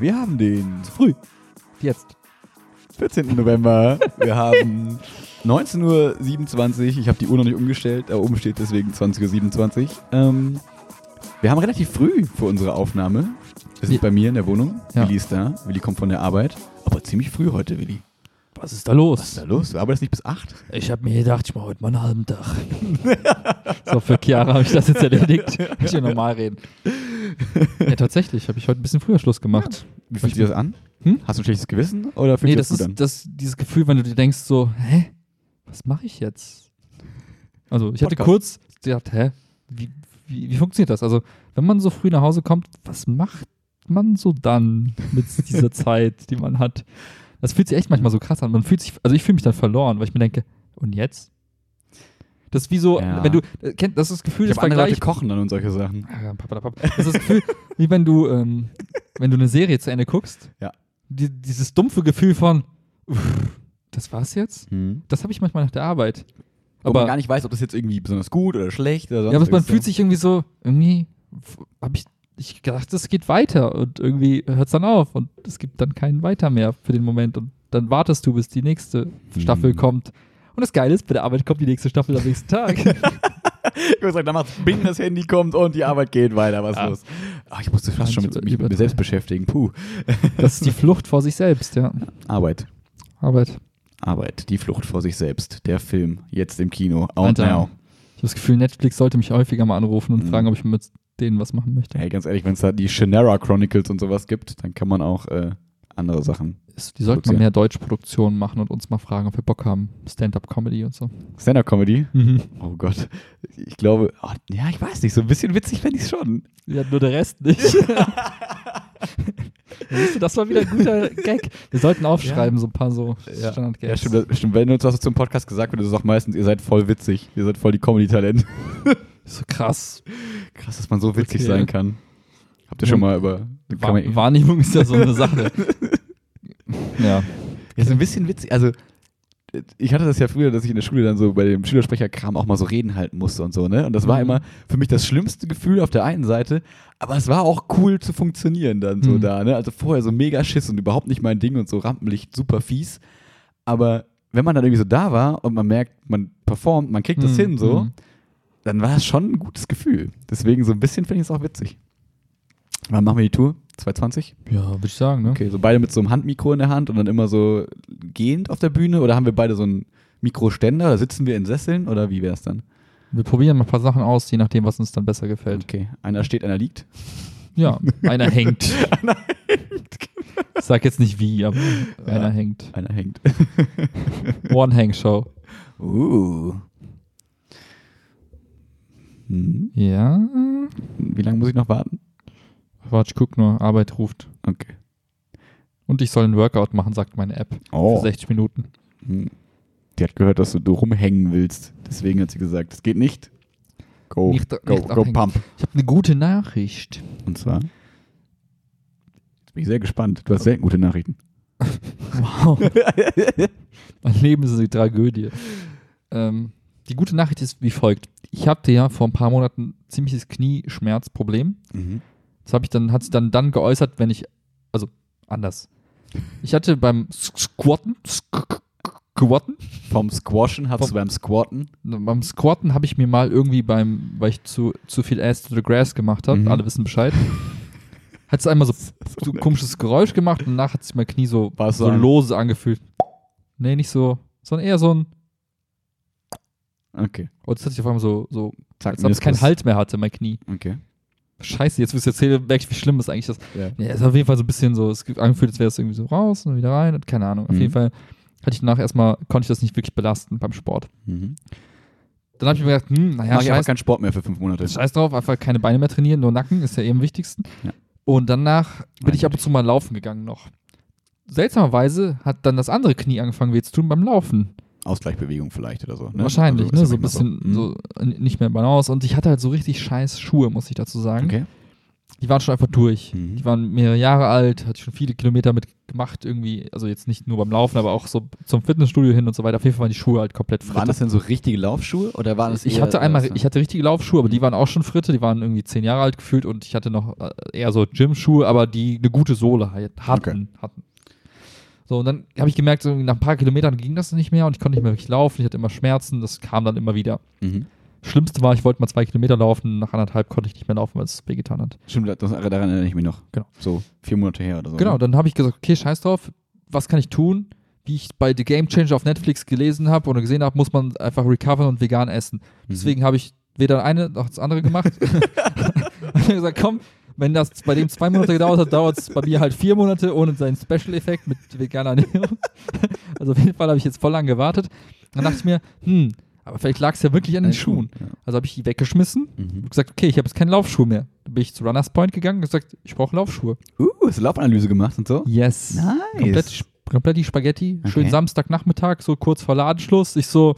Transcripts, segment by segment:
Wir haben den früh, Jetzt. 14. November. Wir haben 19.27 Uhr. Ich habe die Uhr noch nicht umgestellt. Da oben steht deswegen 20.27 Uhr. Ähm, wir haben relativ früh für unsere Aufnahme. Wir sind bei mir in der Wohnung. Ja. Willi ist da. Willi kommt von der Arbeit. Aber ziemlich früh heute, Willi. Was ist da los? Was ist da los? Du arbeitest nicht bis 8? Ich habe mir gedacht, ich mache heute mal einen halben Tag. so, für Chiara habe ich das jetzt erledigt. Ich will normal reden. Ja, tatsächlich habe ich heute ein bisschen früher Schluss gemacht. Wie fühlt sich das an? Hm? Hast du ein schlechtes Gewissen? Oder Nee, das das ist das, dieses Gefühl, wenn du dir denkst so, hä, was mache ich jetzt? Also ich hatte Podcast. kurz gedacht, hä, wie, wie, wie funktioniert das? Also wenn man so früh nach Hause kommt, was macht man so dann mit dieser Zeit, die man hat? Das fühlt sich echt manchmal so krass an. Man fühlt sich, also ich fühle mich dann verloren, weil ich mir denke, und jetzt? Das ist wie so, Ja. wenn du, äh, kennt, das ist das Gefühl, Ich das andere Leute kochen dann und solche Sachen. Ah. Das ist das Gefühl, wie wenn du, ähm, wenn du eine Serie zu Ende guckst. Ja. Die, dieses dumpfe Gefühl von, uff, das war's jetzt? Hm. Das habe ich manchmal nach der Arbeit. Wo man Aber, gar nicht weiß, ob das jetzt irgendwie besonders gut oder schlecht oder sonst ja, aber man fühlt sich irgendwie so, irgendwie habe ich, ich gedacht, es geht weiter und irgendwie hört es dann auf und es gibt dann keinen Weiter mehr für den Moment und dann wartest du, bis die nächste Staffel Hm. kommt. Und das Geile ist, bei der Arbeit kommt die nächste Staffel am nächsten Tag. Ich würde sagen, dann macht's Bing, das Handy kommt und die Arbeit geht weiter. Was Ah. los? Ach, ich musste fast schon mit, mich mit mir selbst beschäftigen. Puh. Das ist die Flucht vor sich selbst, ja. Arbeit. Arbeit. Arbeit. Die Flucht vor sich selbst. Der Film. Jetzt im Kino. Out Alter. now. Ich habe das Gefühl, Netflix sollte mich häufiger mal anrufen und Mhm. fragen, ob ich mit denen was machen möchte. Hey, ganz ehrlich, wenn es da die Shannara Chronicles und sowas gibt, dann kann man auch äh, andere Sachen. Die sollten mal mehr Deutschproduktionen machen und uns mal fragen, ob wir Bock haben. Stand-up-Comedy und so. Stand-up-Comedy? Oh Gott. Ich glaube, oh, ja, ich weiß nicht, so ein bisschen witzig fände ich es schon. Ja, nur der Rest nicht. Siehst du, das war wieder ein guter Gag. Wir sollten aufschreiben, so ein paar so Ja. Standard-Gags. Ja, stimmt, das- stimmt. Wenn uns was zum Podcast gesagt wird, ist es auch meistens, ihr seid voll witzig. Ihr seid voll die Comedy-Talent. So krass. Krass, dass man so witzig Okay. sein kann. Habt ihr schon mal über. Wahr man, Wahrnehmung ist ja so eine Sache. ja. Ja, ist ein bisschen witzig. Also, ich hatte das ja früher, dass ich in der Schule dann so bei dem Schülersprecherkram auch mal so reden halten musste und so, ne? Und das war Mhm. immer für mich das schlimmste Gefühl auf der einen Seite, aber es war auch cool zu funktionieren dann so Mhm. da, ne? Also vorher so mega Schiss und überhaupt nicht mein Ding und so Rampenlicht, super fies. Aber wenn man dann irgendwie so da war und man merkt, man performt, man kriegt das Mhm. hin so, Mhm. Dann war es schon ein gutes Gefühl. Deswegen so ein bisschen finde ich es auch witzig. Wann machen wir die Tour? 220? Ja, würde ich sagen, ne? Okay, so beide mit so einem Handmikro in der Hand und dann immer so gehend auf der Bühne oder haben wir beide so einen Mikroständer oder sitzen wir in Sesseln oder wie wäre es dann? Wir probieren mal ein paar Sachen aus, je nachdem, was uns dann besser gefällt. Okay, einer steht, einer liegt. Ja, einer hängt. Ich sag jetzt nicht wie, aber einer hängt. Einer hängt. One-Hang-Show. Uh. Hm. Ja. Wie lange muss ich noch warten? Warte, ich guck nur. Arbeit ruft. Okay. Und ich soll einen Workout machen, sagt meine App. Für Oh. 60 Minuten. Hm. Die hat gehört, dass du, du rumhängen willst. Deswegen hat sie gesagt, es geht nicht. Go, Nicht- go, nicht go abhängen. pump. Ich habe eine gute Nachricht. Und zwar? Jetzt bin ich sehr gespannt. Du hast selten gute Nachrichten. Wow. mein Leben ist eine Tragödie. Ähm, die gute Nachricht ist wie folgt. Ich hatte ja vor ein paar Monaten ein ziemliches Knieschmerzproblem. Mhm. Das habe ich dann, hat sich dann, dann geäußert, wenn ich, also anders. Ich hatte beim Squatten, Squatten, Vom Squashen hast du beim Squatten. beim Squatten habe ich mir mal irgendwie beim, weil ich zu, zu viel Ass to the Grass gemacht habe, Mhm. alle wissen Bescheid, hat es einmal so, so ein komisches Geräusch gemacht und danach hat sich mein Knie so, so lose angefühlt. Nee, nicht so, sondern eher so ein, Okay. und es hat sich auf einmal so, so Zack, als ob es keinen Meniskus. Halt mehr hatte, mein Knie. Okay. Scheiße, jetzt, wo ich es erzähle, merke ich, wie schlimm das eigentlich ist. Ja. Ja, es ist auf jeden Fall so ein bisschen so, es angefühlt, als wäre es irgendwie so raus und wieder rein und keine Ahnung. Auf Mhm. jeden Fall hatte ich danach erstmal, konnte ich das nicht wirklich belasten beim Sport. Mhm. Dann habe ich mir gedacht, hm, naja, Mach ich scheiß, keinen Sport mehr für fünf Monate. scheiß drauf, einfach keine Beine mehr trainieren, nur Nacken, ist ja eh am wichtigsten. Ja. Und danach bin ich ab und zu mal laufen gegangen noch. Seltsamerweise hat dann das andere Knie angefangen weh zu tun beim Laufen. Ausgleichbewegung vielleicht oder so. Ne? Wahrscheinlich, Also, ne? So ein bisschen manchmal so, äh, nicht mehr Balance. Und ich hatte halt so richtig scheiß Schuhe, muss ich dazu sagen. Mhm. Okay. die waren schon einfach durch. Mhm. Die waren mehrere Jahre alt, hatte schon viele Kilometer mit gemacht irgendwie, also jetzt nicht nur beim Laufen, aber auch so zum Fitnessstudio hin und so weiter. Auf jeden Fall waren die Schuhe halt komplett fritte. Waren das denn so richtige Laufschuhe oder waren das ich hatte einmal, so- ich hatte richtige Laufschuhe, aber Mhm. die waren auch schon fritte, die waren irgendwie zehn Jahre alt gefühlt und ich hatte noch äh, eher so Gym-Schuhe, aber die eine gute Sohle halt hatten. hatten. So, und dann habe ich gemerkt, so nach ein paar Kilometern ging das nicht mehr und ich konnte nicht mehr richtig laufen, ich hatte immer Schmerzen, das kam dann immer wieder. Mhm. Schlimmste war, ich wollte mal zwei Kilometer laufen, nach anderthalb konnte ich nicht mehr laufen, weil es wehgetan hat. Stimmt, das, daran erinnere ich mich noch. Genau. So vier Monate her oder so. Genau, ne? dann habe ich gesagt, okay, scheiß drauf, was kann ich tun? Wie ich bei The Game Changer auf Netflix gelesen habe oder gesehen habe, muss man einfach recovern und vegan essen. Mhm. Deswegen habe ich weder das eine noch das andere gemacht. habe mir gesagt, komm, wenn das bei dem zwei Monate gedauert hat, dauert es bei mir halt vier Monate ohne seinen Special-Effekt mit veganer Ernährung. also auf jeden Fall habe ich jetzt voll lang gewartet. Dann dachte ich mir, hm, aber vielleicht lag es ja wirklich an den Schuhen. Ja. Also habe ich die weggeschmissen Mhm. und gesagt, okay, ich habe jetzt keine Laufschuhe mehr. Dann bin ich zu Runners Point gegangen und gesagt, ich brauche Laufschuhe. Uh, hast du Laufanalyse gemacht und so? Yes. Nice. Komplett, komplett die Spaghetti. Schön Okay. Samstagnachmittag, so kurz vor Ladenschluss. Ich so,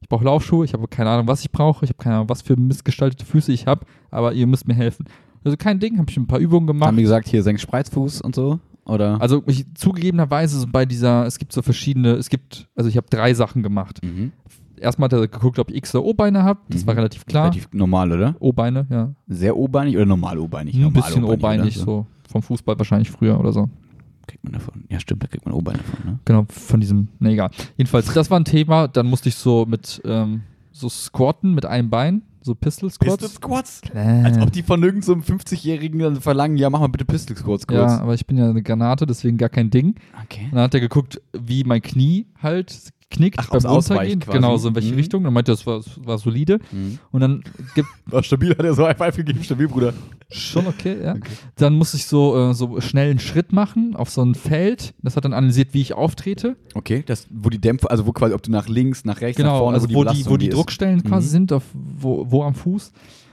ich brauche Laufschuhe, ich habe keine Ahnung, was ich brauche. Ich habe keine Ahnung, was für missgestaltete Füße ich habe, aber ihr müsst mir helfen. Also kein Ding, habe ich ein paar Übungen gemacht. Haben die gesagt, hier senk Spreizfuß und so? Oder? Also ich, zugegebenerweise so bei dieser, es gibt so verschiedene, es gibt, also ich habe drei Sachen gemacht. mhm. Erstmal hat er geguckt, ob ich X oder O-Beine habe. Das Mhm. war relativ klar. Relativ normal, oder? O-Beine, ja. Sehr O-beinig oder normal O-beinig? Ein bisschen O-beinig, oder? so vom Fußball wahrscheinlich früher oder so. Kriegt man davon. Ja, stimmt, da kriegt man O-Beine von, ne? Genau, von diesem, ne, egal. Jedenfalls, das war ein Thema. Dann musste ich so mit, ähm, so squatten mit einem Bein, so Pistol Squats. Pistol Squats? Als ob die von irgendeinem so einem 50-Jährigen dann verlangen, ja, mach mal bitte Pistol Squats kurz. Ja, aber ich bin ja eine Granate, deswegen gar kein Ding. Okay. Und dann hat er geguckt, wie mein Knie halt knickt Ach, beim Runtergehen. Genau, so in welche Mhm. Richtung. Dann meinte er, das war, war solide. Mhm. Und dann gibt War stabil, hat er so High Five gegeben, stabil, Bruder. schon okay, ja. Okay. Dann musste ich so, äh, so schnell einen Schritt machen auf so ein Feld. Das hat dann analysiert, wie ich auftrete. Okay, das, wo die Dämpfer, also wo quasi, ob du nach links, nach rechts, nach Genau, vorne, also wo die, wo die ist. Druckstellen quasi Mhm. sind, auf, wo, wo am Fuß.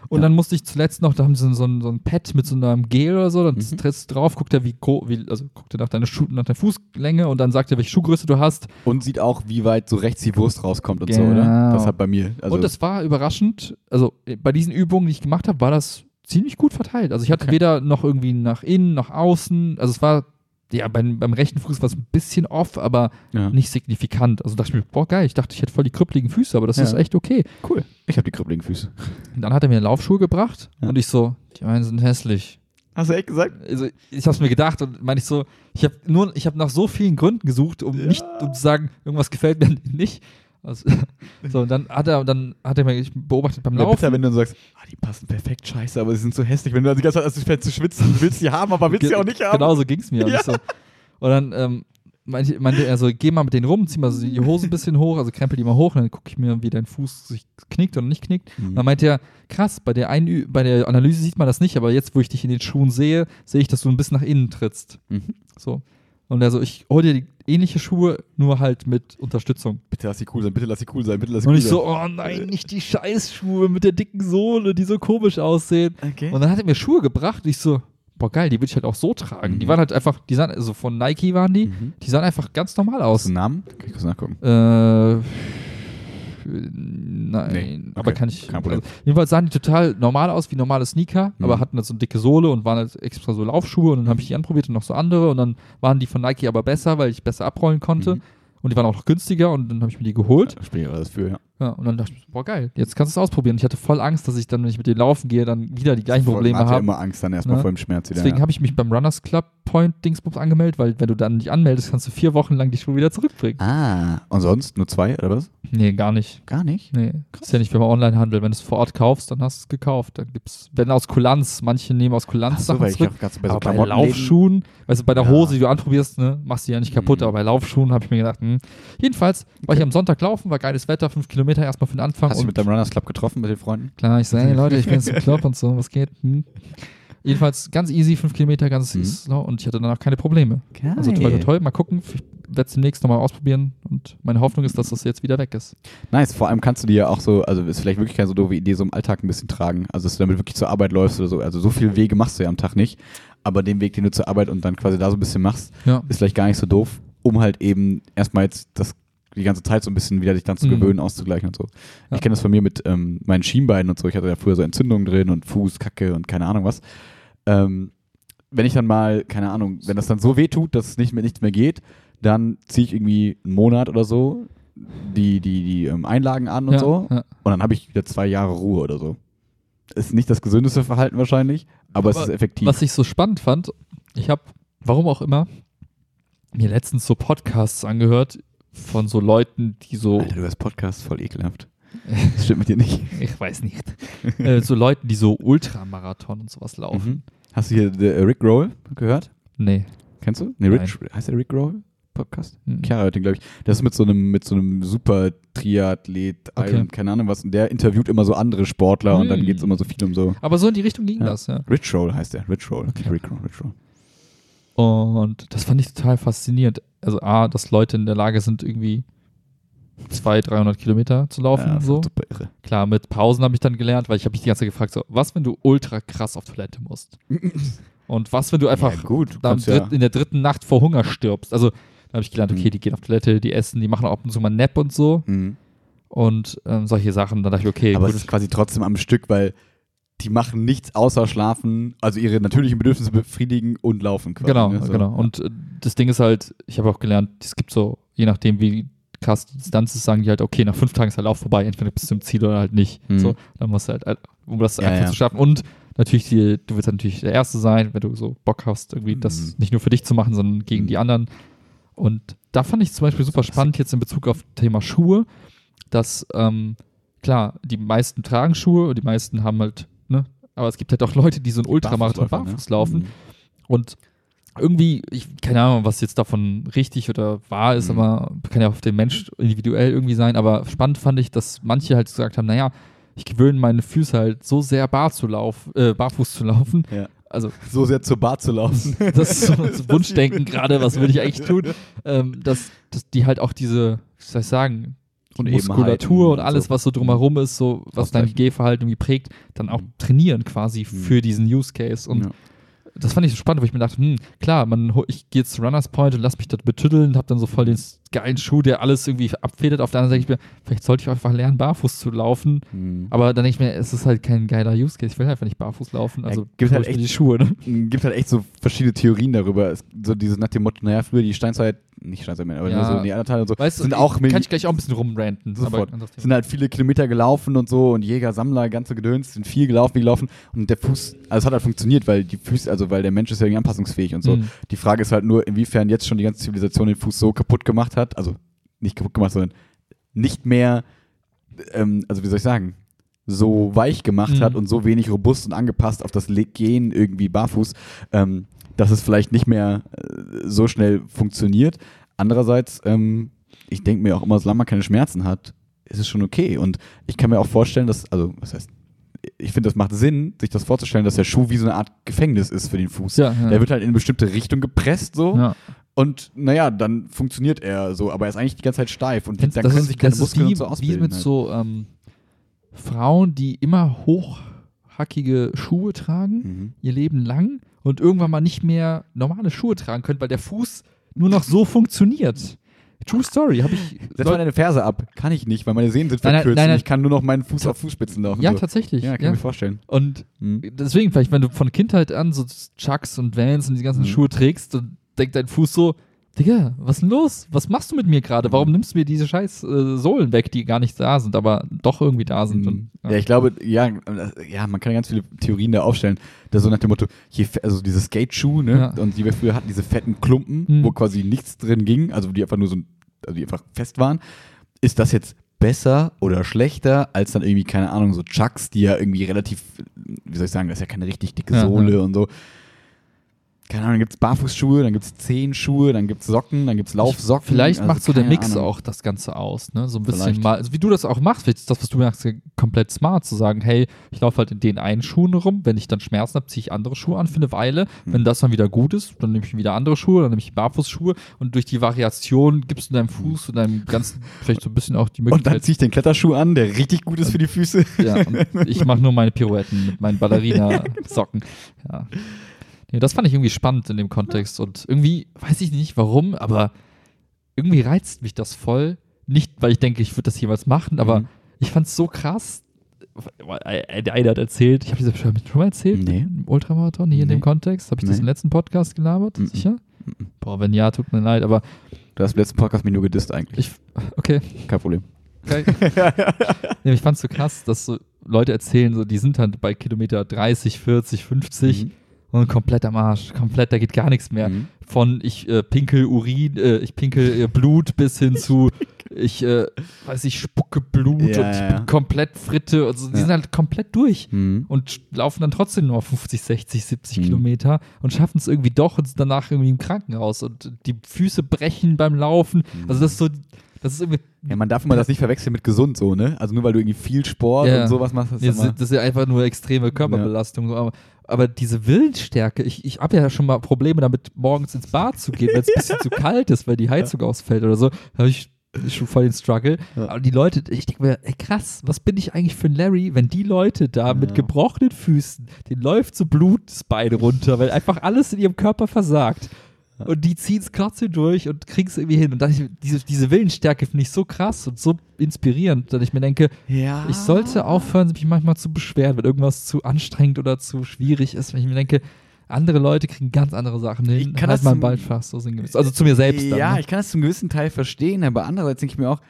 Und Ja. dann musste ich zuletzt noch, da haben sie so ein, so ein Pad mit so einem Gel oder so, dann Mhm. trittst du drauf, guckt er, wie, wie also guckt er nach deiner, Schuh, nach deiner Fußlänge und dann sagt er, welche Schuhgröße du hast. Und sieht auch, wie weit so rechts die Wurst rauskommt und so, Genau. oder? Das hat bei mir. Also, und das war überraschend, also äh, bei diesen Übungen, die ich gemacht habe, war das ziemlich gut verteilt. Also ich hatte Okay. weder noch irgendwie nach innen, nach außen, also es war, ja, beim, beim rechten Fuß war es ein bisschen off, aber ja. nicht signifikant. Also dachte ich mir, boah, geil, ich dachte, ich hätte voll die krüppeligen Füße, aber das Ja. ist echt okay. cool. Ich habe die krüppeligen Füße. Und dann hat er mir Laufschuhe gebracht Ja. und ich so, die meinen sind hässlich. Hast du echt gesagt? Also ich habe es mir gedacht und meine ich so, ich habe nur, ich habe nach so vielen Gründen gesucht, um nicht, um zu sagen, irgendwas gefällt mir nicht. Also, so, und dann hat er, dann hat er mich beobachtet beim Ja, Laufen. bitter, wenn du dann sagst, ah, die passen perfekt, scheiße, aber sie sind so hässlich. Wenn du dann die ganze Zeit anfängst zu schwitzen, du willst die haben, aber willst sie auch nicht haben. Genau so ging es mir. Und, Ja. so, und dann ähm, meinte, meinte er so, geh mal mit denen rum, zieh mal so die Hose ein bisschen hoch, also krempel die mal hoch und dann gucke ich mir, wie dein Fuß sich knickt oder nicht knickt. Mhm. Und dann meinte er, krass, bei der, Einü bei der Analyse sieht man das nicht, aber jetzt, wo ich dich in den Schuhen sehe, sehe ich, dass du ein bisschen nach innen trittst. Mhm. So. Und er so, ich hol dir die ähnliche Schuhe, nur halt mit Unterstützung. Bitte lass sie cool sein, bitte lass sie cool sein, bitte lass sie Und cool ich sein. so, oh nein, nicht die Scheißschuhe mit der dicken Sohle, die so komisch aussehen. okay. Und dann hat er mir Schuhe gebracht und ich so, boah geil, die würde ich halt auch so tragen. Mhm. Die waren halt einfach, die sahen, also von Nike waren die, Mhm. die sahen einfach ganz normal aus. Namen? Kann ich kurz nachgucken. Äh, nein, Nee, okay, aber kann ich. Also, jedenfalls sahen die total normal aus, wie normale Sneaker, Mhm. aber hatten halt so eine dicke Sohle und waren halt extra so Laufschuhe und dann habe ich die anprobiert und noch so andere und dann waren die von Nike aber besser, weil ich besser abrollen konnte. Mhm. Und die waren auch noch günstiger und dann habe ich mir die geholt. Da spiele ich alles für, ja. Ja, und dann dachte ich, boah, geil, jetzt kannst du es ausprobieren. Ich hatte voll Angst, dass ich dann, wenn ich mit denen laufen gehe, dann wieder die gleichen Probleme Man hat ja habe. immer Angst dann erstmal Ne? vor dem Schmerz wieder. Deswegen ja. habe ich mich beim Runners Club Point Dingsbums angemeldet, weil wenn du dann nicht anmeldest, kannst du vier Wochen lang die Schuhe wieder zurückbringen. Ah, und sonst nur zwei oder was? Nee, gar nicht. Gar nicht? Nee, ist ja nicht wie beim Onlinehandel. Wenn du es vor Ort kaufst, dann hast du es gekauft. Dann gibt's, wenn aus Kulanz, manche nehmen aus Kulanz Ach so, Sachen weil ich zurück. auch bei so aber bei Laufschuhen, weißt du, bei der Ja. Hose, die du anprobierst, ne, machst du die ja nicht kaputt, Mhm. aber bei Laufschuhen habe ich mir gedacht, hm. jedenfalls war ich am Sonntag laufen, war geiles Wetter, fünf Kilometer erstmal für den Anfang. Hast du mit deinem Runners Club getroffen, mit den Freunden? Klar, ich sage, hey Leute, ich bin jetzt im Club und so, was geht? Hm. Jedenfalls ganz easy, fünf Kilometer, ganz Mhm. slow und ich hatte danach keine Probleme. Geil. Also toll, toll, toll. Mal gucken, ich werde es demnächst nochmal ausprobieren und meine Hoffnung ist, dass das jetzt wieder weg ist. Nice, vor allem kannst du dir ja auch so, also ist vielleicht wirklich keine so doofe Idee, so im Alltag ein bisschen tragen. Also, dass du damit wirklich zur Arbeit läufst oder so. Also, so viele Wege machst du ja am Tag nicht. Aber den Weg, den du zur Arbeit und dann quasi da so ein bisschen machst, Ja. ist vielleicht gar nicht so doof, um halt eben erstmal jetzt das die ganze Zeit so ein bisschen wieder dich dann zu Mhm. gewöhnen, auszugleichen und so. Ja. Ich kenne das von mir mit ähm, meinen Schienbeinen und so. Ich hatte ja früher so Entzündungen drin und Fuß, Kacke und keine Ahnung was. ähm, wenn ich dann mal, keine Ahnung, wenn das dann so weh tut, dass es nicht mehr, nichts mehr geht, dann ziehe ich irgendwie einen Monat oder so die, die, die ähm, Einlagen an und ja, so. Ja. Und dann habe ich wieder zwei Jahre Ruhe oder so. Ist nicht das gesündeste Verhalten wahrscheinlich, aber, es Aber ist effektiv. Was ich so spannend fand, ich habe, warum auch immer, mir letztens so Podcasts angehört von so Leuten, die so, Alter, du hast Podcast voll ekelhaft. Das stimmt mit dir nicht. ich weiß nicht, äh, so Leuten, die so Ultramarathon und sowas laufen. Mhm. Hast du hier äh, Rick Roll gehört? Nee. Kennst du? Nee. Rich, heißt der Rick Roll Podcast? Mhm. Chiara den, glaube ich. Das ist mit so einem, mit so einem super Triathlet, Okay. Keine Ahnung was. Und der interviewt immer so andere Sportler und dann Mhm. geht es immer so viel um so. Aber so in die Richtung ging Ja. das, ja. Rich Roll heißt der. Rich Roll. Okay. Rick Roll, Rich Roll. Und das fand ich total faszinierend. Also A, dass Leute in der Lage sind, irgendwie 200, 300 Kilometer zu laufen. Ja, so. Super irre. Klar, mit Pausen habe ich dann gelernt, weil ich habe mich die ganze Zeit gefragt, so, was, wenn du ultra krass auf Toilette musst? Und was, wenn du einfach ja, gut. Du ja, in der dritten Nacht vor Hunger stirbst? Also, da habe ich gelernt, okay, Mhm. die gehen auf Toilette, die essen, die machen auch ab und zu mal Nap und so. Mhm. Und ähm, solche Sachen. Dann dachte ich, okay, Aber gut. es ist quasi trotzdem am Stück, weil die machen nichts außer schlafen, also ihre natürlichen Bedürfnisse befriedigen und laufen quasi. Genau, ne? so. genau. Und äh, das Ding ist halt, ich habe auch gelernt, es gibt so, je nachdem, wie krass die Distanz ist, sagen die halt, okay, nach fünf Tagen ist der Lauf vorbei, entweder bis zum Ziel oder halt nicht. Mhm. So, dann musst du halt, äh, um das Ja, einfach ja. zu schaffen. Und natürlich, die, du willst halt natürlich der Erste sein, wenn du so Bock hast, irgendwie das Mhm. nicht nur für dich zu machen, sondern gegen Mhm. die anderen. Und da fand ich zum Beispiel super spannend jetzt in Bezug auf Thema Schuhe, dass, ähm, klar, die meisten tragen Schuhe und die meisten haben halt, aber es gibt halt auch Leute, die so einen Ultramarathon Barfußläufer, barfuß ne? laufen. Mhm. Und irgendwie, ich keine Ahnung, was jetzt davon richtig oder wahr ist, Mhm. aber kann ja auf den Mensch individuell irgendwie sein. Aber spannend fand ich, dass manche halt gesagt haben, naja, ich gewöhne meine Füße halt so sehr bar zu lauf, äh, barfuß zu laufen. Ja. Also So sehr zur Bar zu laufen. das ist so das Wunschdenken gerade, was würde ich eigentlich tun, ähm, dass, dass die halt auch diese, wie soll ich sagen, Unebenheiten Muskulatur und und alles, so. was so drumherum ist, so was dein. Gehverhalten irgendwie prägt, dann auch Mhm. trainieren quasi Mhm. für diesen Use Case. Und Ja. das fand ich so spannend, wo ich mir dachte, hm, klar, man, ich gehe jetzt zu Runners Point und lass mich dort betüddeln, hab dann so voll den geilen Schuh, der alles irgendwie abfedert. Auf der anderen Seite denke ich mir, vielleicht sollte ich einfach lernen, barfuß zu laufen. Mhm. Aber dann denke ich mir, es ist halt kein geiler Use Case. Ich will einfach nicht barfuß laufen. Also gibt hol halt echt- die Schuhe. Ne? Es gibt halt echt so verschiedene Theorien darüber. Es, so dieses nach dem Motto, naja, früher die Steinzeit, nicht mehr, aber Ja. nur so Neandertaler und so, Weißt du, sind auch kann ich gleich auch ein bisschen rumranten. Sofort. sind halt viele Kilometer gelaufen und so und Jäger, Sammler, ganze Gedöns, sind viel gelaufen, viel gelaufen und der Fuß, also es hat halt funktioniert, weil die Füße, also weil der Mensch ist ja irgendwie anpassungsfähig und so. Mhm. Die Frage ist halt nur, inwiefern jetzt schon die ganze Zivilisation den Fuß so kaputt gemacht hat, also nicht kaputt gemacht, sondern nicht mehr, ähm, also wie soll ich sagen, so weich gemacht Mhm. hat und so wenig robust und angepasst auf das Gehen irgendwie barfuß, ähm, dass es vielleicht nicht mehr äh, so schnell funktioniert. Andererseits, ähm, ich denke mir auch immer, solange man keine Schmerzen hat, ist es schon okay. Und ich kann mir auch vorstellen, dass, also, was heißt, ich finde, das macht Sinn, sich das vorzustellen, dass der Schuh wie so eine Art Gefängnis ist für den Fuß. Ja, ja. Der wird halt in eine bestimmte Richtung gepresst, so. ja. Und naja, dann funktioniert er so, aber er ist eigentlich die ganze Zeit steif und Kennst- dann können ist, sich keine Muskeln wie, so wie ausbilden. mit halt. so ähm, Frauen, die immer hochhackige Schuhe tragen, Mhm. ihr Leben lang und irgendwann mal nicht mehr normale Schuhe tragen können, weil der Fuß nur noch so funktioniert. True Story, habe ich. Setz mal deine Ferse ab. Kann ich nicht, weil meine Sehnen sind Nein, nein, verkürzt nein, und nein. ich kann nur noch meinen Fuß auf Fußspitzen laufen. ja, so. tatsächlich. Ja, Ja, kann ich mir vorstellen. Und Mhm. deswegen, vielleicht, wenn du von Kindheit an so Chucks und Vans und die ganzen Mhm. Schuhe trägst, dann denkt dein Fuß so, Digga, was ist denn los? Was machst du mit mir gerade? Warum nimmst du mir diese scheiß äh, Sohlen weg, die gar nicht da sind, aber doch irgendwie da sind? Mhm. Und, Ja, ich glaube, ja, ja, man kann ja ganz viele Theorien da aufstellen. Das so nach dem Motto, fe- also diese Skate-Schuhe, ne? Ja. Und die wir früher hatten, diese fetten Klumpen, Mhm. wo quasi nichts drin ging, also die einfach nur so, also die einfach fest waren. Ist das jetzt besser oder schlechter als dann irgendwie, keine Ahnung, so Chucks, die ja irgendwie relativ, wie soll ich sagen, das ist ja keine richtig dicke Ja, Sohle ja. und so. Keine Ahnung, dann gibt es Barfußschuhe, dann gibt es Zehenschuhe, dann gibt es Socken, dann gibt es Laufsocken. Vielleicht also macht so der Mix Ahnung. auch das Ganze aus, ne? So ein bisschen Vielleicht. mal, also wie du das auch machst, vielleicht ist das, was du machst, komplett smart, zu sagen, hey, ich laufe halt in den einen Schuhen rum, wenn ich dann Schmerzen habe, ziehe ich andere Schuhe an für eine Weile. Hm. Wenn das dann wieder gut ist, dann nehme ich wieder andere Schuhe, dann nehme ich Barfußschuhe und durch die Variation gibst du deinem Fuß und deinem ganzen, vielleicht so ein bisschen auch die Und dann Möglichkeit. ziehe ich den Kletterschuh an, der richtig gut ist für die Füße. ja, und ich mache nur meine Pirouetten mit meinen Ballerina-Socken. Ja. Nee, das fand ich irgendwie spannend in dem Kontext und irgendwie weiß ich nicht warum, aber irgendwie reizt mich das voll. Nicht, weil ich denke, ich würde das jemals machen, aber Mhm. ich fand es so krass, der eine hat erzählt, ich habe diese schon mal erzählt, Nee. im Ultramarathon, hier in Nee. dem Kontext. Habe ich das Nee. im letzten Podcast gelabert? Mhm. Sicher? Mhm. Boah, wenn ja, tut mir leid, aber Du hast im letzten Podcast mich nur gedisst eigentlich. ich, okay. Kein Problem. Geil. nee, ich fand's so krass, dass so Leute erzählen, so, die sind halt bei Kilometer 30, 40, 50 Mhm. Und komplett am Arsch. Komplett, da geht gar nichts mehr. Mhm. Von ich äh, pinkel Urin, äh, ich pinkel äh, Blut bis hin zu ich, äh, weiß ich, spucke Blut Ja, und ich ja, ja. bin komplett Fritte. Also, die Ja. sind halt komplett durch Mhm. und laufen dann trotzdem nur 50, 60, 70 Mhm. Kilometer und schaffen es irgendwie doch und sind danach irgendwie im Krankenhaus und die Füße brechen beim Laufen. Also das ist so, das ist irgendwie, Ja, man darf immer das nicht verwechseln mit gesund so, ne? Also nur weil du irgendwie viel Sport Ja. und sowas machst, das ist das, ist- ja einfach nur extreme Körperbelastung. So, aber, aber diese Willensstärke, ich, ich habe ja schon mal Probleme damit, morgens ins Bad zu gehen, wenn es ein bisschen zu kalt ist, weil die Heizung ausfällt oder so. Da habe ich schon voll den Struggle. Ja. Aber die Leute, ich denke mir, ey krass, was bin ich eigentlich für ein Larry, wenn die Leute da mit Ja. gebrochenen Füßen, denen läuft so Blut das Bein runter, weil einfach alles in ihrem Körper versagt. Und die ziehen es trotzdem durch und kriegen es irgendwie hin. Und da ich, diese, diese Willensstärke finde ich so krass und so inspirierend, dass ich mir denke, ja. ich sollte aufhören, mich manchmal zu beschweren, wenn irgendwas zu anstrengend oder zu schwierig ist. Wenn ich mir denke, andere Leute kriegen ganz andere Sachen hin. Ich kann halt das mal zum- bald fast so sinngemäß. Also zu mir selbst dann. Ja, ne? ich kann das zum gewissen Teil verstehen, aber andererseits denke ich mir auch,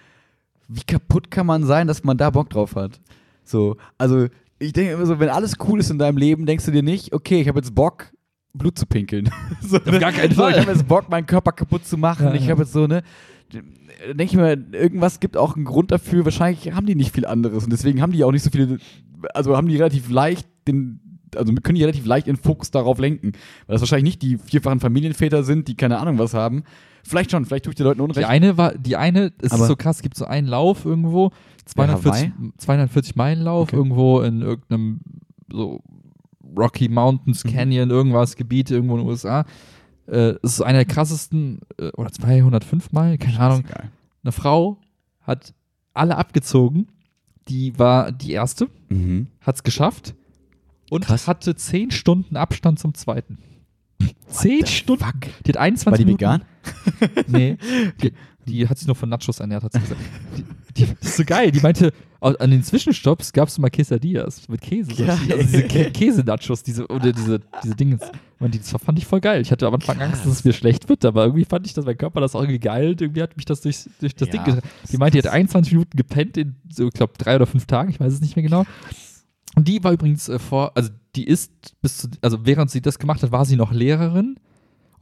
wie kaputt kann man sein, dass man da Bock drauf hat? So, also ich denke immer so, wenn alles cool ist in deinem Leben, denkst du dir nicht, okay, ich habe jetzt Bock, Blut zu pinkeln. so, Auf gar keinen so, Fall. Ich habe jetzt Bock, meinen Körper kaputt zu machen. Ja, ich habe jetzt so, ne, denke ich mir, irgendwas gibt auch einen Grund dafür. Wahrscheinlich haben die nicht viel anderes und deswegen haben die auch nicht so viele, also haben die relativ leicht den, also können die relativ leicht ihren Fokus darauf lenken. Weil das wahrscheinlich nicht die vierfachen Familienväter sind, die keine Ahnung was haben. Vielleicht schon, vielleicht tue ich den Leuten Die Unrecht. eine war, die eine, es ist so krass, es gibt so einen Lauf irgendwo, 240, 240 Meilen Lauf Okay. irgendwo in irgendeinem so Rocky Mountains Mhm. Canyon, irgendwas, Gebiet irgendwo in den USA. Äh, es ist einer der krassesten, äh, oder 205 Meilen, keine Ahnung. Eine Frau hat alle abgezogen, die war die erste, Mhm. hat es geschafft und Krass. hatte 10 Stunden Abstand zum zweiten. 10 Stunden. Die hat 21 War die Minuten. vegan? Nee. Die, die hat sich nur von Nachos ernährt, hat sie gesagt. Die, die, das ist so geil. Die meinte, an den Zwischenstopps gab es immer Quesadillas mit Käse. Also diese Kä Käse-Nachos, diese, oder diese, diese Dinge. Die, das fand ich voll geil. Ich hatte am Anfang Angst, dass es mir schlecht wird, aber irgendwie fand ich, dass mein Körper das auch irgendwie geil irgendwie hat mich das durch, durch das Ja, Ding getragen. Die meinte, die hat 21 Minuten gepennt in, so, ich glaube, drei oder fünf Tagen, ich weiß es nicht mehr genau. Und die war übrigens äh, vor, also die ist bis zu, also während sie das gemacht hat, war sie noch Lehrerin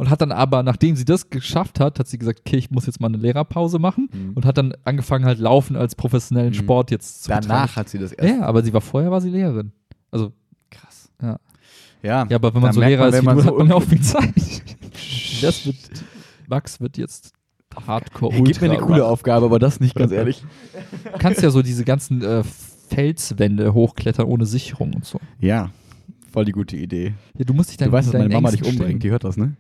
und hat dann aber, nachdem sie das geschafft hat, hat sie gesagt, okay, ich muss jetzt mal eine Lehrerpause machen Mhm. und hat dann angefangen halt Laufen als professionellen Mhm. Sport jetzt zu Danach betreiben. hat sie das erst. Ja, aber sie war vorher war sie Lehrerin. Also, Krass. Ja. Ja, ja, aber wenn man so Lehrer man, ist man so hat man auch viel Zeit. Das wird, Max wird jetzt Hardcore Hey, gib mir eine Ultra coole. Aufgabe, aber das nicht, ganz ehrlich. Du kannst ja so diese ganzen äh, Felswände hochklettern ohne Sicherung und so. Ja, voll die gute Idee. Ja, du musst dich dann Du weißt, dass meine Mama dich umbringt, die hört das, ne?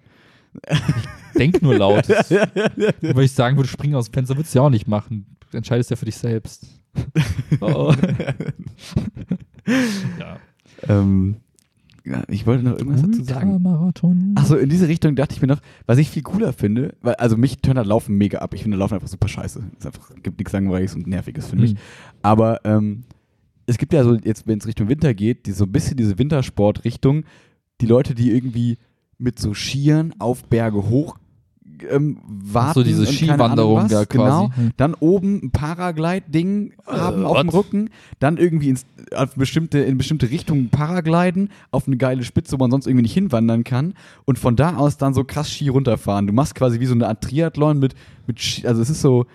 Denk nur laut. Wenn ich sagen würde, spring aus dem Fenster, würdest du ja auch nicht machen. Du entscheidest ja für dich selbst. oh. ja. Ähm, ja, ich wollte noch irgendwas dazu sagen. Ultramarathon. Achso, in diese Richtung dachte ich mir noch, was ich viel cooler finde, weil, also mich turnt halt Laufen mega ab. Ich finde Laufen einfach super scheiße. Es einfach, gibt nichts Langweiliges und Nerviges für mich. Hm. Aber ähm, es gibt ja so, jetzt, wenn es Richtung Winter geht, die, so ein bisschen diese Wintersport-Richtung, die Leute, die irgendwie mit so Skiern auf Berge hoch ähm, warten. so diese Skiwanderung da Genau. quasi. Hm. Dann oben ein Paraglide-Ding haben Äh, auf dem what? Rücken, dann irgendwie ins, auf bestimmte, in bestimmte Richtungen paragliden, auf eine geile Spitze, wo man sonst irgendwie nicht hinwandern kann und von da aus dann so krass Ski runterfahren. Du machst quasi wie so eine Art Triathlon mit, mit Ski, also es ist so,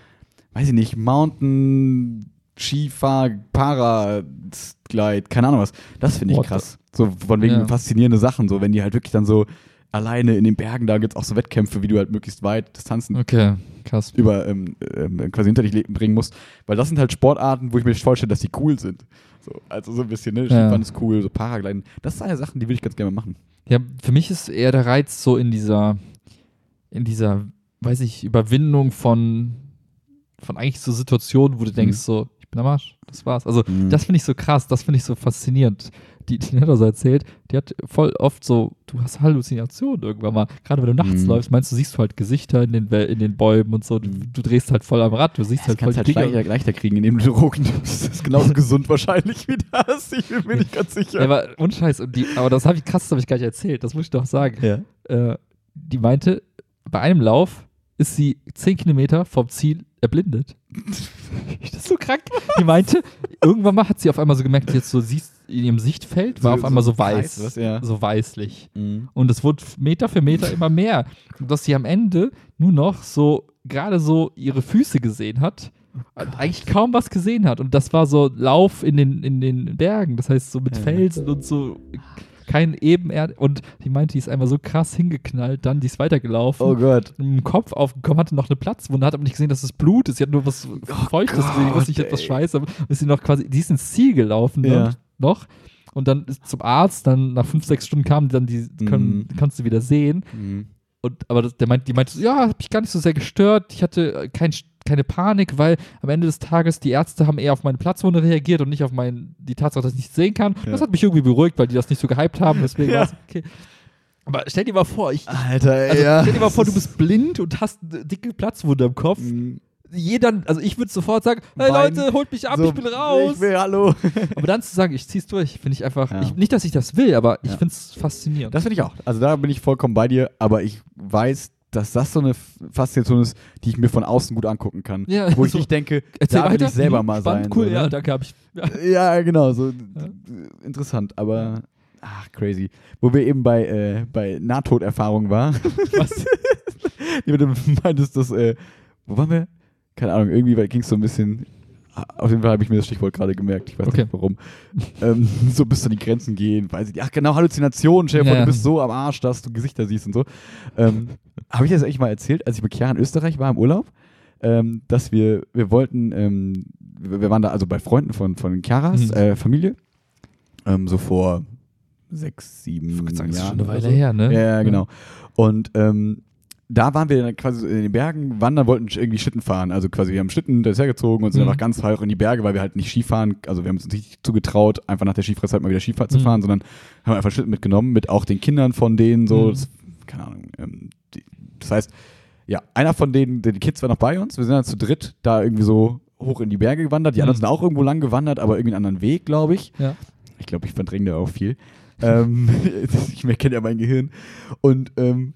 weiß ich nicht, Mountain, Skifahr, Paraglide, keine Ahnung was. Das finde ich What krass. So von wegen Ja. faszinierende Sachen, so wenn die halt wirklich dann so alleine in den Bergen, da gibt es auch so Wettkämpfe, wie du halt möglichst weit Distanzen Okay, krass. über ähm, ähm, quasi hinter dich bringen musst. Weil das sind halt Sportarten, wo ich mir vorstelle, dass die cool sind. So, also so ein bisschen, ne? Skifahren ist cool, so Paragliden. Das sind eine Sachen, die würde ich ganz gerne machen. Ja, für mich ist eher der Reiz so in dieser, in dieser, weiß ich, Überwindung von, von eigentlich so Situationen, wo du denkst, so, ich bin am Arsch, das war's. Also, Mhm. das finde ich so krass, das finde ich so faszinierend. Die, die hat so erzählt, die hat voll oft so, du hast Halluzinationen irgendwann mal. Gerade wenn du nachts Mhm. läufst, meinst du, siehst du halt Gesichter in den, in den Bäumen und so. Du, Mhm. du drehst halt voll am Rad, du siehst Das halt voll kannst die halt leichter, leichter kriegen, indem du Drogen nimmst. Das ist genauso gesund wahrscheinlich wie das. Ich bin mir nicht ganz sicher. Ja, aber ohne Scheiß. Und die, aber das habe ich krass, das habe ich gar nicht erzählt. Das muss ich doch sagen. ja. Äh, die meinte, bei einem Lauf ist sie 10 Kilometer vom Ziel erblindet. das ist so krank. Die meinte, irgendwann mal hat sie auf einmal so gemerkt, jetzt so siehst in ihrem Sichtfeld war So- auf einmal so so weiß, was, ja. so weißlich. Mhm. Und es wurde Meter für Meter immer mehr. Und dass sie am Ende nur noch so gerade so ihre Füße gesehen hat. und eigentlich kaum was gesehen hat. Und das war so Lauf in den, in den Bergen. Das heißt, so mit Ja. Felsen und so kein Ebenerd. Und die meinte, die ist einmal so krass hingeknallt, dann die ist weitergelaufen. Oh Gott. Im Kopf aufgekommen, hatte noch eine Platzwunde, hat aber nicht gesehen, dass es Blut ist. Sie hat nur was Feuchtes gesehen, Gott, wusste nicht etwas ey. Schweiß, aber ist sie noch quasi, die ist ins Ziel gelaufen ne? Ja. noch. Und dann zum Arzt, dann nach fünf, sechs Stunden kam dann die, können, Mhm. kannst du wieder sehen. Mhm. Und, aber das, der meint, die meinte ja, hat mich gar nicht so sehr gestört. Ich hatte äh, kein, keine Panik, weil am Ende des Tages die Ärzte haben eher auf meine Platzwunde reagiert und nicht auf mein, die Tatsache, dass ich nicht sehen kann. Ja. Das hat mich irgendwie beruhigt, weil die das nicht so gehypt haben. Deswegen Ja. war es okay. Aber stell dir mal vor, ich, Alter, ey, also ja. stell dir mal vor, du bist blind und hast eine dicke Platzwunde im Kopf. Mhm. Jeder, also ich würde sofort sagen, hey Wein. Leute, holt mich ab, So, ich bin raus. Ich will, hallo. aber dann zu sagen, ich zieh's durch, finde ich einfach, Ja. ich, nicht, dass ich das will, aber ich Ja. finde es faszinierend. Das finde ich auch. Also da bin ich vollkommen bei dir, aber ich weiß, dass das so eine Faszination ist, die ich mir von außen gut angucken kann. Ja, Wo ich so. nicht denke, da will weiter. ich selber mal spannend, sein. Cool, so, ne? ja, danke, habe ich. Ja. Ja, genau, so d- interessant, aber ach, crazy. Wo wir eben bei, äh, bei Nahtoderfahrung waren. Was? Du meintest, dass, äh, wo waren wir? Keine Ahnung, irgendwie ging es so ein bisschen, auf jeden Fall habe ich mir das Stichwort gerade gemerkt, ich weiß Okay. nicht warum. ähm, so bis zu die Grenzen gehen, weiß ich nicht. Ach genau, Halluzinationen, vor, Ja. du bist so am Arsch, dass du Gesichter siehst und so. Ähm, habe ich das eigentlich mal erzählt, als ich mit Chiara in Österreich war im Urlaub? Ähm, dass wir, wir wollten, ähm, wir, waren da also bei Freunden von, von Chiaras Mhm. äh, Familie, ähm, so vor sechs, sieben sagen, das ist Jahren. schon eine Weile so. her, ne? Ja, ja, genau. Und ähm, da waren wir dann quasi in den Bergen, wandern, wollten irgendwie Schlitten fahren. Also quasi, wir haben Schlitten, der ist hergezogen und sind Mhm. einfach ganz hoch in die Berge, weil wir halt nicht Skifahren, also wir haben uns nicht zugetraut, einfach nach der Skifreizeit mal wieder Skifahren zu Mhm. fahren, sondern haben einfach Schlitten mitgenommen, mit auch den Kindern von denen so. Mhm. Das, keine Ahnung. Ähm, die, das heißt, ja, einer von denen, die Kids war noch bei uns, wir sind dann zu dritt da irgendwie so hoch in die Berge gewandert. Die Mhm. anderen sind auch irgendwo lang gewandert, aber irgendwie einen anderen Weg, glaube ich. Ja. Ich glaube, ich verdränge da auch viel. ähm, ich kenne ja mein Gehirn. Und ähm,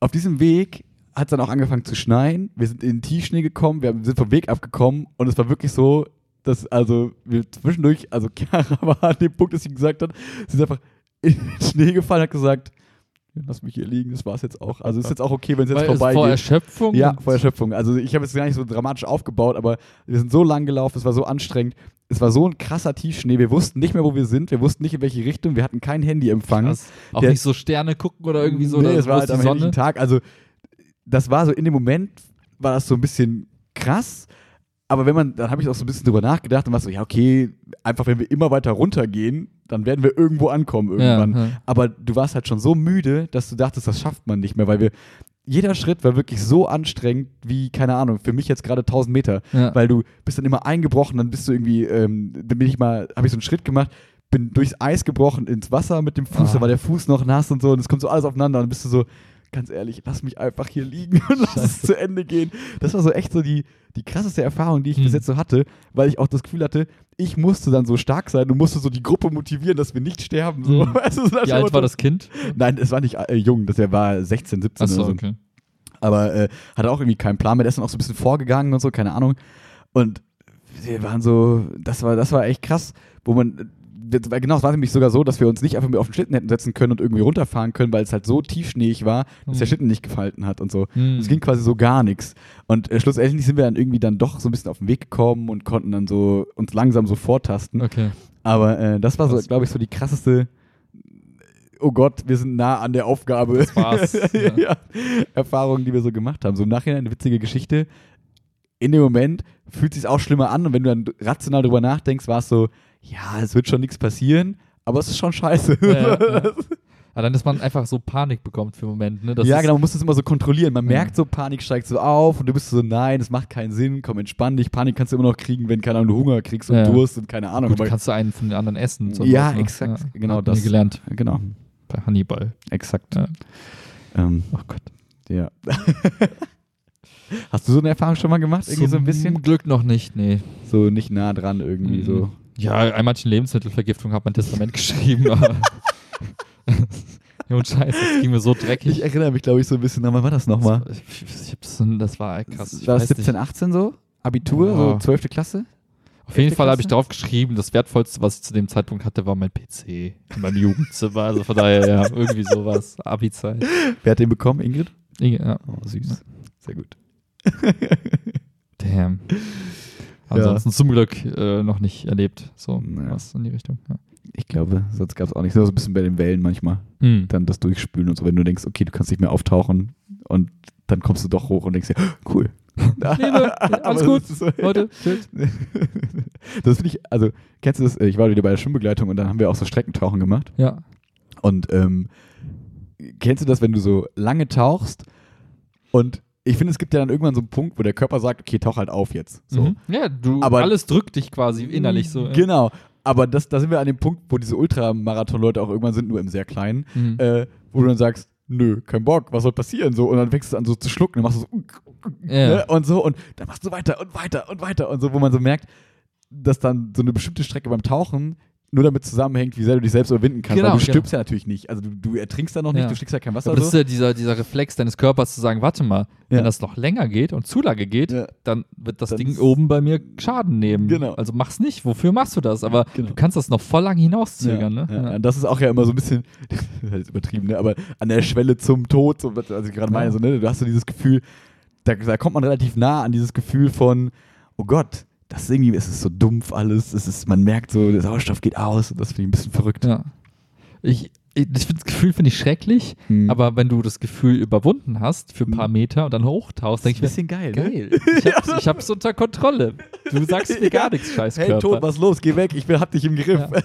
auf diesem Weg hat es dann auch angefangen zu schneien. Wir sind in den Tiefschnee gekommen, wir sind vom Weg abgekommen und es war wirklich so, dass also wir zwischendurch, also Chiara war an dem Punkt, dass sie gesagt hat, sie ist einfach in den Schnee gefallen, hat gesagt, lass mich hier liegen, das war's jetzt auch. Also ist jetzt auch okay, wenn es jetzt Weil es vorbei vor geht. Erschöpfung. Ja, vor Erschöpfung. Also ich habe jetzt gar nicht so dramatisch aufgebaut, aber wir sind so lang gelaufen, es war so anstrengend. Es war so ein krasser Tiefschnee. Wir wussten nicht mehr, wo wir sind. Wir wussten nicht, in welche Richtung. Wir hatten kein Handyempfang. Krass. Auch Der- nicht so Sterne gucken oder irgendwie so. Nee, es war halt ist am Sonne. Tag. Also das war so in dem Moment, war das so ein bisschen krass. Aber wenn man, dann habe ich auch so ein bisschen drüber nachgedacht und war so, ja, okay, einfach wenn wir immer weiter runtergehen, dann werden wir irgendwo ankommen irgendwann. Ja, ja. Aber du warst halt schon so müde, dass du dachtest, das schafft man nicht mehr, weil wir, jeder Schritt war wirklich so anstrengend wie, keine Ahnung, für mich jetzt gerade 1000 Meter. Ja. Weil du bist dann immer eingebrochen, dann bist du irgendwie, ähm, dann bin ich mal, habe ich so einen Schritt gemacht, bin durchs Eis gebrochen ins Wasser mit dem Fuß, Ah. da war der Fuß noch nass und so und es kommt so alles aufeinander und dann bist du so, ganz ehrlich, lass mich einfach hier liegen und lass es zu Ende gehen. Das war so echt so die, die krasseste Erfahrung, die ich bis Hm. jetzt so hatte, weil ich auch das Gefühl hatte, ich musste dann so stark sein und musste so die Gruppe motivieren, dass wir nicht sterben. So. Hm. Weißt du, so Wie alt war das Kind? Nein, es war nicht äh, jung, das war 16, 17 Achso, oder so. okay. Aber äh, hatte auch irgendwie keinen Plan mehr. Der ist dann auch so ein bisschen vorgegangen und so, keine Ahnung. Und wir waren so, das war, das war echt krass, wo man, genau, es war nämlich sogar so, dass wir uns nicht einfach mehr auf den Schlitten hätten setzen können und irgendwie runterfahren können, weil es halt so tiefschneeig war, dass der Mhm. Schlitten nicht gefalten hat und so. Hm. Es ging quasi so gar nichts. Und äh, schlussendlich sind wir dann irgendwie dann doch so ein bisschen auf den Weg gekommen und konnten dann so uns langsam so vortasten. Okay. Aber äh, das war so, glaube ich, so die krasseste. Oh Gott, wir sind nah an der Aufgabe. Das war's, ja. ja. Erfahrungen, die wir so gemacht haben. So im Nachhinein eine witzige Geschichte. In dem Moment fühlt es sich auch schlimmer an und wenn du dann rational drüber nachdenkst, war es so, ja, es wird schon nichts passieren, aber es ist schon scheiße. Ja, ja, ja. Aber dann, dass man einfach so Panik bekommt für einen Moment. Ne? Das ja, genau, man muss das immer so kontrollieren. Man Ja. merkt so, Panik steigt so auf und du bist so, nein, das macht keinen Sinn, komm, entspann dich. Panik kannst du immer noch kriegen, wenn, keine Ahnung, du Hunger kriegst und Ja. Durst und keine Ahnung. Gut, kannst du einen von den anderen essen. Ja, was, ne? exakt, genau Hat das. Gelernt genau, bei Hannibal. exakt. Ja. Ähm, Oh Gott. ja. Hast du so eine Erfahrung schon mal gemacht? Irgendwie so ein bisschen? Zum Glück noch nicht, nee. So nicht nah dran irgendwie Mhm. so. Ja, einmal hatte ich eine Lebensmittelvergiftung, habe mein Testament geschrieben, aber. und Scheiße, das ging mir so dreckig. Ich erinnere mich, glaube ich, so ein bisschen. Wann war das nochmal? Das, so- das war krass. Ich war das weiß 17, nicht. 18 so? Abitur, so Ja. 12. Klasse? Auf jeden Fall habe ich drauf geschrieben, das Wertvollste, was ich zu dem Zeitpunkt hatte, war mein PC in meinem Jugendzimmer. Also von daher, ja, irgendwie sowas. Abi-Zeit. Wer hat den bekommen, Ingrid? Ja, Oh, süß. Sehr gut. damn. Ansonsten zum Glück äh, noch nicht erlebt. So, Ja. was in die Richtung. Ja. Ich glaube, sonst gab es auch nicht. So ein bisschen bei den Wellen manchmal. Hm. Dann das Durchspülen und so, wenn du denkst, okay, du kannst nicht mehr auftauchen und dann kommst du doch hoch und denkst dir, cool. Liebe, alles Aber gut. so- Leute, chillt. Das finde ich, also, kennst du das? Ich war wieder bei der Schwimmbegleitung und dann haben wir auch so Streckentauchen gemacht. Ja. Und ähm, kennst du das, wenn du so lange tauchst und ich finde, es gibt ja dann irgendwann so einen Punkt, wo der Körper sagt, okay, tauch halt auf jetzt. So. Mhm. Ja, du, Aber- alles drückt dich quasi innerlich so. ja. Genau. Aber das, da sind wir an dem Punkt, wo diese Ultramarathon-Leute auch irgendwann sind, nur im sehr kleinen, Mhm. äh, wo du dann sagst, nö, kein Bock, was soll passieren? So, und dann fängst du an so zu schlucken, dann machst du so Ja. ne? und so und dann machst du weiter und weiter und weiter und so, wo man so merkt, dass dann so eine bestimmte Strecke beim Tauchen nur damit zusammenhängt, wie sehr du dich selbst überwinden kannst. Genau, Weil du genau. stirbst ja natürlich nicht. Also du, du ertrinkst da noch nicht, Ja. du schlägst ja kein Wasser. Aber das ist so. ja dieser, dieser Reflex deines Körpers zu sagen, warte mal, Ja. wenn das noch länger geht und zu lange geht, Ja. dann wird das Dann Ding ist- oben bei mir Schaden nehmen. Genau. Also mach's nicht. Wofür machst du das? Aber Genau. du kannst das noch voll lang hinauszögern, ne? Das ist auch ja immer so ein bisschen, das ist jetzt übertrieben, ne? aber an der Schwelle zum Tod, so, was- also ich gerade meine, so, ne? du hast so dieses Gefühl, da, da kommt man relativ nah an dieses Gefühl von, oh Gott, das ist irgendwie, es ist so dumpf alles, es ist, man merkt so, der Sauerstoff geht aus und das finde ich ein bisschen verrückt. Ja. Ich, ich, das das Gefühl finde ich schrecklich, Hm. aber wenn du das Gefühl überwunden hast für ein paar Hm. Meter und dann hochtauchst, das denke ich mir, bisschen geil, ne? geil. Ich hab's, ich hab's unter Kontrolle. Du sagst mir gar nichts, scheiß Hey. Tod, was los? Geh weg, ich bin, hab dich im Griff. Ja.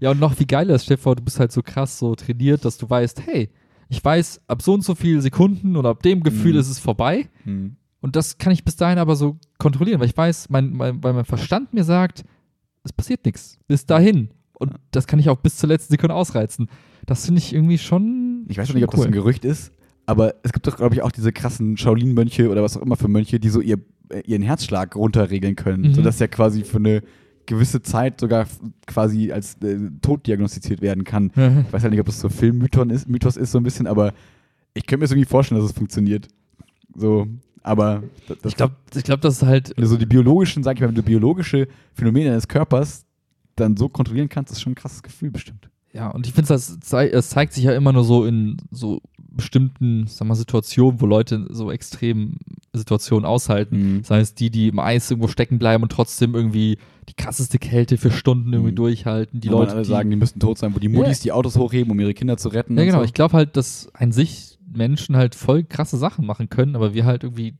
Ja, und noch wie geil dir vor, du bist halt so krass so trainiert, dass du weißt, hey, ich weiß, ab so und so viele Sekunden oder ab dem Gefühl Mhm. ist es vorbei. Hm. Und das kann ich bis dahin aber so kontrollieren, weil ich weiß, mein, mein, weil mein Verstand mir sagt, es passiert nichts. Bis dahin. Und Ja. das kann ich auch bis zur letzten Sekunde ausreizen. Das finde ich irgendwie schon. Ich weiß schon nicht, ob das ein Gerücht ist, aber es gibt doch, glaube ich, auch diese krassen Shaolin-Mönche oder was auch immer für Mönche, die so ihr, äh, ihren Herzschlag runterregeln können, Mhm. sodass er quasi für eine gewisse Zeit sogar quasi als äh, tot diagnostiziert werden kann. Ich weiß halt nicht, ob das so Filmmythos ist, Mythos ist so ein bisschen, aber ich könnte mir das irgendwie vorstellen, dass es funktioniert. So, aber das, das ich glaube, ich glaub, das ist halt. wenn du so die biologischen, sag ich mal, wenn du biologische Phänomene deines Körpers dann so kontrollieren kannst, ist schon ein krasses Gefühl bestimmt. Ja, und ich finde, es zei es zeigt sich ja immer nur so in so bestimmten, sag mal, Situationen, wo Leute so extremen Situationen aushalten. Mhm. Das heißt, die, die im Eis irgendwo stecken bleiben und trotzdem irgendwie die krasseste Kälte für Stunden irgendwie Mhm. durchhalten. Die Wo Leute, alle die, sagen, die müssten tot sein, wo die Muttis die Autos hochheben, um ihre Kinder zu retten. Ja, genau. So. Ich glaube halt, dass an sich Menschen halt voll krasse Sachen machen können, aber wir halt irgendwie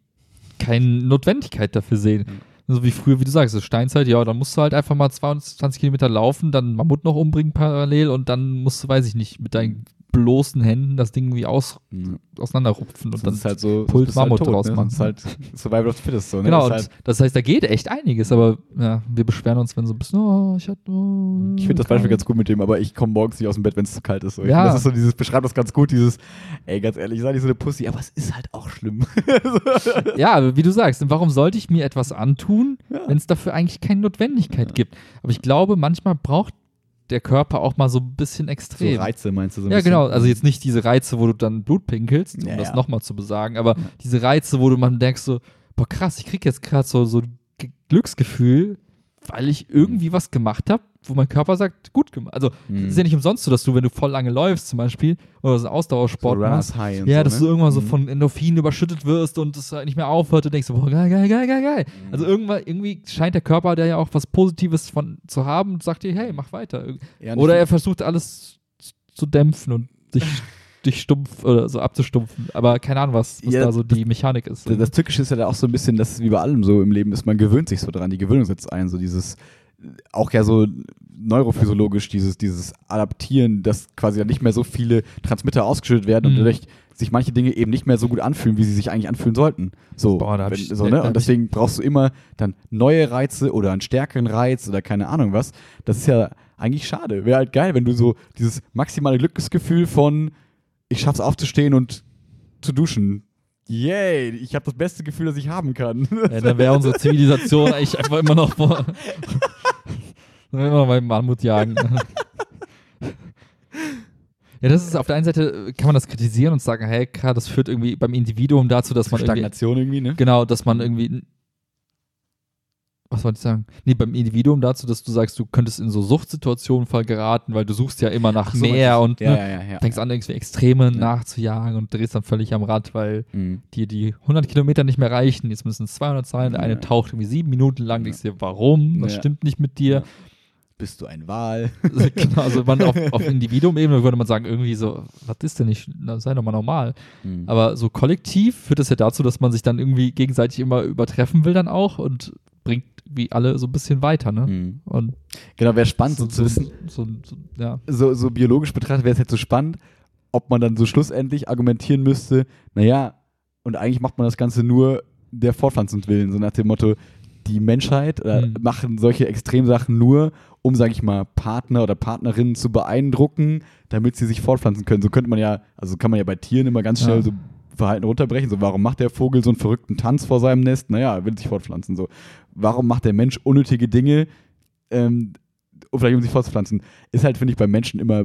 keine Notwendigkeit dafür sehen. So wie früher, wie du sagst, das Steinzeit, ja, dann musst du halt einfach mal 22 Kilometer laufen, dann Mammut noch umbringen parallel und dann musst du, weiß ich nicht, mit deinen bloßen Händen das Ding irgendwie aus, Mhm. auseinanderrupfen und Das dann halt so, Pult halt Mammut tot, draus ne? machen. Das ist halt Survival of the Fittest. So, ne? Genau, das halt, das heißt, da geht echt einiges, aber ja, wir beschweren uns, wenn so ein bisschen, oh, ich hatte. Oh, ich finde das Beispiel ganz gut mit dem, aber ich komme morgens nicht aus dem Bett, wenn es zu kalt ist. So. Ich Ja. find, Das ist so dieses, beschreibt das ganz gut, dieses, ey, ganz ehrlich, sei nicht so eine Pussy, aber es ist halt auch schlimm. Ja, wie du sagst, warum sollte ich mir etwas antun, Ja. wenn es dafür eigentlich keine Notwendigkeit gibt? Aber ich glaube, manchmal braucht der Körper auch mal so ein bisschen so extrem. Reize meinst du so ein ja, bisschen? genau. Also jetzt nicht diese Reize, wo du dann Blut pinkelst, um Ja, das ja. nochmal zu besagen, aber diese Reize, wo du man denkst so, boah krass, ich krieg jetzt gerade so, so ein Glücksgefühl, weil ich irgendwie was gemacht habe, wo mein Körper sagt, gut gemacht. Also es ist ja nicht umsonst so, dass du, wenn du voll lange läufst zum Beispiel, oder so Ausdauersport so machst, ja, so, dass ne? du irgendwann so Mhm. von Endorphinen überschüttet wirst und es halt nicht mehr aufhört und denkst so, boah, geil, geil, geil, geil, geil. Mhm. Also irgendwann, irgendwie scheint der Körper da ja auch was Positives von zu haben und sagt dir, hey, mach weiter. Ja, Oder er versucht alles zu dämpfen und dich, dich stumpf oder so abzustumpfen. Aber keine Ahnung, was, was Ja, da so die Mechanik ist. Das, das Tückische ist ja da auch so ein bisschen, dass wie bei allem so im Leben ist, man gewöhnt sich so dran, die Gewöhnung setzt ein, so dieses, auch ja so neurophysiologisch dieses, dieses Adaptieren, dass quasi dann nicht mehr so viele Transmitter ausgeschüttet werden und Mhm. dadurch sich manche Dinge eben nicht mehr so gut anfühlen, wie sie sich eigentlich anfühlen sollten. So, Boah, wenn, ich- so ne? Und deswegen brauchst du immer dann neue Reize oder einen stärkeren Reiz oder keine Ahnung was. Das ist ja eigentlich schade. Wäre halt geil, wenn du so dieses maximale Glücksgefühl von ich schaff's aufzustehen und zu duschen. Yay, ich habe das beste Gefühl, das ich haben kann. Ja, dann wäre unsere Zivilisation eigentlich einfach immer noch vor. Dann immer noch beim Mammut jagen. Ja, das ist auf der einen Seite, kann man das kritisieren und sagen, hey, klar, das führt irgendwie beim Individuum dazu, dass man irgendwie, Stagnation irgendwie, ne? genau, dass man irgendwie, was wollte ich sagen? Nee, beim Individuum dazu, dass du sagst, du könntest in so Suchtsituationen voll geraten, weil du suchst ja immer nach Ach so, mehr und du? ne, ja, ja, ja, ja. fängst an, irgendwie Extreme nachzujagen und drehst dann völlig am Rad, weil Mhm. dir die 100 Kilometer nicht mehr reichen, jetzt müssen es 200 sein, der eine Ja. taucht irgendwie sieben Minuten lang, Ja. denkst dir, warum? Was Ja. stimmt nicht mit dir? Bist du ein Wal? genau, also man auf, auf Individuum-Ebene würde man sagen, irgendwie so, was ist denn nicht, na, sei doch mal normal. Mhm. Aber so kollektiv führt das ja dazu, dass man sich dann irgendwie gegenseitig immer übertreffen will dann auch und wie alle so ein bisschen weiter, ne? Mhm. Und Genau, wäre spannend so, zu wissen. so, so, ja. So, so biologisch betrachtet wäre es jetzt so spannend, ob man dann so schlussendlich argumentieren müsste, naja, und eigentlich macht man das Ganze nur der Fortpflanzung willen, so nach dem Motto, die Menschheit äh, Mhm. machen solche Extremsachen nur, um, sage ich mal, Partner oder Partnerinnen zu beeindrucken, damit sie sich fortpflanzen können. So könnte man ja, also kann man ja bei Tieren immer ganz schnell Ja. so Verhalten runterbrechen. So, warum macht der Vogel so einen verrückten Tanz vor seinem Nest? Naja, er will sich fortpflanzen. So, warum macht der Mensch unnötige Dinge, ähm, um vielleicht um sich fortzupflanzen? Ist halt, finde ich, beim Menschen immer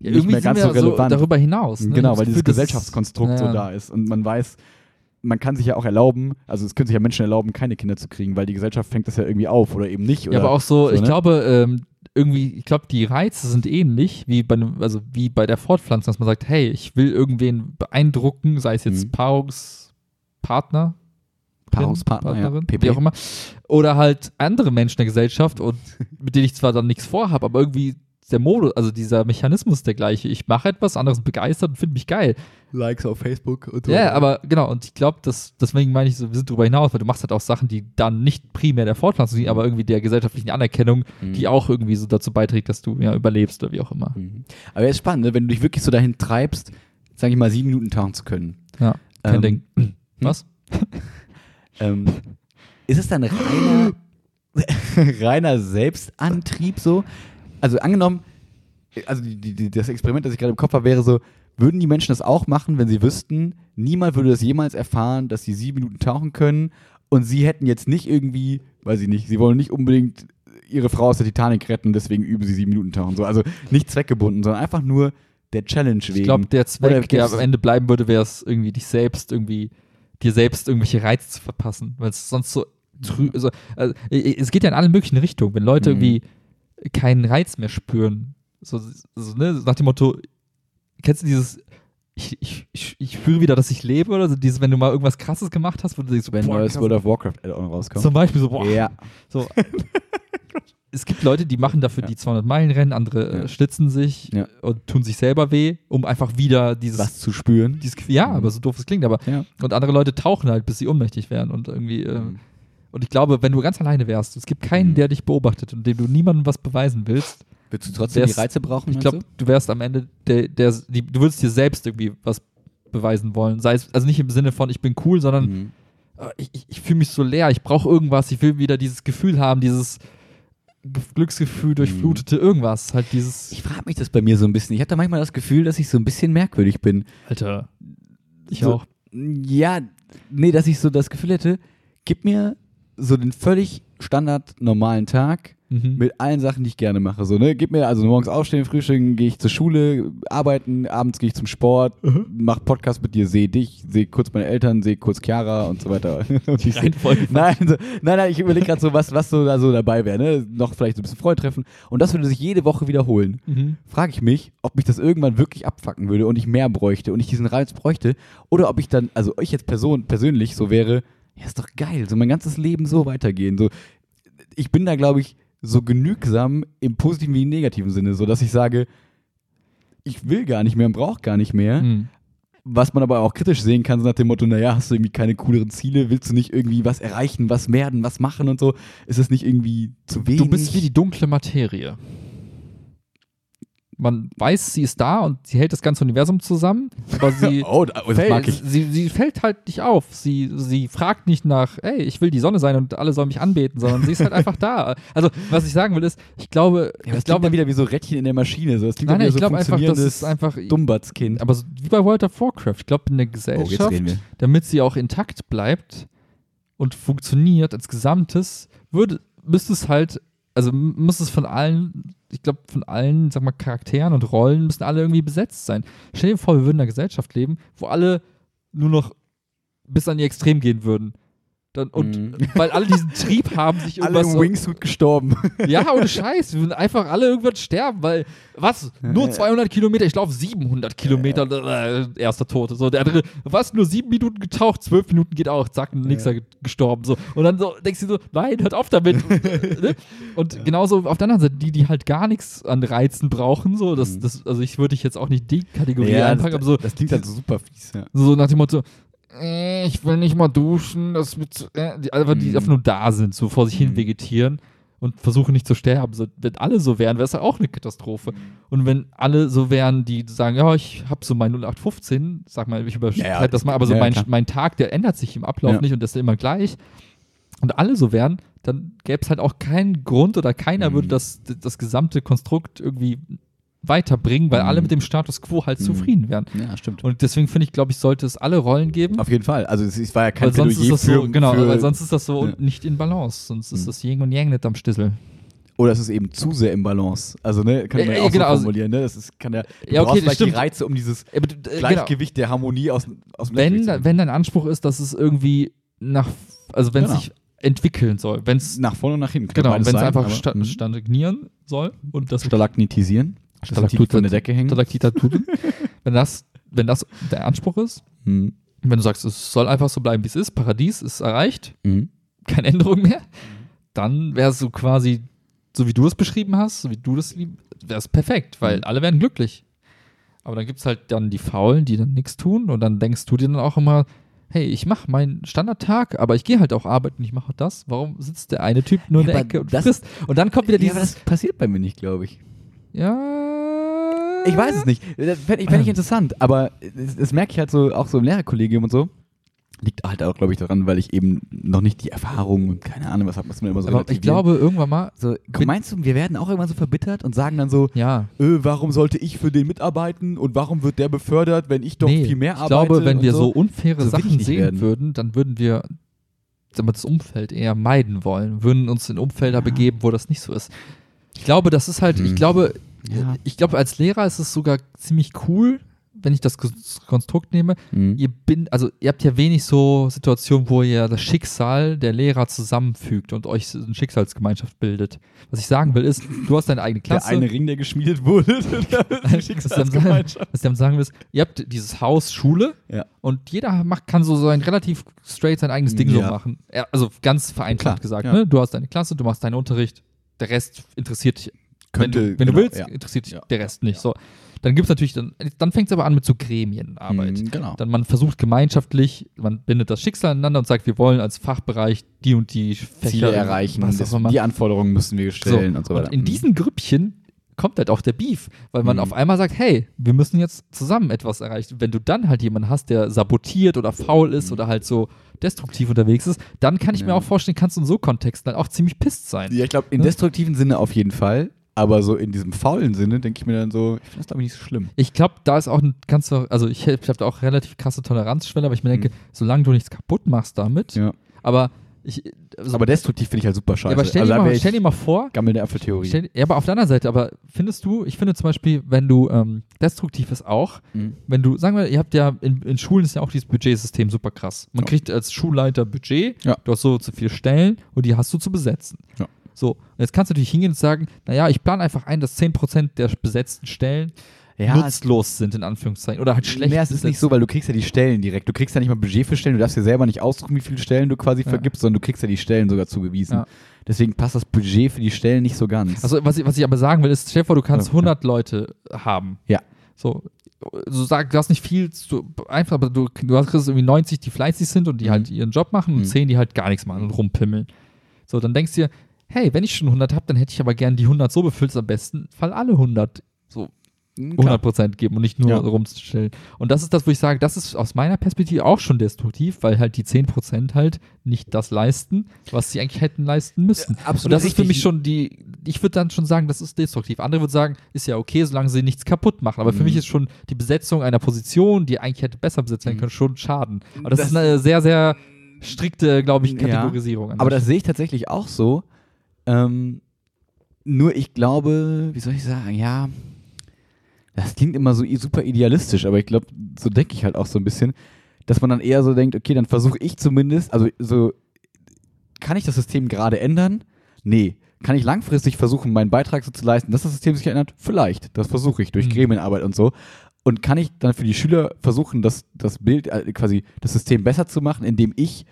Ja, nicht mehr ganz so relevant. darüber hinaus. Ne? Genau, weil dieses das- Gesellschaftskonstrukt so ja. da ist. Und man weiß, man kann sich ja auch erlauben, also es können sich ja Menschen erlauben, keine Kinder zu kriegen, weil die Gesellschaft fängt das ja irgendwie auf oder eben nicht. Oder Ja, aber auch so, so, ich ne? glaube, ähm, irgendwie, ich glaube, die Reize sind ähnlich wie bei also wie bei der Fortpflanzung, dass man sagt, hey, ich will irgendwen beeindrucken, sei es jetzt Mhm. Paarungspartner, Paarungspartner, ja, Partnerin, PP. wie auch immer, oder halt andere Menschen der Gesellschaft und mit denen ich zwar dann nichts vorhabe, aber irgendwie der Modus, also dieser Mechanismus der gleiche. Ich mache etwas, andere sind begeistert und finden mich geil. Likes auf Facebook und so. Ja, aber genau, und ich glaube, dass deswegen meine ich so, wir sind darüber hinaus, weil du machst halt auch Sachen, die dann nicht primär der Fortpflanzung dienen, aber irgendwie der gesellschaftlichen Anerkennung, Mhm. die auch irgendwie so dazu beiträgt, dass du ja überlebst oder wie auch immer. Mhm. Aber es ist spannend, ne? wenn du dich wirklich so dahin treibst, sag ich mal, sieben Minuten tauchen zu können. Ja, kein Ähm, Ding. Was? Ähm, ist es dann reiner, reiner Selbstantrieb so? Also angenommen, also die, die, das Experiment, das ich gerade im Kopf habe, wäre so, würden die Menschen das auch machen, wenn sie wüssten, niemand würde das jemals erfahren, dass sie sieben Minuten tauchen können und sie hätten jetzt nicht irgendwie, weiß ich nicht, sie wollen nicht unbedingt ihre Frau aus der Titanic retten, deswegen üben sie sieben Minuten tauchen. So. Also nicht zweckgebunden, sondern einfach nur der Challenge wegen. Ich glaube, der Zweck, der am Ende bleiben würde, wäre es irgendwie dich selbst irgendwie, dir selbst irgendwelche Reize zu verpassen, weil es sonst so trü also, also, äh, es geht ja in alle möglichen Richtungen, wenn Leute Mhm. irgendwie keinen Reiz mehr spüren, so, so ne, nach dem Motto, kennst du dieses ich, ich, ich, ich spüre wieder, dass ich lebe oder so dieses, wenn du mal irgendwas krasses gemacht hast, wo du denkst, so, wenn neues. World of Warcraft Add-on rauskommt. zum Beispiel so, boah, ja. so. es gibt Leute, die machen dafür Ja. die 200 Meilen Rennen, andere Ja. äh, schlitzen sich Ja. und tun sich selber weh, um einfach wieder dieses Was zu spüren. dieses ja, Mhm. aber so doof es klingt, aber Ja. und andere Leute tauchen halt, bis sie ohnmächtig werden und irgendwie äh, Mhm. und ich glaube, wenn du ganz alleine wärst, es gibt keinen, Mhm. der dich beobachtet und dem du niemandem was beweisen willst. Willst du trotzdem die wär's- Reize brauchen? Ich glaube, du wärst am Ende der, der die, du würdest dir selbst irgendwie was beweisen wollen, sei es also nicht im Sinne von ich bin cool, sondern Mhm. äh, ich, ich, ich fühle mich so leer, ich brauche irgendwas, ich will wieder dieses Gefühl haben, dieses Glücksgefühl durchflutete irgendwas, halt dieses Ich frage mich das bei mir so ein bisschen. Ich habe da manchmal das Gefühl, dass ich so ein bisschen merkwürdig bin. Alter. Ich so, auch. Ja, nee, dass ich so das Gefühl hätte, gib mir so den völlig standard normalen Tag Mhm. mit allen Sachen, die ich gerne mache. So, ne? Gib mir also morgens aufstehen, frühstücken, gehe ich zur Schule, arbeiten, abends gehe ich zum Sport, mach Podcast mit dir, sehe dich, sehe kurz meine Eltern, sehe kurz Chiara und so weiter. Seh- Reihenfolge nein, so, nein, nein, ich überlege gerade so, was, was so da so dabei wäre. Ne? Noch vielleicht so ein bisschen Freund treffen. Und das würde sich jede Woche wiederholen. Mhm. Frage ich mich, ob mich das irgendwann wirklich abfacken würde und ich mehr bräuchte und ich diesen Reiz bräuchte. Oder ob ich dann, also ich jetzt Person, persönlich so wäre, ja, ist doch geil, so mein ganzes Leben so weitergehen. So, ich bin da, glaube ich, so genügsam im positiven wie im negativen Sinne, so dass ich sage, ich will gar nicht mehr und brauche gar nicht mehr. Mhm. Was man aber auch kritisch sehen kann, so nach dem Motto, naja, hast du irgendwie keine cooleren Ziele, willst du nicht irgendwie was erreichen, was werden, was machen und so? Ist das nicht irgendwie zu wenig? Du bist wie die dunkle Materie. Man weiß, sie ist da und sie hält das ganze Universum zusammen, aber sie, oh, das fällt, sie, sie fällt halt nicht auf. Sie, sie fragt nicht nach, ey, ich will die Sonne sein und alle sollen mich anbeten, sondern sie ist halt einfach da. Also, was ich sagen will, ist, ich glaube, Ja, aber ich glaube, wieder wie so Rädchen in der Maschine. So. Das klingt nein, nein, ich so glaube einfach, das ist einfach, Dummbatskind. aber so, wie bei World of Warcraft, ich glaube, in der Oh, Gesellschaft, wir. damit sie auch intakt bleibt und funktioniert als Gesamtes, würde, müsste es halt, also muss es von allen, ich glaube, von allen, sag mal, Charakteren und Rollen müssen alle irgendwie besetzt sein. Stell dir vor, wir würden in einer Gesellschaft leben, wo alle nur noch bis an ihr Extrem gehen würden. Dann, und Mhm. weil alle diesen Trieb haben, sich Alle irgendwas im Wingsuit gestorben. ja, ohne Scheiß. Wir würden einfach alle irgendwann sterben, weil, was? Nur 200 Kilometer, ich laufe 700 Kilometer, äh, erster Tote. So, der andere, was? Nur sieben Minuten getaucht, zwölf Minuten geht auch, zack, nächster ge- gestorben. So. Und dann so, denkst du so, nein, hört auf damit. Ne? Und genauso auf der anderen Seite, die, die halt gar nichts an Reizen brauchen, so, das, Mhm. das, also ich würde dich jetzt auch nicht die Kategorie Ja, aber das, so, das klingt halt so super fies. Ja. so nach dem Motto, ich will nicht mal duschen, das zu, äh, die, einfach, die Mhm. einfach nur da sind, so vor sich hin Mhm. vegetieren und versuchen nicht zu sterben. So, wenn alle so wären, wäre es ja auch eine Katastrophe. Und wenn alle so wären, die sagen, ja, ich habe so mein 0815, sag mal, ich überschreite Ja, ja, das mal, aber so ja, mein, klar. mein Tag, der ändert sich im Ablauf Ja. nicht und das ist immer gleich. Und alle so wären, dann gäbe es halt auch keinen Grund oder keiner Mhm. würde das, das gesamte Konstrukt irgendwie weiterbringen, weil Mhm. alle mit dem Status quo halt Mhm. zufrieden wären. ja, stimmt. Und deswegen finde ich, glaube ich, sollte es alle Rollen geben. Auf jeden Fall. Also es, es war ja kein Weil sonst ist das so, für, genau, für weil sonst ist das so Ja. nicht in Balance. Sonst ist Mhm. das Yin und Yang nicht am Stissel. Oder es ist eben zu sehr im Balance. Also, ne, kann man ja äh, auch genau, so also- formulieren, ne? Das ist, kann ja, du Ja, okay, brauchst vielleicht die. Reize, um dieses Äh, aber, äh, genau. Gleichgewicht der Harmonie aus, aus dem Wenn, zu wenn dein Anspruch ist, dass es irgendwie nach, also wenn es Genau. sich entwickeln soll, wenn es nach vorne und nach hinten. genau, wenn es einfach sta Mhm. stagnieren soll und das Stalagnitisieren. Die von der Decke hängen. Stalaktitaturen, wenn das, wenn das der Anspruch ist, Mhm. wenn du sagst, es soll einfach so bleiben, wie es ist, Paradies ist erreicht, Mhm. keine Änderung mehr, dann wäre es so quasi, so wie du es beschrieben hast, so wie du das lieb, wäre es perfekt, weil Mhm. alle wären glücklich. Aber dann gibt es halt dann die Faulen, die dann nichts tun und dann denkst du dir dann auch immer, hey, ich mache meinen Standardtag, aber ich gehe halt auch arbeiten, ich mache das. Warum sitzt der eine Typ nur in Ja, der Ecke und das- frisst? Und dann kommt wieder Ja, aber dieses, das passiert bei mir nicht, glaube ich. ja, Ich weiß es nicht. Das fände ich, fänd ich interessant, aber das, das merke ich halt so auch so im Lehrerkollegium und so. Liegt halt auch, glaube ich, daran, weil ich eben noch nicht die Erfahrung und keine Ahnung, was hat man immer so Aber ich glaube, irgendwann mal, so, meinst du, wir werden auch irgendwann so verbittert und sagen dann so, ja, äh, warum sollte ich für den mitarbeiten und warum wird der befördert, wenn ich doch nee, viel mehr ich arbeite? glaube, wenn wir so unfaire So will ich Sachen sehen werden. würden, dann würden wir, das Umfeld eher meiden wollen, würden uns in Umfelder Ja. begeben, wo das nicht so ist. Ich glaube, das ist halt, ich Hm. glaube, Ja. ich glaube, als Lehrer ist es sogar ziemlich cool, wenn ich das Konstrukt nehme. Mhm. Ihr bin, also ihr habt ja wenig so Situationen, wo ihr das Schicksal der Lehrer zusammenfügt und euch eine Schicksalsgemeinschaft bildet. Was ich sagen will, ist, du hast deine eigene Der Klasse. eine Ring, der geschmiedet wurde. was, ich damit sagen, was ich damit sagen will, ist, ihr habt dieses Haus Schule Ja. und jeder macht, kann so sein relativ straight sein eigenes Ding so Ja. machen. Ja, also ganz vereinfacht Klar, gesagt. ja. Ne? Du hast deine Klasse, du machst deinen Unterricht, der Rest interessiert dich. Könnte, wenn, wenn du genau, willst, ja. interessiert dich Ja. der Rest nicht. So. Dann gibt es natürlich, dann, dann fängt es aber an mit so Gremienarbeit. Mhm, genau. Dann man versucht gemeinschaftlich, man bindet das Schicksal aneinander und sagt, wir wollen als Fachbereich die und die Fächer Ziele erreichen, was das, auch immer. die Anforderungen müssen wir stellen und so weiter. Und in Mhm. diesen Grüppchen kommt halt auch der Beef, weil man Mhm. auf einmal sagt, hey, wir müssen jetzt zusammen etwas erreichen. Wenn du dann halt jemanden hast, der sabotiert oder faul ist oder halt so destruktiv unterwegs ist, dann kann ich mir Mhm. Ja. auch vorstellen, kannst du in so Kontexten halt auch ziemlich pisst sein. Ja, ich glaube, im Ne? destruktiven Sinne auf jeden Fall. Aber so in diesem faulen Sinne denke ich mir dann so, ich finde das glaube ich nicht so schlimm. Ich glaube, da ist auch ein ganz, also ich, ich habe da auch relativ krasse Toleranzschwelle, aber ich mir denke, Mhm. solange du nichts kaputt machst damit, Ja. aber ich, also, Aber destruktiv finde ich halt super scheiße. ja, aber stell, also dir mal, stell dir mal vor, gammelnde Apfeltheorie. stell, ja, aber auf der anderen Seite, aber findest du, ich finde zum Beispiel, wenn du ähm, destruktiv ist auch, Mhm. wenn du, sagen wir, ihr habt ja in, in Schulen ist ja auch dieses Budgetsystem super krass. Man Ja. kriegt als Schulleiter Budget, Ja. du hast so zu viele Stellen und die hast du zu besetzen. Ja. So, und jetzt kannst du natürlich hingehen und sagen, naja, ich plane einfach ein, dass 10% der besetzten Stellen Ja, nutzlos sind, in Anführungszeichen, oder halt schlecht Nee, es ist nicht so, weil du kriegst ja die Stellen direkt. Du kriegst ja nicht mal Budget für Stellen. Du darfst dir selber nicht aussuchen, wie viele Stellen du quasi Ja. vergibst, sondern du kriegst ja die Stellen sogar zugewiesen. Ja. Deswegen passt das Budget für die Stellen nicht so ganz. Also, was ich, was ich aber sagen will, ist, stell dir vor, du kannst Ja. 100 Leute haben. Ja. So, so sag, du hast nicht viel, zu, einfach, aber du, du hast irgendwie 90, die fleißig sind und die Mhm. halt ihren Job machen und Mhm. 10, die halt gar nichts machen und rumpimmeln. So, dann denkst du dir, hey, wenn ich schon 100 habe, dann hätte ich aber gern die 100 so befüllt, am besten Fall alle 100 so Klar. 100% geben und nicht nur Ja. rumstellen. Und das ist das, wo ich sage, das ist aus meiner Perspektive auch schon destruktiv, weil halt die 10% halt nicht das leisten, was sie eigentlich hätten leisten müssen. absolut und das ist für richtig. mich schon die, ich würde dann schon sagen, das ist destruktiv. Andere würden sagen, ist ja okay, solange sie nichts kaputt machen. Aber für Mhm. mich ist schon die Besetzung einer Position, die eigentlich hätte besser besetzt werden Mhm. können, schon Schaden. Aber das, Das- ist eine sehr, sehr strikte, glaube ich, Ja, Kategorisierung. an Aber das sehe ich tatsächlich auch so. Ähm, nur ich glaube, wie soll ich sagen, ja, das klingt immer so super idealistisch, aber ich glaube, so denke ich halt auch so ein bisschen, dass man dann eher so denkt, okay, dann versuche ich zumindest, also so, kann ich das System gerade ändern? Nee. Kann ich langfristig versuchen, meinen Beitrag so zu leisten, dass das System sich ändert? Vielleicht. Das versuche ich durch Mhm. Gremienarbeit und so. Und kann ich dann für die Schüler versuchen, das, das Bild, äh, quasi das System besser zu machen, indem ich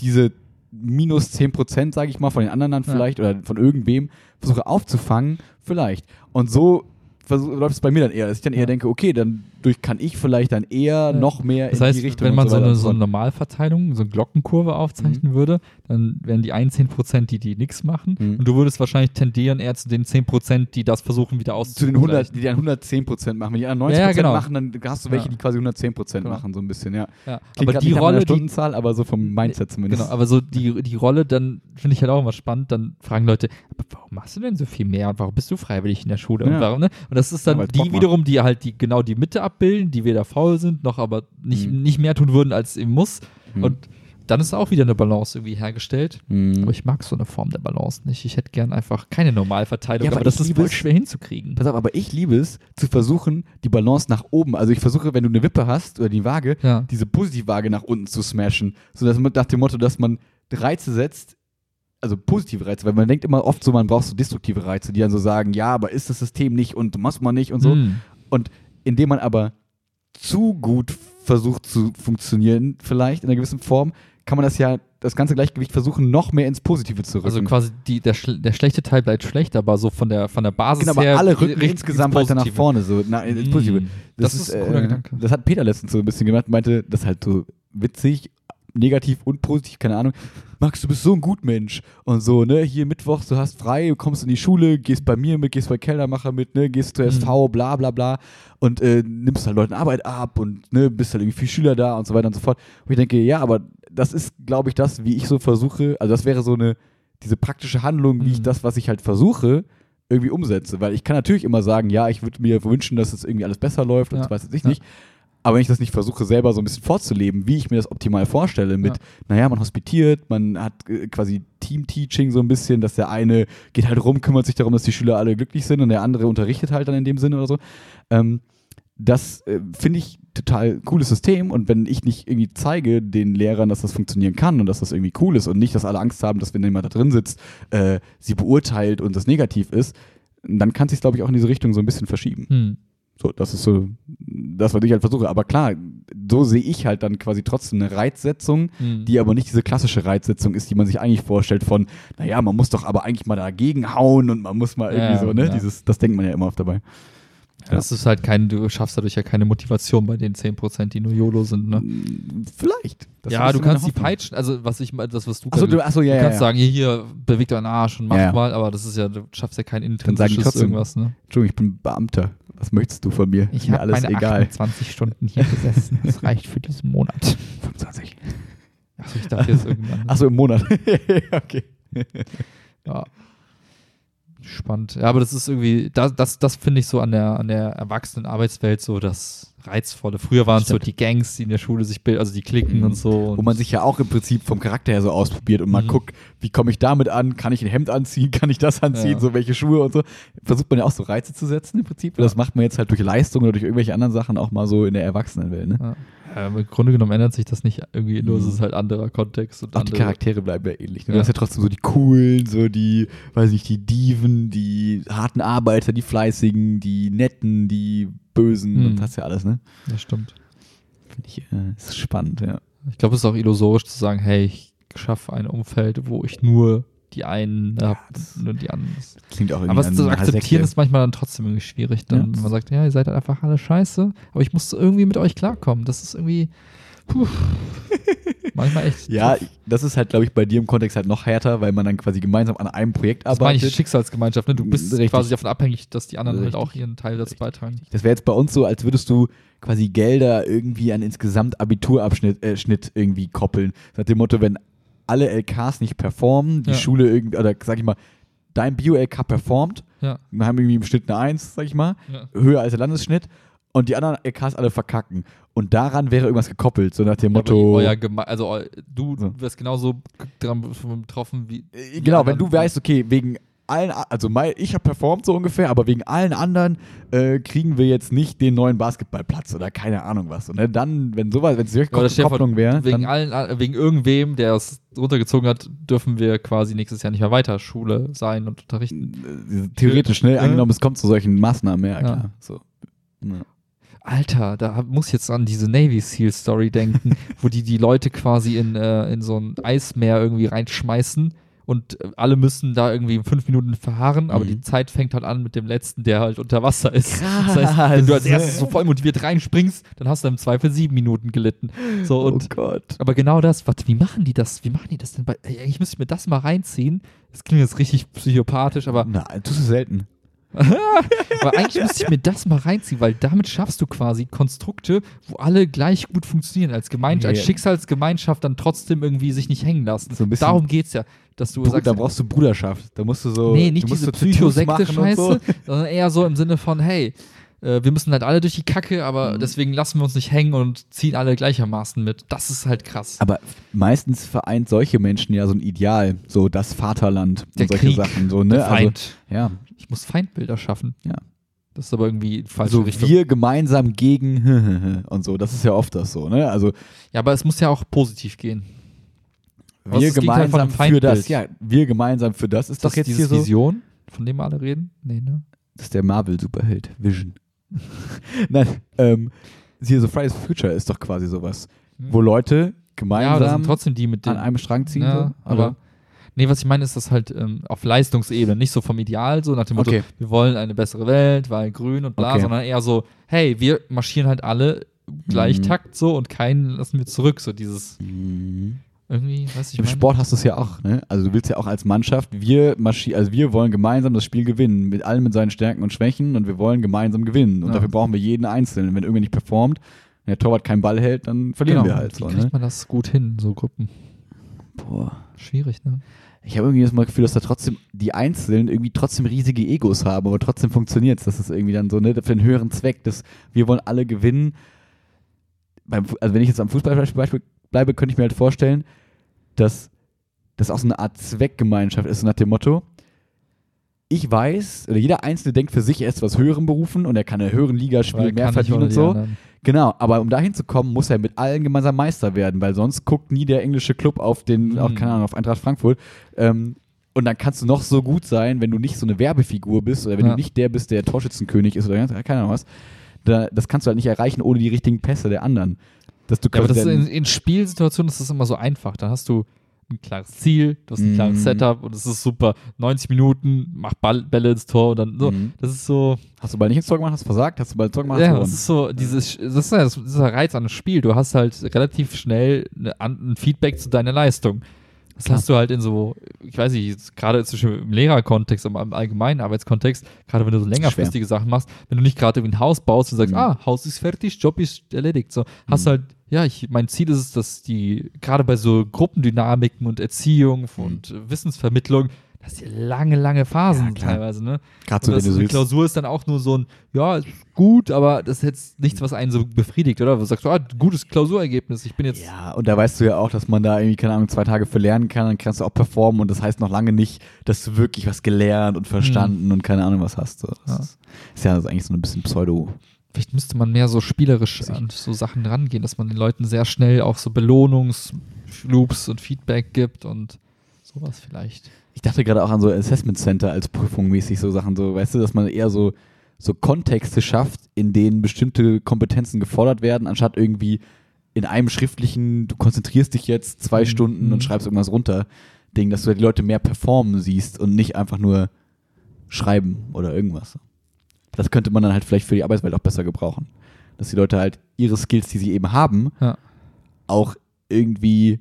diese minus 10%, sage ich mal, von den anderen dann Ja. vielleicht oder von irgendwem versuche aufzufangen? Vielleicht. Und so läuft es bei mir dann eher, dass ich dann eher denke, okay, dann durch kann ich vielleicht dann eher Ja. noch mehr Das in heißt, die Richtung. wenn man so weiter eine, so eine. Normalverteilung, so eine Glockenkurve aufzeichnen würde, dann wären die einen 10%, die, die nichts machen. Mhm. Und du würdest wahrscheinlich tendieren eher zu den 10%, die das versuchen, wieder zu den 100, auszugleichen. die dann 110% machen. Wenn die anderen 90% Ja, ja, genau. machen, dann hast du welche, Ja. die quasi 110% Genau. machen, so ein bisschen, ja. Ja. Klingt Aber die Rolle, die, Stundenzahl, aber so vom Mindset zumindest. genau, aber so die, die Rolle, dann finde ich halt auch immer spannend, dann fragen Leute, aber warum machst du denn so viel mehr und warum bist du freiwillig in der Schule Ja. und warum, ne? Und das ist dann die wiederum, die halt die genau die Mitte abbilden, die weder faul sind, noch aber nicht, Mhm. nicht mehr tun würden, als eben muss. Mhm. Und dann ist auch wieder eine Balance irgendwie hergestellt. Mhm. Aber ich mag so eine Form der Balance nicht. Ich hätte gern einfach keine Normalverteilung, Ja, aber aber das ist es- schwer hinzukriegen. Pass auf, aber ich liebe es, zu versuchen, die Balance nach oben. Also ich versuche, wenn du eine Wippe hast oder die Waage, Ja. diese Positivwaage nach unten zu smashen. So dass man nach dem Motto, dass man Reize setzt, also positive Reize, weil man denkt immer oft so, man braucht so destruktive Reize, die dann so sagen, ja, aber ist das System nicht und muss man nicht und so. Mm. Und indem man aber zu gut versucht zu funktionieren, vielleicht in einer gewissen Form, kann man das ja, das ganze Gleichgewicht versuchen, noch mehr ins Positive zu rücken. Also quasi die, der, der schlechte Teil bleibt schlecht, aber so von der, von der Basis Genau, aber her. alle rücken insgesamt ins weiter nach Positive. vorne, so na, ins Mm. Positive. Das ist cooler Gedanke. Das hat Peter letztens so ein bisschen gemacht, meinte, das ist halt so witzig, negativ und positiv, keine Ahnung. Max, du bist so ein Gutmensch und so, ne, hier Mittwochs, du hast frei, du kommst in die Schule, gehst bei mir mit, gehst bei Kellermacher mit, ne, gehst zur Mhm. SV, bla bla bla und äh, nimmst halt Leuten Arbeit ab und ne, bist halt irgendwie viel Schüler da und so weiter und so fort. Und ich denke, ja, aber das ist, glaube ich, das, wie ich so versuche, also das wäre so eine, diese praktische Handlung, wie ich Mhm. das, was ich halt versuche, irgendwie umsetze. Weil ich kann natürlich immer sagen, ja, ich würde mir wünschen, dass es irgendwie alles besser läuft und Ja. das weiß jetzt ich Ja. Aber wenn ich das nicht versuche, selber so ein bisschen vorzuleben, wie ich mir das optimal vorstelle, mit, Ja. naja, man hospitiert, man hat äh, quasi Team-Teaching so ein bisschen, dass der eine geht halt rum, kümmert sich darum, dass die Schüler alle glücklich sind und der andere unterrichtet halt dann in dem Sinne oder so. Ähm, das äh, finde ich total cooles System und wenn ich nicht irgendwie zeige den Lehrern, dass das funktionieren kann und dass das irgendwie cool ist und nicht, dass alle Angst haben, dass wenn jemand da drin sitzt, äh, sie beurteilt und das negativ ist, dann kann sich glaube ich auch in diese Richtung so ein bisschen verschieben. Hm. So, das ist so das, was ich halt versuche. Aber klar, so sehe ich halt dann quasi trotzdem eine Reizsetzung, Hm. die aber nicht diese klassische Reizsetzung ist, die man sich eigentlich vorstellt von, naja, man muss doch aber eigentlich mal dagegen hauen und man muss mal irgendwie Ja, so, ne? ja. Dieses, das denkt man ja immer oft dabei. Das ist halt kein, du schaffst dadurch ja keine Motivation bei den 10%, die nur YOLO sind, ne? Vielleicht. Das ja, du kannst die peitschen, also was ich mal, das, was du Achso, du, achso, ja, du ja, kannst ja. sagen, hier, hier, beweg deinen Arsch und mach Ja, ja. mal, aber das ist ja, du schaffst ja kein intrinsisches irgendwas, ne? Entschuldigung, ich bin Beamter. Was möchtest du von mir? Ich habe alles meine egal. 28 Stunden hier gesessen. Das reicht für diesen Monat. 25. Achso, ich dachte jetzt irgendwann. Achso, im Monat. okay. Ja. Spannend. Ja, aber das ist irgendwie, das, das, das finde ich so an der, an der erwachsenen Arbeitswelt so das Reizvolle. Früher waren es so die Gangs, die in der Schule sich bilden, also die Klicken Mhm. und so. Und Wo man sich ja auch im Prinzip vom Charakter her so ausprobiert und mal Mhm. guckt, wie komme ich damit an? Kann ich ein Hemd anziehen? Kann ich das anziehen? Ja. So welche Schuhe und so. Versucht man ja auch so Reize zu setzen im Prinzip. Und das macht man jetzt halt durch Leistung oder durch irgendwelche anderen Sachen auch mal so in der Erwachsenenwelt. Ne? ja. Ja, im Grunde genommen ändert sich das nicht irgendwie, nur Mhm. es ist halt anderer Kontext und Auch die andere. Charaktere bleiben ja ähnlich. Ne? Du hast ja trotzdem so die coolen, so die, weiß nicht, die Dieven, die harten Arbeiter, die fleißigen, die netten, die bösen Mhm. und das ja alles, ne? Das stimmt. Finde ich, äh, ist spannend, ja. Ich glaube, es ist auch illusorisch zu sagen, hey, ich schaffe ein Umfeld, wo ich nur die einen Ja, das- und die anderen. Klingt auch irgendwie Aber zu akzeptieren ist manchmal dann trotzdem irgendwie schwierig. Dann, Ja. wenn man sagt, ja, ihr seid halt einfach alle scheiße, aber ich muss irgendwie mit euch klarkommen. Das ist irgendwie puh, manchmal echt. Ja, tough. das ist halt, glaube ich, bei dir im Kontext halt noch härter, weil man dann quasi gemeinsam an einem Projekt das meine ich arbeitet. Schicksalsgemeinschaft. Ne? Du bist Richtig. quasi davon abhängig, dass die anderen halt Richtig. auch ihren Teil dazu beitragen. Das wäre jetzt bei uns so, als würdest du quasi Gelder irgendwie an insgesamt Abiturabschnitt äh, Schnitt irgendwie koppeln. Nach dem Motto, wenn alle LKs nicht performen, die Ja. Schule irgendwie, oder sag ich mal, dein Bio-LK performt, Ja, wir haben irgendwie im Schnitt eine 1, sag ich mal, ja. höher als der Landesschnitt und die anderen LKs alle verkacken. Und daran wäre irgendwas gekoppelt, so nach dem Motto. Geme also du wirst genauso dran betroffen wie. Äh, Genau, wenn du weißt, okay, wegen allen, also ich habe performt so ungefähr, aber wegen allen anderen äh, kriegen wir jetzt nicht den neuen Basketballplatz oder keine Ahnung was. Und dann, wenn sowas, wenn es solche Ja, Kopplung wäre, Wegen, allen, wegen irgendwem, der es runtergezogen hat, dürfen wir quasi nächstes Jahr nicht mehr weiter Schule sein und unterrichten. äh, theoretisch schnell Ja. angenommen, es kommt zu solchen Maßnahmen, ja, Ja. klar. So. Ja. Alter, da muss ich jetzt an diese Navy Seal Story denken, wo die die Leute quasi in, äh, in so ein Eismeer irgendwie reinschmeißen und äh, alle müssen da irgendwie fünf Minuten verharren, aber Mhm. die Zeit fängt halt an mit dem letzten, der halt unter Wasser ist. Krass. Das heißt, wenn du als erstes so voll motiviert reinspringst, dann hast du im Zweifel sieben Minuten gelitten. So und oh Gott. aber genau das, warte, wie machen die das? Wie machen die das denn? Bei, eigentlich müsste ich mir das mal reinziehen. Das klingt jetzt richtig psychopathisch, aber, Na, tust du selten. Aber eigentlich müsste ich mir das mal reinziehen, weil damit schaffst du quasi Konstrukte, wo alle gleich gut funktionieren als Gemeinschaft, als Ja. Schicksalsgemeinschaft dann trotzdem irgendwie sich nicht hängen lassen. So Darum geht's ja, dass du Bru- sagst, da brauchst du Bruderschaft. Da musst du so. nee, nicht diese so Psychosekte-Scheiße, so. sondern eher so im Sinne von, hey, äh, wir müssen halt alle durch die Kacke, aber Mhm. deswegen lassen wir uns nicht hängen und ziehen alle gleichermaßen mit. Das ist halt krass. Aber meistens vereint solche Menschen ja so ein Ideal, so das Vaterland Der und solche Krieg, Sachen. So, ne? Der Feind. Also, ja. Ich muss Feindbilder schaffen. Ja. Das ist aber irgendwie die falsche Also Richtung. wir gemeinsam gegen und so. Das ist ja oft das so, ne? Also ja, aber es muss ja auch positiv gehen. Was wir gemeinsam für das, ja, wir gemeinsam für das ist Ist das doch jetzt dieses hier so. Vision, von dem wir alle reden? Nee, ne? Das ist der Marvel-Superheld, Vision. Nein, ähm, hier so Fridays for Future ist doch quasi sowas, wo Leute ja, gemeinsam sind trotzdem die mit an einem Strang ziehen. ja, so, aber. Nee, was ich meine, ist das halt ähm, auf Leistungsebene, nicht so vom Ideal, so nach dem Motto, Okay. wir wollen eine bessere Welt, weil grün und bla, Okay. sondern eher so, hey, wir marschieren halt alle gleich Mhm. Takt so und keinen lassen wir zurück, so dieses Mhm. irgendwie, weiß ich Im meine? Sport hast du es ja auch, ne? Also du willst ja auch als Mannschaft, wir also wir wollen gemeinsam das Spiel gewinnen, mit allen mit seinen Stärken und Schwächen und wir wollen gemeinsam gewinnen. Und Ja. dafür brauchen wir jeden Einzelnen. Wenn irgendwer nicht performt, wenn der Torwart keinen Ball hält, dann verlieren Genau. wir halt Wie so, kriegt ne? man das gut hin, so Gruppen? Boah. Schwierig, ne? Ich habe irgendwie das mal Gefühl, dass da trotzdem die Einzelnen irgendwie trotzdem riesige Egos haben, aber trotzdem funktioniert es. Das ist irgendwie dann so, ne, für einen höheren Zweck, dass wir wollen alle gewinnen. Beim, also wenn ich jetzt am Fußballbeispiel bleibe, könnte ich mir halt vorstellen, dass das auch so eine Art Zweckgemeinschaft ist, nach dem Motto, ich weiß, oder jeder Einzelne denkt für sich, er ist was höheren berufen und er kann in einer höheren Liga spielen, mehr verdienen und so. anderen. Genau, aber um dahin zu kommen, muss er mit allen gemeinsam Meister werden, weil sonst guckt nie der englische Club auf den, Mhm. auf, keine Ahnung, auf Eintracht Frankfurt. Ähm, und dann kannst du noch so gut sein, wenn du nicht so eine Werbefigur bist oder wenn Ja. du nicht der bist, der Torschützenkönig ist oder ganz, keine Ahnung was. Da, das kannst du halt nicht erreichen ohne die richtigen Pässe der anderen. Dass du Ja, aber das in, in Spielsituationen ist das immer so einfach. Dann hast du ein klares Ziel, du hast ein Mhm. klares Setup und es ist super. 90 Minuten, mach Ball, Bälle ins Tor und dann so. Mhm. Das ist so, Hast du bald nicht ins Tor gemacht, hast du versagt, hast du bald ins Tor gemacht, ja, das ist so, dieses, das ist ja das, dieser Reiz an einem Spiel. Du hast halt relativ schnell eine, ein Feedback zu deiner Leistung. Das Klar. hast du halt in so, ich weiß nicht, gerade zwischen im Lehrerkontext, im, im allgemeinen Arbeitskontext, gerade wenn du so längerfristige Sachen machst, wenn du nicht gerade irgendwie ein Haus baust und sagst, Mhm. ah, Haus ist fertig, Job ist erledigt, so, hast Mhm. halt, ja, ich, mein Ziel ist es, dass die, gerade bei so Gruppendynamiken und Erziehung und äh, Wissensvermittlung, dass die lange, lange Phasen Ja, teilweise, ne? Gerade so, wenn das, du so. Klausur ist dann auch nur so ein, ja, gut, aber das ist jetzt nichts, was einen so befriedigt, oder? Du sagst, ah, gutes Klausurergebnis, ich bin jetzt. Ja, und da weißt du ja auch, dass man da irgendwie, keine Ahnung, zwei Tage für lernen kann, dann kannst du auch performen und das heißt noch lange nicht, dass du wirklich was gelernt und verstanden und keine Ahnung was hast. So. Das Mhm. Ja. ist, ist ja also eigentlich so ein bisschen Pseudo. Vielleicht müsste man mehr so spielerisch an so Sachen rangehen, dass man den Leuten sehr schnell auch so Belohnungsloops und Feedback gibt und sowas vielleicht. Ich dachte gerade auch an so Assessment Center als Prüfung mäßig, so Sachen, so, weißt du, dass man eher so, so Kontexte schafft, in denen bestimmte Kompetenzen gefordert werden, anstatt irgendwie in einem schriftlichen, du konzentrierst dich jetzt zwei Mhm. Stunden und schreibst irgendwas runter. Ding, dass du halt die Leute mehr performen siehst und nicht einfach nur schreiben oder irgendwas. Das könnte man dann halt vielleicht für die Arbeitswelt auch besser gebrauchen. Dass die Leute halt ihre Skills, die sie eben haben, Ja. auch irgendwie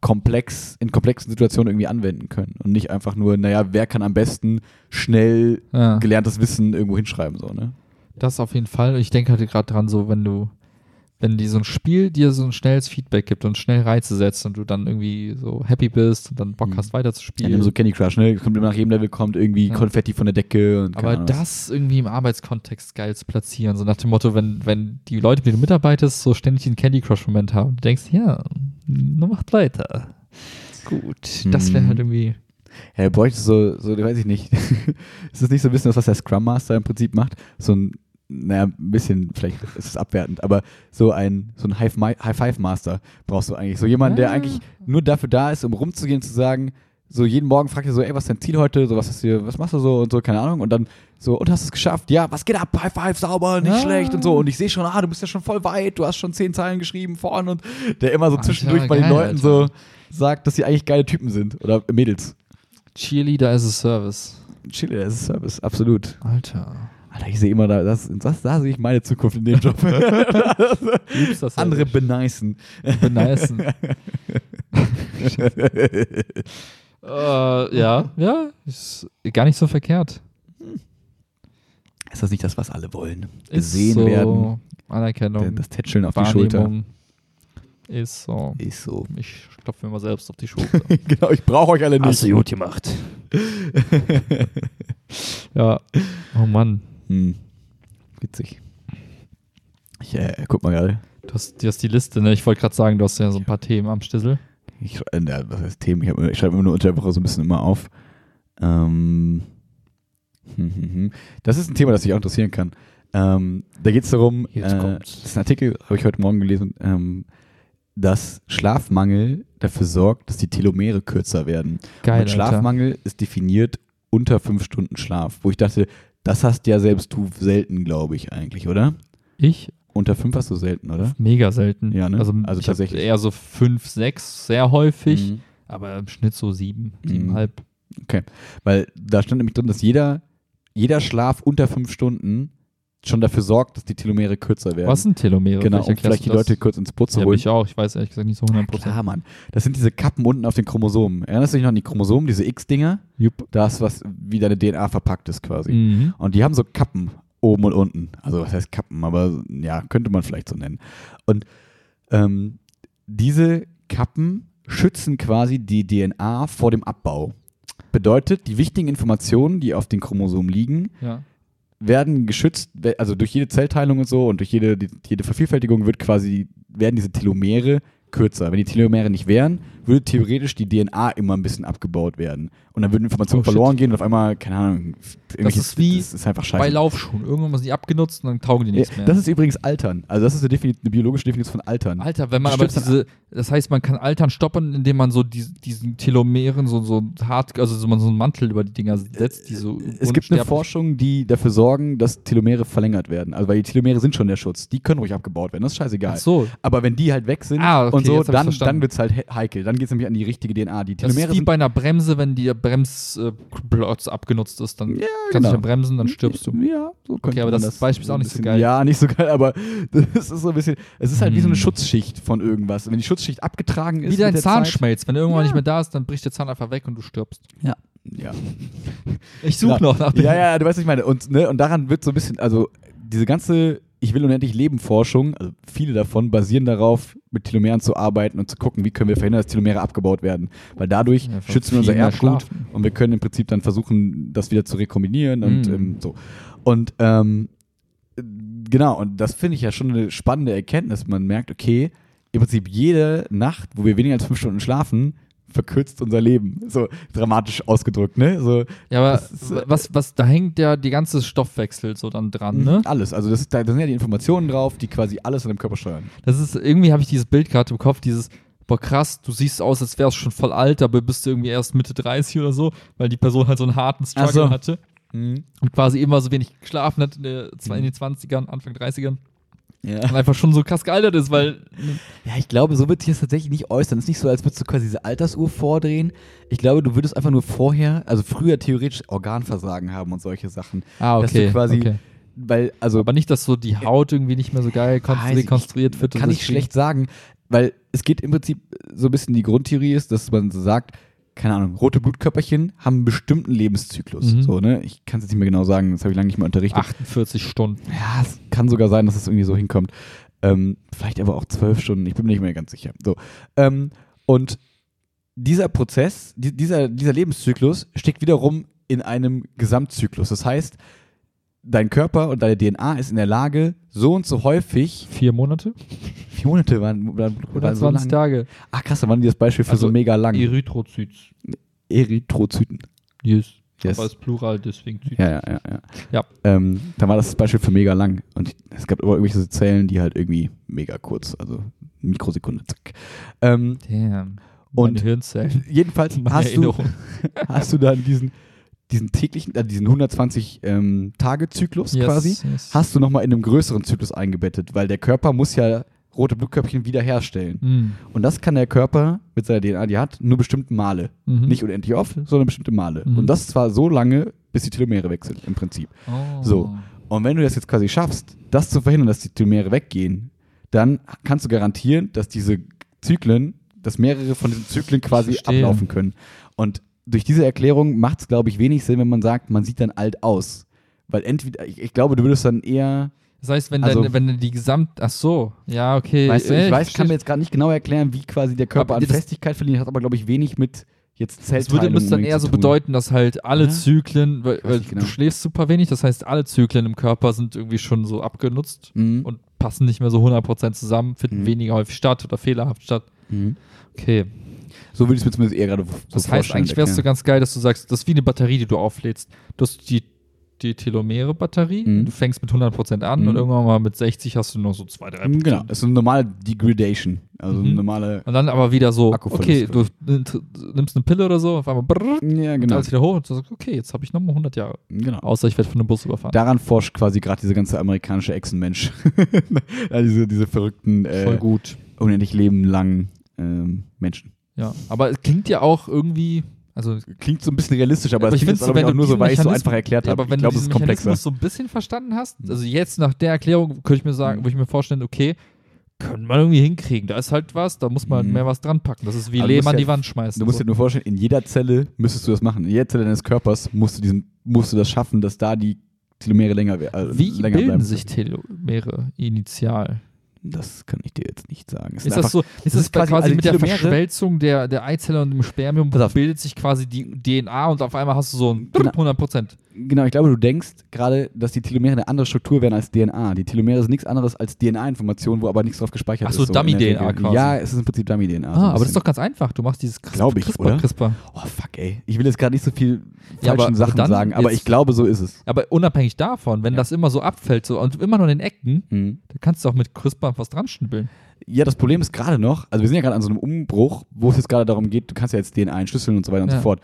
komplex, in komplexen Situationen irgendwie anwenden können. Und nicht einfach nur, naja, wer kann am besten schnell Ja. gelerntes Wissen irgendwo hinschreiben, so, ne? Das auf jeden Fall. Ich denke halt gerade dran, so wenn du, wenn die so ein Spiel dir so ein schnelles Feedback gibt und schnell Reize setzt und du dann irgendwie so happy bist und dann Bock Mhm. hast weiter zu Ja, spielen. so Candy Crush, ne? Kommt immer nach jedem Level kommt irgendwie Ja. Konfetti von der Decke und Aber das irgendwie im Arbeitskontext geil zu platzieren, so nach dem Motto, wenn, wenn die Leute, mit denen du mitarbeitest, so ständig den Candy Crush-Moment haben, du denkst, ja, nur macht weiter. Gut, das wäre Mhm. halt irgendwie. Ja, er bräuchte so, so, weiß ich nicht. ist das nicht so ein bisschen das, was der Scrum Master im Prinzip macht? So ein, naja, ein bisschen, vielleicht ist es abwertend, aber so ein, so ein High, High Five Master brauchst du eigentlich. So jemand, der Ah. eigentlich nur dafür da ist, um rumzugehen und zu sagen, so jeden Morgen fragt er so, ey, was ist dein Ziel heute? So, was ist hier, was machst du so und so, keine Ahnung. Und dann so, und hast du es geschafft? Ja, was geht ab? High Five, sauber, nicht Ah. schlecht und so. Und ich sehe schon, ah, du bist ja schon voll weit, du hast schon zehn Zeilen geschrieben vorne und der immer so Alter, zwischendurch bei den geil, Leuten so Alter. sagt, dass sie eigentlich geile Typen sind oder Mädels. Cheerleader as a Service. Chile, das ist Service, absolut. Alter. Alter, ich sehe immer da, das, das, da sehe ich meine Zukunft in dem Job. Liebst das Andere benicen. benicen. äh, ja, ja, ist gar nicht so verkehrt. Ist das nicht das, was alle wollen? Gesehen so werden, Anerkennung, das Tätscheln auf die Schulter. Ist so. Ist so. Ich klopfe mir mal selbst auf die Schulter. genau, ich brauche euch alle nicht. gut gemacht. ja. Oh Mann. Hm. Witzig. Ich äh, guck mal gerade. Du hast, du hast die Liste, ne? Ich wollte gerade sagen, du hast ja so ein paar Themen am Stissel. Ich, äh, was heißt Themen? Ich, hab ich schreibe immer nur unter der Woche so ein bisschen immer auf. Ähm, hm, hm, hm. Das ist ein Thema, das dich auch interessieren kann. Ähm, da geht es darum, äh, das ist ein Artikel, habe ich heute Morgen gelesen, ähm, dass Schlafmangel dafür sorgt, dass die Telomere kürzer werden. Geil, Und Schlafmangel ist definiert unter fünf Stunden Schlaf, wo ich dachte, das hast ja selbst du selten, glaube ich, eigentlich, oder? Ich Unter fünf hast du selten, oder? mega selten. Ja, ne? Also, Also ich tatsächlich. eher so fünf, sechs, sehr häufig, Mhm. aber im Schnitt so sieben, Mhm. siebeneinhalb. Weil da stand nämlich drin, dass jeder, jeder Schlaf unter fünf Stunden schon dafür sorgt, dass die Telomere kürzer werden. Was sind Telomere? Genau, um vielleicht die das? Leute kurz ins Boot zu Ja, holen. ich auch. Ich weiß ehrlich gesagt nicht so 100 Prozent. Klar, Mann. Das sind diese Kappen unten auf den Chromosomen. Erinnerst du dich noch an die Chromosomen, diese X-Dinger? Jupp. Das, was wie deine DNA verpackt ist quasi. Mhm. Und die haben so Kappen oben und unten. Also was heißt Kappen, aber ja, könnte man vielleicht so nennen. Und ähm, diese Kappen schützen quasi die DNA vor dem Abbau. Bedeutet, die wichtigen Informationen, die auf den Chromosomen liegen, Ja. Werden geschützt, also durch jede Zellteilung und so und durch jede, jede Vervielfältigung wird quasi, werden diese Telomere kürzer. Wenn die Telomere nicht wären, würde theoretisch die DNA immer ein bisschen abgebaut werden. Und dann würden Informationen Oh, verloren gehen und auf einmal, keine Ahnung, irgendwelches- ist wie das ist einfach scheiße. Bei Laufschuhen. Irgendwann sind die abgenutzt und dann taugen die Ja, nichts mehr. das ist übrigens Altern. Also das ist eine, Defini eine biologische Definition von Altern. Alter, wenn man Das aber diese, das heißt, man kann Altern stoppen, indem man so die, diesen Telomeren so, so hart, also so, man so einen Mantel über die Dinger setzt, die so es gibt eine Forschung, die dafür sorgen, dass Telomere verlängert werden. Also weil die Telomere sind schon der Schutz. Die können ruhig abgebaut werden. Das ist scheißegal. Ach so, Aber wenn die halt weg sind Ah, okay, und so, dann, dann wird es halt he- heikel. Dann geht es nämlich an die richtige DNA. Die das Telomere ist wie bei einer Bremse, wenn die Bremsplotz abgenutzt ist, dann Ja, kannst du genau. nicht mehr bremsen, dann stirbst du. Ja, so könnte aber man das Beispiel ist auch nicht so geil. Ja, nicht so geil, aber das ist so ein bisschen, es ist halt wie so eine Hm. Schutzschicht von irgendwas. Wenn die Schutzschicht abgetragen ist, Wie dein Zahn Zeit, schmelzt. Wenn irgendwann Ja. nicht mehr da ist, dann bricht der Zahn einfach weg und du stirbst. ja. Ich suche Genau. noch nach dem. Ja, ja, du weißt, was ich meine. Und, ne, und daran wird so ein bisschen, also diese ganze Ich will unendlich Leben Forschung, also viele davon basieren darauf, mit Telomeren zu arbeiten und zu gucken, wie können wir verhindern, dass Telomere abgebaut werden. Weil dadurch Ja, schützen wir unser Erbgut und wir können im Prinzip dann versuchen, das wieder zu rekombinieren und Mhm. ähm, so. Und ähm, äh, genau, und das finde ich ja schon eine spannende Erkenntnis. Man merkt, okay, im Prinzip jede Nacht, wo wir weniger als fünf Stunden schlafen, verkürzt unser Leben. So dramatisch ausgedrückt, ne? So, Ja, aber ist, äh, was, was, da hängt ja die ganze Stoffwechsel so dann dran, ne? Alles. Also das da, da sind ja die Informationen drauf, die quasi alles in dem Körper steuern. Das ist, irgendwie habe ich dieses Bild gerade im Kopf, dieses, boah krass, du siehst aus, als wärst schon voll alt, aber bist du irgendwie erst Mitte 30 oder so, weil die Person halt so einen harten Struggle so. hatte und quasi immer so wenig geschlafen hat in, der, in den 20ern, Anfang 30ern. Ja. und einfach schon so krass gealtert ist, weil Ja, ich glaube, so wird sich das tatsächlich nicht äußern. Es ist nicht so, als würdest du quasi diese Altersuhr vordrehen. Ich glaube, du würdest einfach nur vorher, also früher theoretisch Organversagen haben und solche Sachen. ah Dass du quasi, okay. weil, also aber nicht, dass so die Haut irgendwie nicht mehr so geil ich, rekonstruiert wird. kann ich schlecht sagen, weil es geht im Prinzip so ein bisschen die Grundtheorie ist, dass man so sagt, keine Ahnung, rote Blutkörperchen haben einen bestimmten Lebenszyklus. Mhm. So, ne? Ich kann es jetzt nicht mehr genau sagen, das habe ich lange nicht mehr unterrichtet. 48 Stunden. Ja, es kann sogar sein, dass es irgendwie so hinkommt. Ähm, vielleicht aber auch zwölf Stunden, ich bin mir nicht mehr ganz sicher. So. Ähm, und dieser Prozess, die, dieser, dieser Lebenszyklus steckt wiederum in einem Gesamtzyklus. Das heißt, dein Körper und deine DNA ist in der Lage, so und so häufig, Vier Monate? vier Monate waren, waren, waren so 120. Tage. Ach krass, da waren die das Beispiel für Also so mega lang. Erythrozyt. Erythrozyten. Yes. Yes. Aber ist Plural, deswegen Zyt. Ja, ja, ja. ja. Ja. Ähm, da war das das Beispiel für mega lang. Und es gab aber irgendwelche Zellen, die halt irgendwie mega kurz, also Mikrosekunde, zack. Ähm, Damn. Und- Meine Hirnzellen. jedenfalls Meine hast du, hast du dann diesen, diesen täglichen, äh, diesen 120 ähm, Tage-Zyklus Yes, quasi, yes. hast du nochmal in einem größeren Zyklus eingebettet, weil der Körper muss ja rote Blutkörperchen wiederherstellen. Mhm. Und das kann der Körper mit seiner DNA, die er hat, nur bestimmte Male. Mhm. Nicht unendlich oft, sondern bestimmte Male. Mhm. Und das zwar so lange, bis die Telomere wechseln, im Prinzip. Oh. So. Und wenn du das jetzt quasi schaffst, das zu verhindern, dass die Telomere weggehen, dann kannst du garantieren, dass diese Zyklen, dass mehrere von diesen Zyklen quasi ablaufen können. Und durch diese Erklärung macht es, glaube ich, wenig Sinn, wenn man sagt, man sieht dann alt aus. Weil entweder, ich, ich glaube, du würdest dann eher, Das heißt, wenn, Also- deine, wenn die Gesamt. Ach so. Ja, okay. weißt du, Äh, ich weiß, kann mir jetzt gerade nicht genau erklären, wie quasi der Körper an das- Festigkeit verliert, hat aber, glaube ich, wenig mit jetzt Das Zellteilung würde müsste dann eher so bedeuten, dass halt alle Ja. Zyklen, weil, weil genau. du schläfst super wenig, das heißt, alle Zyklen im Körper sind irgendwie schon so abgenutzt Mhm. und passen nicht mehr so 100% zusammen, finden Mhm. weniger häufig statt oder fehlerhaft statt. Mhm. Okay. So würde ich es mir zumindest eher gerade so Das heißt, eigentlich wäre es so ganz geil, dass du sagst, das ist wie eine Batterie, die du auflädst. Du hast die, die Telomere-Batterie, Mhm. du fängst mit 100% an Mhm. und irgendwann mal mit 60 hast du nur so 2, 3%. Mhm, Genau, es ist eine normale Degradation. Also eine Mhm. normale. Und dann aber wieder so, okay, du nimm- nimmst eine Pille oder so, auf einmal brrr, Ja, und genau. alles wieder hoch und du sagst, okay, jetzt habe ich nochmal 100 Jahre. genau. Außer ich werde von einem Bus überfahren. Daran forscht quasi gerade diese ganze amerikanische Echsenmensch. ja, diese, diese verrückten, Voll äh, gut. unendlich lebenlangen ähm, Menschen. Ja, aber es klingt ja auch irgendwie, also Klingt so ein bisschen realistisch, aber, Aber das ich so, aber wenn du nur so, weil ich so einfach erklärt habe. aber Ich wenn glaube, du es diesen. Mechanismus so ein bisschen verstanden hast, also jetzt nach der Erklärung könnte ich mir sagen, Mhm. würde ich mir vorstellen, okay, können wir irgendwie hinkriegen. Da ist halt was, da muss man Mhm. mehr was dran packen. Das ist wie du Lehm an ja- die Wand schmeißen. Du musst dir nur vorstellen, in jeder Zelle müsstest du das machen. In jeder Zelle deines Körpers musst du, diesen, musst du das schaffen, dass da die Telomere länger, we- äh, wie länger bilden bleiben. sich Telomere initial? Das kann ich dir jetzt nicht sagen. Es Ist einfach- das so, ist das ist quasi- quasi also mit der Verschmelzung der, der Eizelle und dem Spermium bildet sich quasi die DNA und auf einmal hast du so ein Genau. 100 Prozent. Genau, ich glaube, du denkst gerade, dass die Telomere eine andere Struktur wären als DNA. Die Telomere sind nichts anderes als DNA-Information, wo aber nichts drauf gespeichert Ach so, ist. der Dummy-DNA quasi. Ja, es ist im Prinzip Dummy-DNA. so Ah, aber das ist doch ganz einfach. Du machst dieses CRISPR, ich, CRISPR, oder? CRISPR. Oh, fuck, ey. Ich will jetzt gerade nicht so viel Ja, falschen aber Sachen sagen, aber ich glaube, so ist es. Aber unabhängig davon, wenn Ja. das immer so abfällt so, und immer nur in den Ecken, Mhm. dann kannst du auch mit CRISPR was dran schnibbeln. Ja, das Problem ist gerade noch, also wir sind ja gerade an so einem Umbruch, wo es jetzt gerade darum geht, du kannst ja jetzt DNA entschlüsseln und so weiter und Ja. so fort.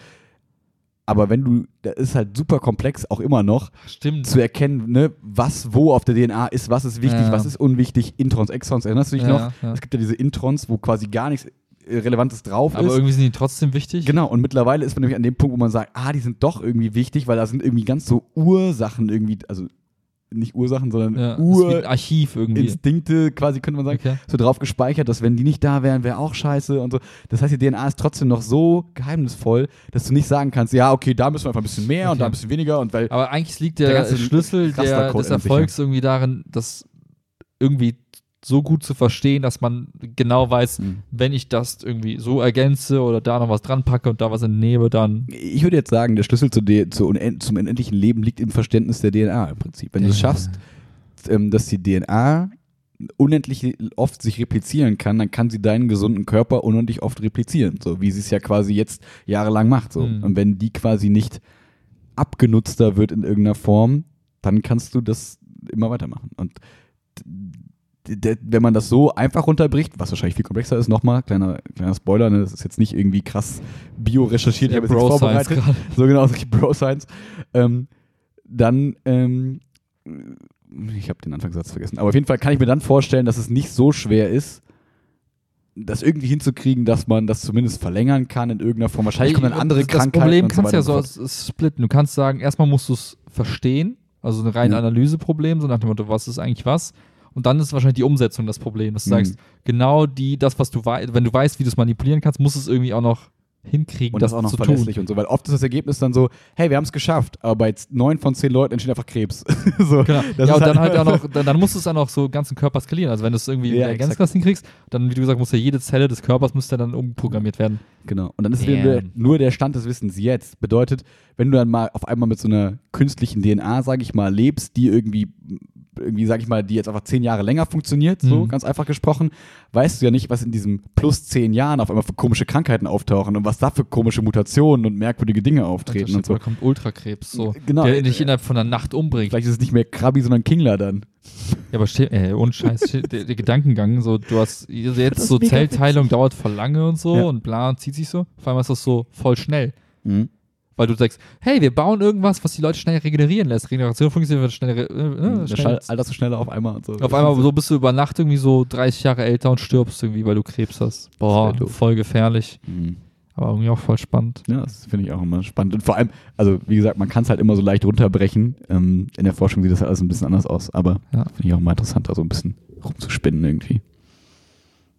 Aber wenn du, das ist halt super komplex, auch immer noch, Stimmt. zu erkennen, ne, was wo auf der DNA ist, was ist wichtig, Ja. was ist unwichtig, Introns, Exons, erinnerst du dich Ja, noch? ja. Es gibt ja diese Introns, wo quasi gar nichts äh, Relevantes drauf Aber ist. irgendwie sind die trotzdem wichtig. Genau, und mittlerweile ist man nämlich an dem Punkt, wo man sagt, ah, die sind doch irgendwie wichtig, weil da sind irgendwie ganz so Ursachen irgendwie, also nicht Ursachen, sondern Ja, das ist wie ein Urinstinkte Archiv irgendwie. quasi, könnte man sagen, Okay. so drauf gespeichert, dass wenn die nicht da wären, wäre auch scheiße und so. Das heißt, die DNA ist trotzdem noch so geheimnisvoll, dass du nicht sagen kannst, ja, okay, da müssen wir einfach ein bisschen mehr und Okay. da ein bisschen weniger und weil Aber eigentlich liegt Der der, ganze Schlüssel der, des Erfolgs irgendwie darin, das irgendwie so gut zu verstehen, dass man genau weiß, Hm. wenn ich das irgendwie so ergänze oder da noch was dran packe und da was entnehme, dann ich würde jetzt sagen, der Schlüssel zu zu unend zum unendlichen Leben liegt im Verständnis der DNA im Prinzip. Wenn du es schaffst, ähm, dass die DNA unendlich oft sich replizieren kann, dann kann sie deinen gesunden Körper unendlich oft replizieren, so wie sie es ja quasi jetzt jahrelang macht. So. Mhm. Und wenn die quasi nicht abgenutzter wird in irgendeiner Form, dann kannst du das immer weitermachen. Und wenn man das so einfach runterbricht, was wahrscheinlich viel komplexer ist, nochmal, kleiner, kleiner Spoiler, ne, das ist jetzt nicht irgendwie krass bio-recherchiert, ich habe jetzt nichts vorbereitet so genau, solche Bro-Science, ähm, dann ähm, ich habe den Anfangssatz vergessen. Aber auf jeden Fall kann ich mir dann vorstellen, dass es nicht so schwer ist, das irgendwie hinzukriegen, dass man das zumindest verlängern kann in irgendeiner Form. Wahrscheinlich kommen dann andere das, Krankheiten. Das Problem so kannst du weiter ja so splitten. Du kannst sagen, erstmal musst du es verstehen, also ein rein Ja. Analyseproblem, so nach dem Motto, was ist eigentlich was? Und dann ist wahrscheinlich die Umsetzung das Problem, dass du Mhm. sagst, genau die, das, was du weißt, wenn du weißt, wie du es manipulieren kannst, musst du es irgendwie auch noch hinkriegen, und das auch noch zu verlässlich tun. und so, weil oft ist das Ergebnis dann so, hey, wir haben es geschafft, aber bei neun von zehn Leuten entsteht einfach Krebs. so, Genau. das ja, und dann halt auch noch, dann, dann musst du es dann auch so ganzen Körper skalieren. Also wenn du es irgendwie Ja, exakt. krass hinkriegst, dann, wie du gesagt hast, muss ja jede Zelle des Körpers müsste dann umprogrammiert werden. Genau. Und dann ist wieder nur der Stand des Wissens jetzt. Bedeutet, wenn du dann mal auf einmal mit so einer künstlichen DNA, sage ich mal, lebst, die irgendwie, irgendwie, sag ich mal, die jetzt einfach zehn Jahre länger funktioniert, so Mhm. ganz einfach gesprochen, weißt du ja nicht, was in diesem plus zehn Jahren auf einmal für komische Krankheiten auftauchen und was da für komische Mutationen und merkwürdige Dinge auftreten und so. Da kommt Ultrakrebs, so, Genau. der dich innerhalb von einer Nacht umbringt. Vielleicht ist es nicht mehr Krabi, sondern Kingler dann. Ja, aber steh, äh, ohne Scheiß, der, der Gedankengang, so, du hast jetzt so Zellteilung dauert voll lange und so Ja. und bla und zieht sich so. Auf einmal ist das so voll schnell. Mhm. Weil du sagst, hey, wir bauen irgendwas, was die Leute schnell regenerieren lässt. Regeneration funktioniert schnell. Äh, äh, Der schnell. Schall, alterst du schneller auf einmal so. Auf einmal so bist du über Nacht irgendwie so 30 Jahre älter und stirbst irgendwie, weil du Krebs hast. Boah, voll gefährlich. Mhm. Aber irgendwie auch voll spannend. Ja, das finde ich auch immer spannend. Und vor allem, also wie gesagt, man kann es halt immer so leicht runterbrechen. Ähm, in der Forschung sieht das alles ein bisschen anders aus, aber Ja. finde ich auch mal interessant, da so ein bisschen rumzuspinnen irgendwie.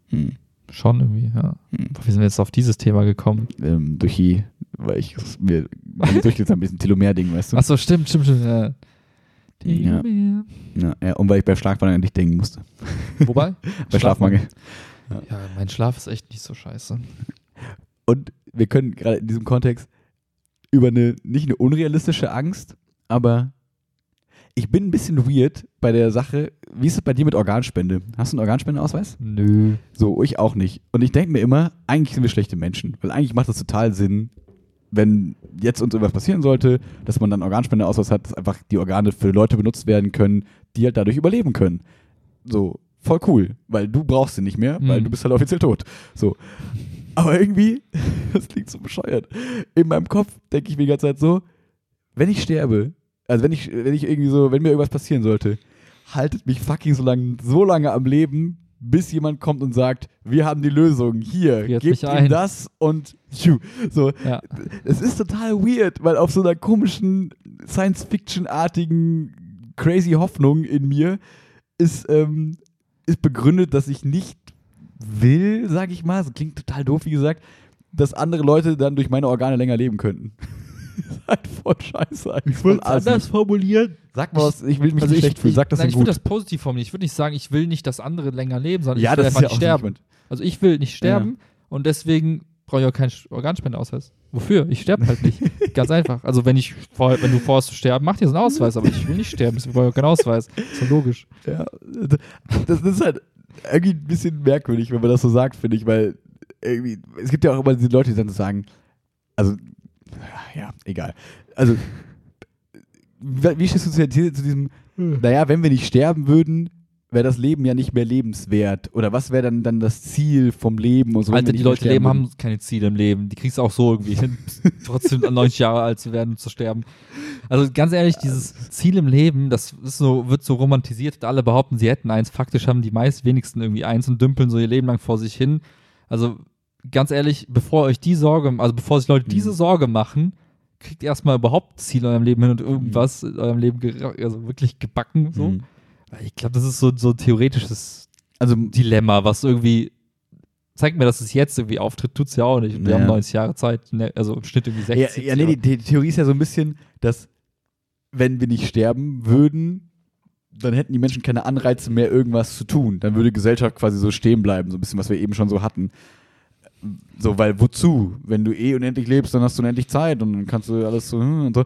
Hm. Schon irgendwie, ja. Hm. Wie sind wir jetzt auf dieses Thema gekommen? Ähm, durch die, weil ich mir durchgelesen habe, ein bisschen Telomere-Ding, weißt du? Achso, stimmt, stimmt, stimmt. Ja. Ja. Ja, ja, und weil ich bei Schlafmangel an dich denken musste. Wobei? Bei Schlafmangel. Ja, mein Schlaf ist echt nicht so scheiße. Und wir können gerade in diesem Kontext über eine, nicht eine unrealistische Angst, aber ich bin ein bisschen weird bei der Sache. Wie ist es bei dir mit Organspende? Hast du einen Organspendeausweis? Nö. So, ich auch nicht. Und ich denke mir immer, eigentlich sind wir schlechte Menschen. Weil eigentlich macht das total Sinn, wenn jetzt uns irgendwas passieren sollte, dass man dann Organspendeausweis hat, dass einfach die Organe für Leute benutzt werden können, die halt dadurch überleben können. So, voll cool. Weil du brauchst sie nicht mehr, weil Mhm. du bist halt offiziell tot. So. Aber irgendwie, das klingt so bescheuert. In meinem Kopf denke ich mir die ganze Zeit so, wenn ich sterbe, also wenn ich, wenn ich irgendwie so, wenn mir irgendwas passieren sollte, haltet mich fucking so lange, so lange am Leben, bis jemand kommt und sagt, wir haben die Lösung, hier, Friert gebt ihm ein. das und tschu. so. Ja. Es ist total weird, weil auf so einer komischen Science-Fiction-artigen crazy Hoffnung in mir ist, ähm, ist begründet, dass ich nicht will, sag ich mal, so klingt total doof, wie gesagt, dass andere Leute dann durch meine Organe länger leben könnten. ist halt voll scheiße eigentlich. Voll assi. formulieren. Sag mal was, ich will mich Also nicht ich, schlecht fühlen, sag das nein, in ich würde das positiv formulieren. Ich würde nicht sagen, ich will nicht, dass andere länger leben, sondern ja, ich will einfach ja nicht sterben. nicht Also ich will nicht sterben und deswegen brauche ich auch keinen Organspendeausweis. Wofür? Ich sterbe halt nicht. Ganz einfach. Also wenn ich vor, wenn du vorhast zu sterben, mach dir so einen Ausweis, aber ich will nicht sterben, deswegen brauche ich auch keinen Ausweis. Ist ja logisch. Ja, das ist halt irgendwie ein bisschen merkwürdig, wenn man das so sagt, finde ich, weil irgendwie, es gibt ja auch immer diese Leute, die dann sagen, also, ja, egal. Also, wie stehst du zu, zu diesem, naja, wenn wir nicht sterben würden, wäre das Leben ja nicht mehr lebenswert. Oder was wäre dann, dann das Ziel vom Leben und so? Alter, die Leute leben, haben keine Ziele im Leben. Die kriegst du auch so irgendwie hin, trotzdem an 90 Jahre alt zu werden und zu sterben. Also ganz ehrlich, dieses Ziel im Leben, das ist so, wird so romantisiert. Alle behaupten, sie hätten eins. Faktisch haben die meist wenigsten irgendwie eins und dümpeln so ihr Leben lang vor sich hin. Also ganz ehrlich, bevor euch die Sorge, also bevor sich Leute diese Mhm. Sorge machen, kriegt erstmal überhaupt Ziel in eurem Leben hin und irgendwas in eurem Leben also wirklich gebacken. So. Mhm. Ich glaube, das ist so, so ein theoretisches Also, Dilemma, was irgendwie zeigt mir, dass es jetzt irgendwie auftritt, tut es ja auch nicht. Wir Ja. haben 90 Jahre Zeit, ne, also im Schnitt irgendwie 60. ja, ja nee, die, die Theorie ist ja so ein bisschen, dass wenn wir nicht sterben würden, dann hätten die Menschen keine Anreize mehr, irgendwas zu tun. Dann würde Gesellschaft quasi so stehen bleiben, so ein bisschen, was wir eben schon so hatten. So, weil wozu? Wenn du eh unendlich lebst, dann hast du unendlich Zeit und dann kannst du alles so hm, und so.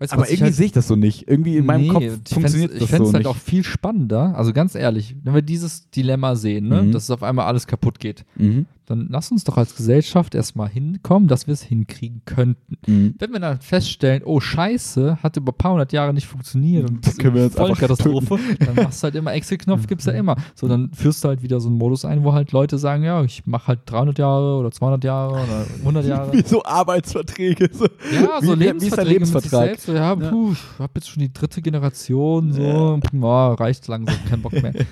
Weißt Aber ich irgendwie halt- sehe ich das so nicht. Irgendwie in meinem Nee, Kopf ich fänd's- funktioniert Ich das fände so es halt nicht. auch viel spannender, also ganz ehrlich, wenn wir dieses Dilemma sehen, ne, Mhm. dass es auf einmal alles kaputt geht, mhm. Dann lass uns doch als Gesellschaft erstmal hinkommen, dass wir es hinkriegen könnten. Mhm. Wenn wir dann feststellen, oh Scheiße, hat über ein paar hundert Jahre nicht funktioniert und Dann können wir uns voll einfach Katastrophe, dann machst du halt immer Exit-Knopf, gibt's ja immer. So, dann führst du halt wieder so einen Modus ein, wo halt Leute sagen, ja, ich mache halt 300 Jahre oder 200 Jahre oder 100 Jahre. Wie so Arbeitsverträge. So. Ja, so Wie- wie ist Lebensverträge sich Lebensvertrag? selbst. So, ja, Ja. puh, ich hab jetzt schon die dritte Generation, so, boah, reicht langsam, kein Bock mehr.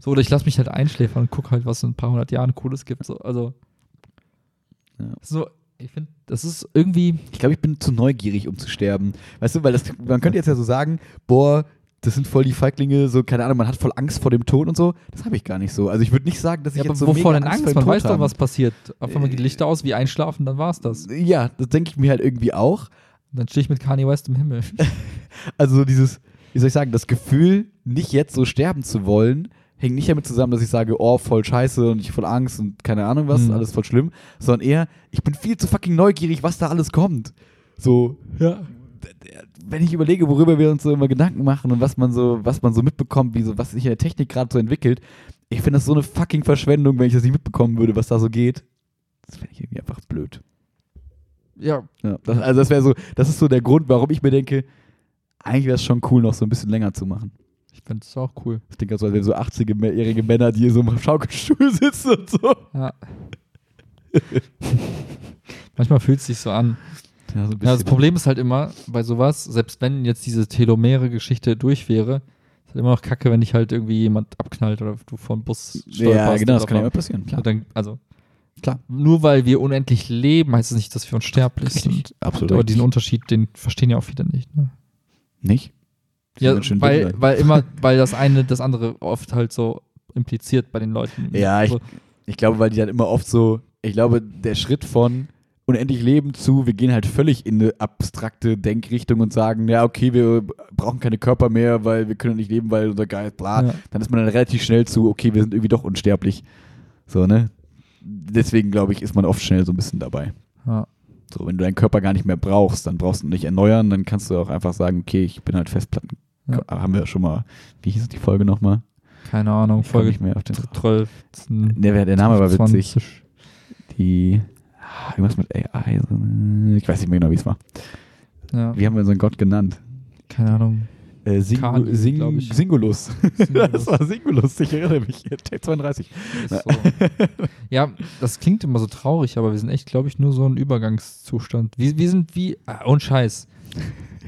so, oder ich lass mich halt einschläfern und guck halt, was in ein paar hundert Jahren Cooles gibt. So, also, Ja. so, ich finde, das ist irgendwie, Ich glaube, ich bin zu neugierig, um zu sterben. Weißt du, weil das, man könnte jetzt ja so sagen, boah, das sind voll die Feiglinge, so, keine Ahnung, man hat voll Angst vor dem Tod und so. Das habe ich gar nicht so. Also ich würde nicht sagen, dass ich ja, aber jetzt so wovor mega denn Angst? vor dem Man Tod weiß doch, habe. was passiert. Auf einmal geht Lichter aus, wie einschlafen, dann war's das. Ja, das denke ich mir halt irgendwie auch. Dann stehe ich mit Kanye West im Himmel. Also so dieses, wie soll ich sagen, das Gefühl, nicht jetzt so sterben zu wollen, hängt nicht damit zusammen, dass ich sage, oh, voll scheiße und ich voll Angst und keine Ahnung was, Mhm. alles voll schlimm, sondern eher, ich bin viel zu fucking neugierig, was da alles kommt. So, Ja. wenn ich überlege, worüber wir uns so immer Gedanken machen und was man so, was man so mitbekommt, wie so, was sich in der Technik gerade so entwickelt, ich finde das so eine fucking Verschwendung, wenn ich das nicht mitbekommen würde, was da so geht. Das finde ich irgendwie einfach blöd. Ja, Ja, das, also das wäre so, das ist so der Grund, warum ich mir denke, eigentlich wäre es schon cool, noch so ein bisschen länger zu machen. Finde es auch cool. Ich denke, als wären so 80-jährige Männer, die hier so im Schaukelstuhl sitzen und so. Ja. Manchmal fühlt es sich so an. Ja, so Ja, das Problem ist halt immer bei sowas, selbst wenn jetzt diese telomere Geschichte durch wäre, ist halt immer noch kacke, wenn dich halt irgendwie jemand abknallt oder du vor den Bus Ja, genau, das kann ja immer passieren, klar. Dann, also, Klar. nur weil wir unendlich leben, heißt es nicht, dass wir unsterblich sind. absolut. Aber diesen Unterschied, den verstehen ja auch viele nicht. Ne? Nicht? Ja, weil, weil immer, weil das eine das andere oft halt so impliziert bei den Leuten. Ja, ich, so, ich glaube, weil die dann immer oft so, ich glaube, der Schritt von unendlich Leben zu, wir gehen halt völlig in eine abstrakte Denkrichtung und sagen, ja, okay, wir brauchen keine Körper mehr, weil wir können nicht leben, weil unser Geist, bla. Ja. Dann ist man dann relativ schnell zu, okay, wir sind irgendwie doch unsterblich. So, ne? Deswegen, glaube ich, ist man oft schnell so ein bisschen dabei. ja. So, wenn du deinen Körper gar nicht mehr brauchst, dann brauchst du ihn nicht erneuern, dann kannst du auch einfach sagen, okay, ich bin halt Festplatten. Ja. Haben wir ja schon mal, wie hieß die Folge nochmal? Keine Ahnung, Ich Folge nicht mehr auf den 12. Der, der Name war witzig. 20. Die, ah, irgendwas mit AI, ich weiß nicht mehr genau, wie es war. Ja, Wie haben wir unseren Gott genannt? keine Ahnung. Äh, Singu Kali, glaub Sing. Singulus. Singulus. das war Singulus, ich erinnere mich. Tag 32. Ist so. ja, das klingt immer so traurig, aber wir sind echt, glaube ich, nur so ein Übergangszustand. Wir, wir sind wie, ah, und Scheiß.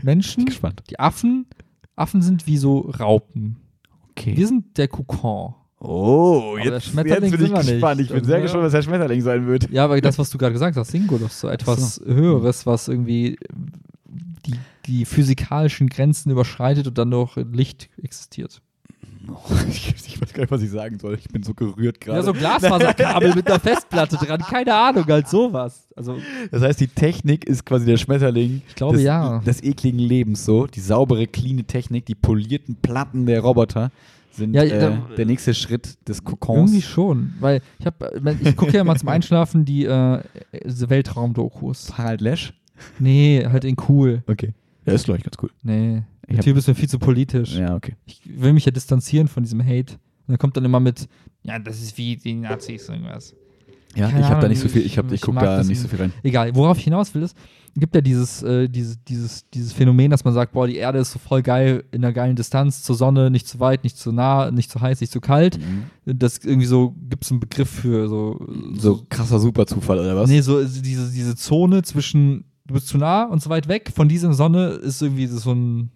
Menschen, Gespannt. die Affen, Affen sind wie so Raupen. Okay. Wir sind der Kokon. Oh, Aber der jetzt, Schmetterling jetzt bin ich sind wir nicht. gespannt. Ich bin sehr Ja. gespannt, was der Schmetterling sein wird. Ja, aber das, was du gerade gesagt hast, Singulus, so etwas Höheres, was irgendwie die, die physikalischen Grenzen überschreitet und dann durch Licht existiert. Ich, weiß gar nicht, was ich sagen soll. Ich bin so gerührt gerade. Ja, so Glasfaserkabel mit einer Festplatte dran, keine Ahnung, halt sowas. Also, Das heißt, die Technik ist quasi der Schmetterling ich glaube des, ja. des ekligen Lebens so. Die saubere, cleane Technik, die polierten Platten der Roboter sind Ja, äh, da- der nächste Schritt des Kokons. Irgendwie schon, weil ich habe, ich gucke ja mal zum Einschlafen die äh, Weltraumdokus. Harald Lesch? Nee, halt in cool. Okay. Ja, ist, glaube ich, ganz cool. Nee, der Typ ist mir viel zu politisch. Ja, okay. Ich will mich ja distanzieren von diesem Hate. Und er kommt dann immer mit, ja, das ist wie die Nazis irgendwas. Ja, Keine ich habe da nicht so viel, ich- hab- ich ich gucke da nicht so viel rein. Egal, worauf ich hinaus will, ist, gibt ja dieses, äh, dieses, dieses, dieses Phänomen, dass man sagt, boah, die Erde ist so voll geil in einer geilen Distanz zur Sonne, nicht zu weit, nicht zu nah, nicht zu heiß, nicht zu kalt. Das irgendwie so, gibt es einen Begriff für so, So krasser Superzufall, oder was? Nee, so also diese, diese Zone zwischen, du bist zu nah und zu weit weg von dieser Sonne ist irgendwie so ein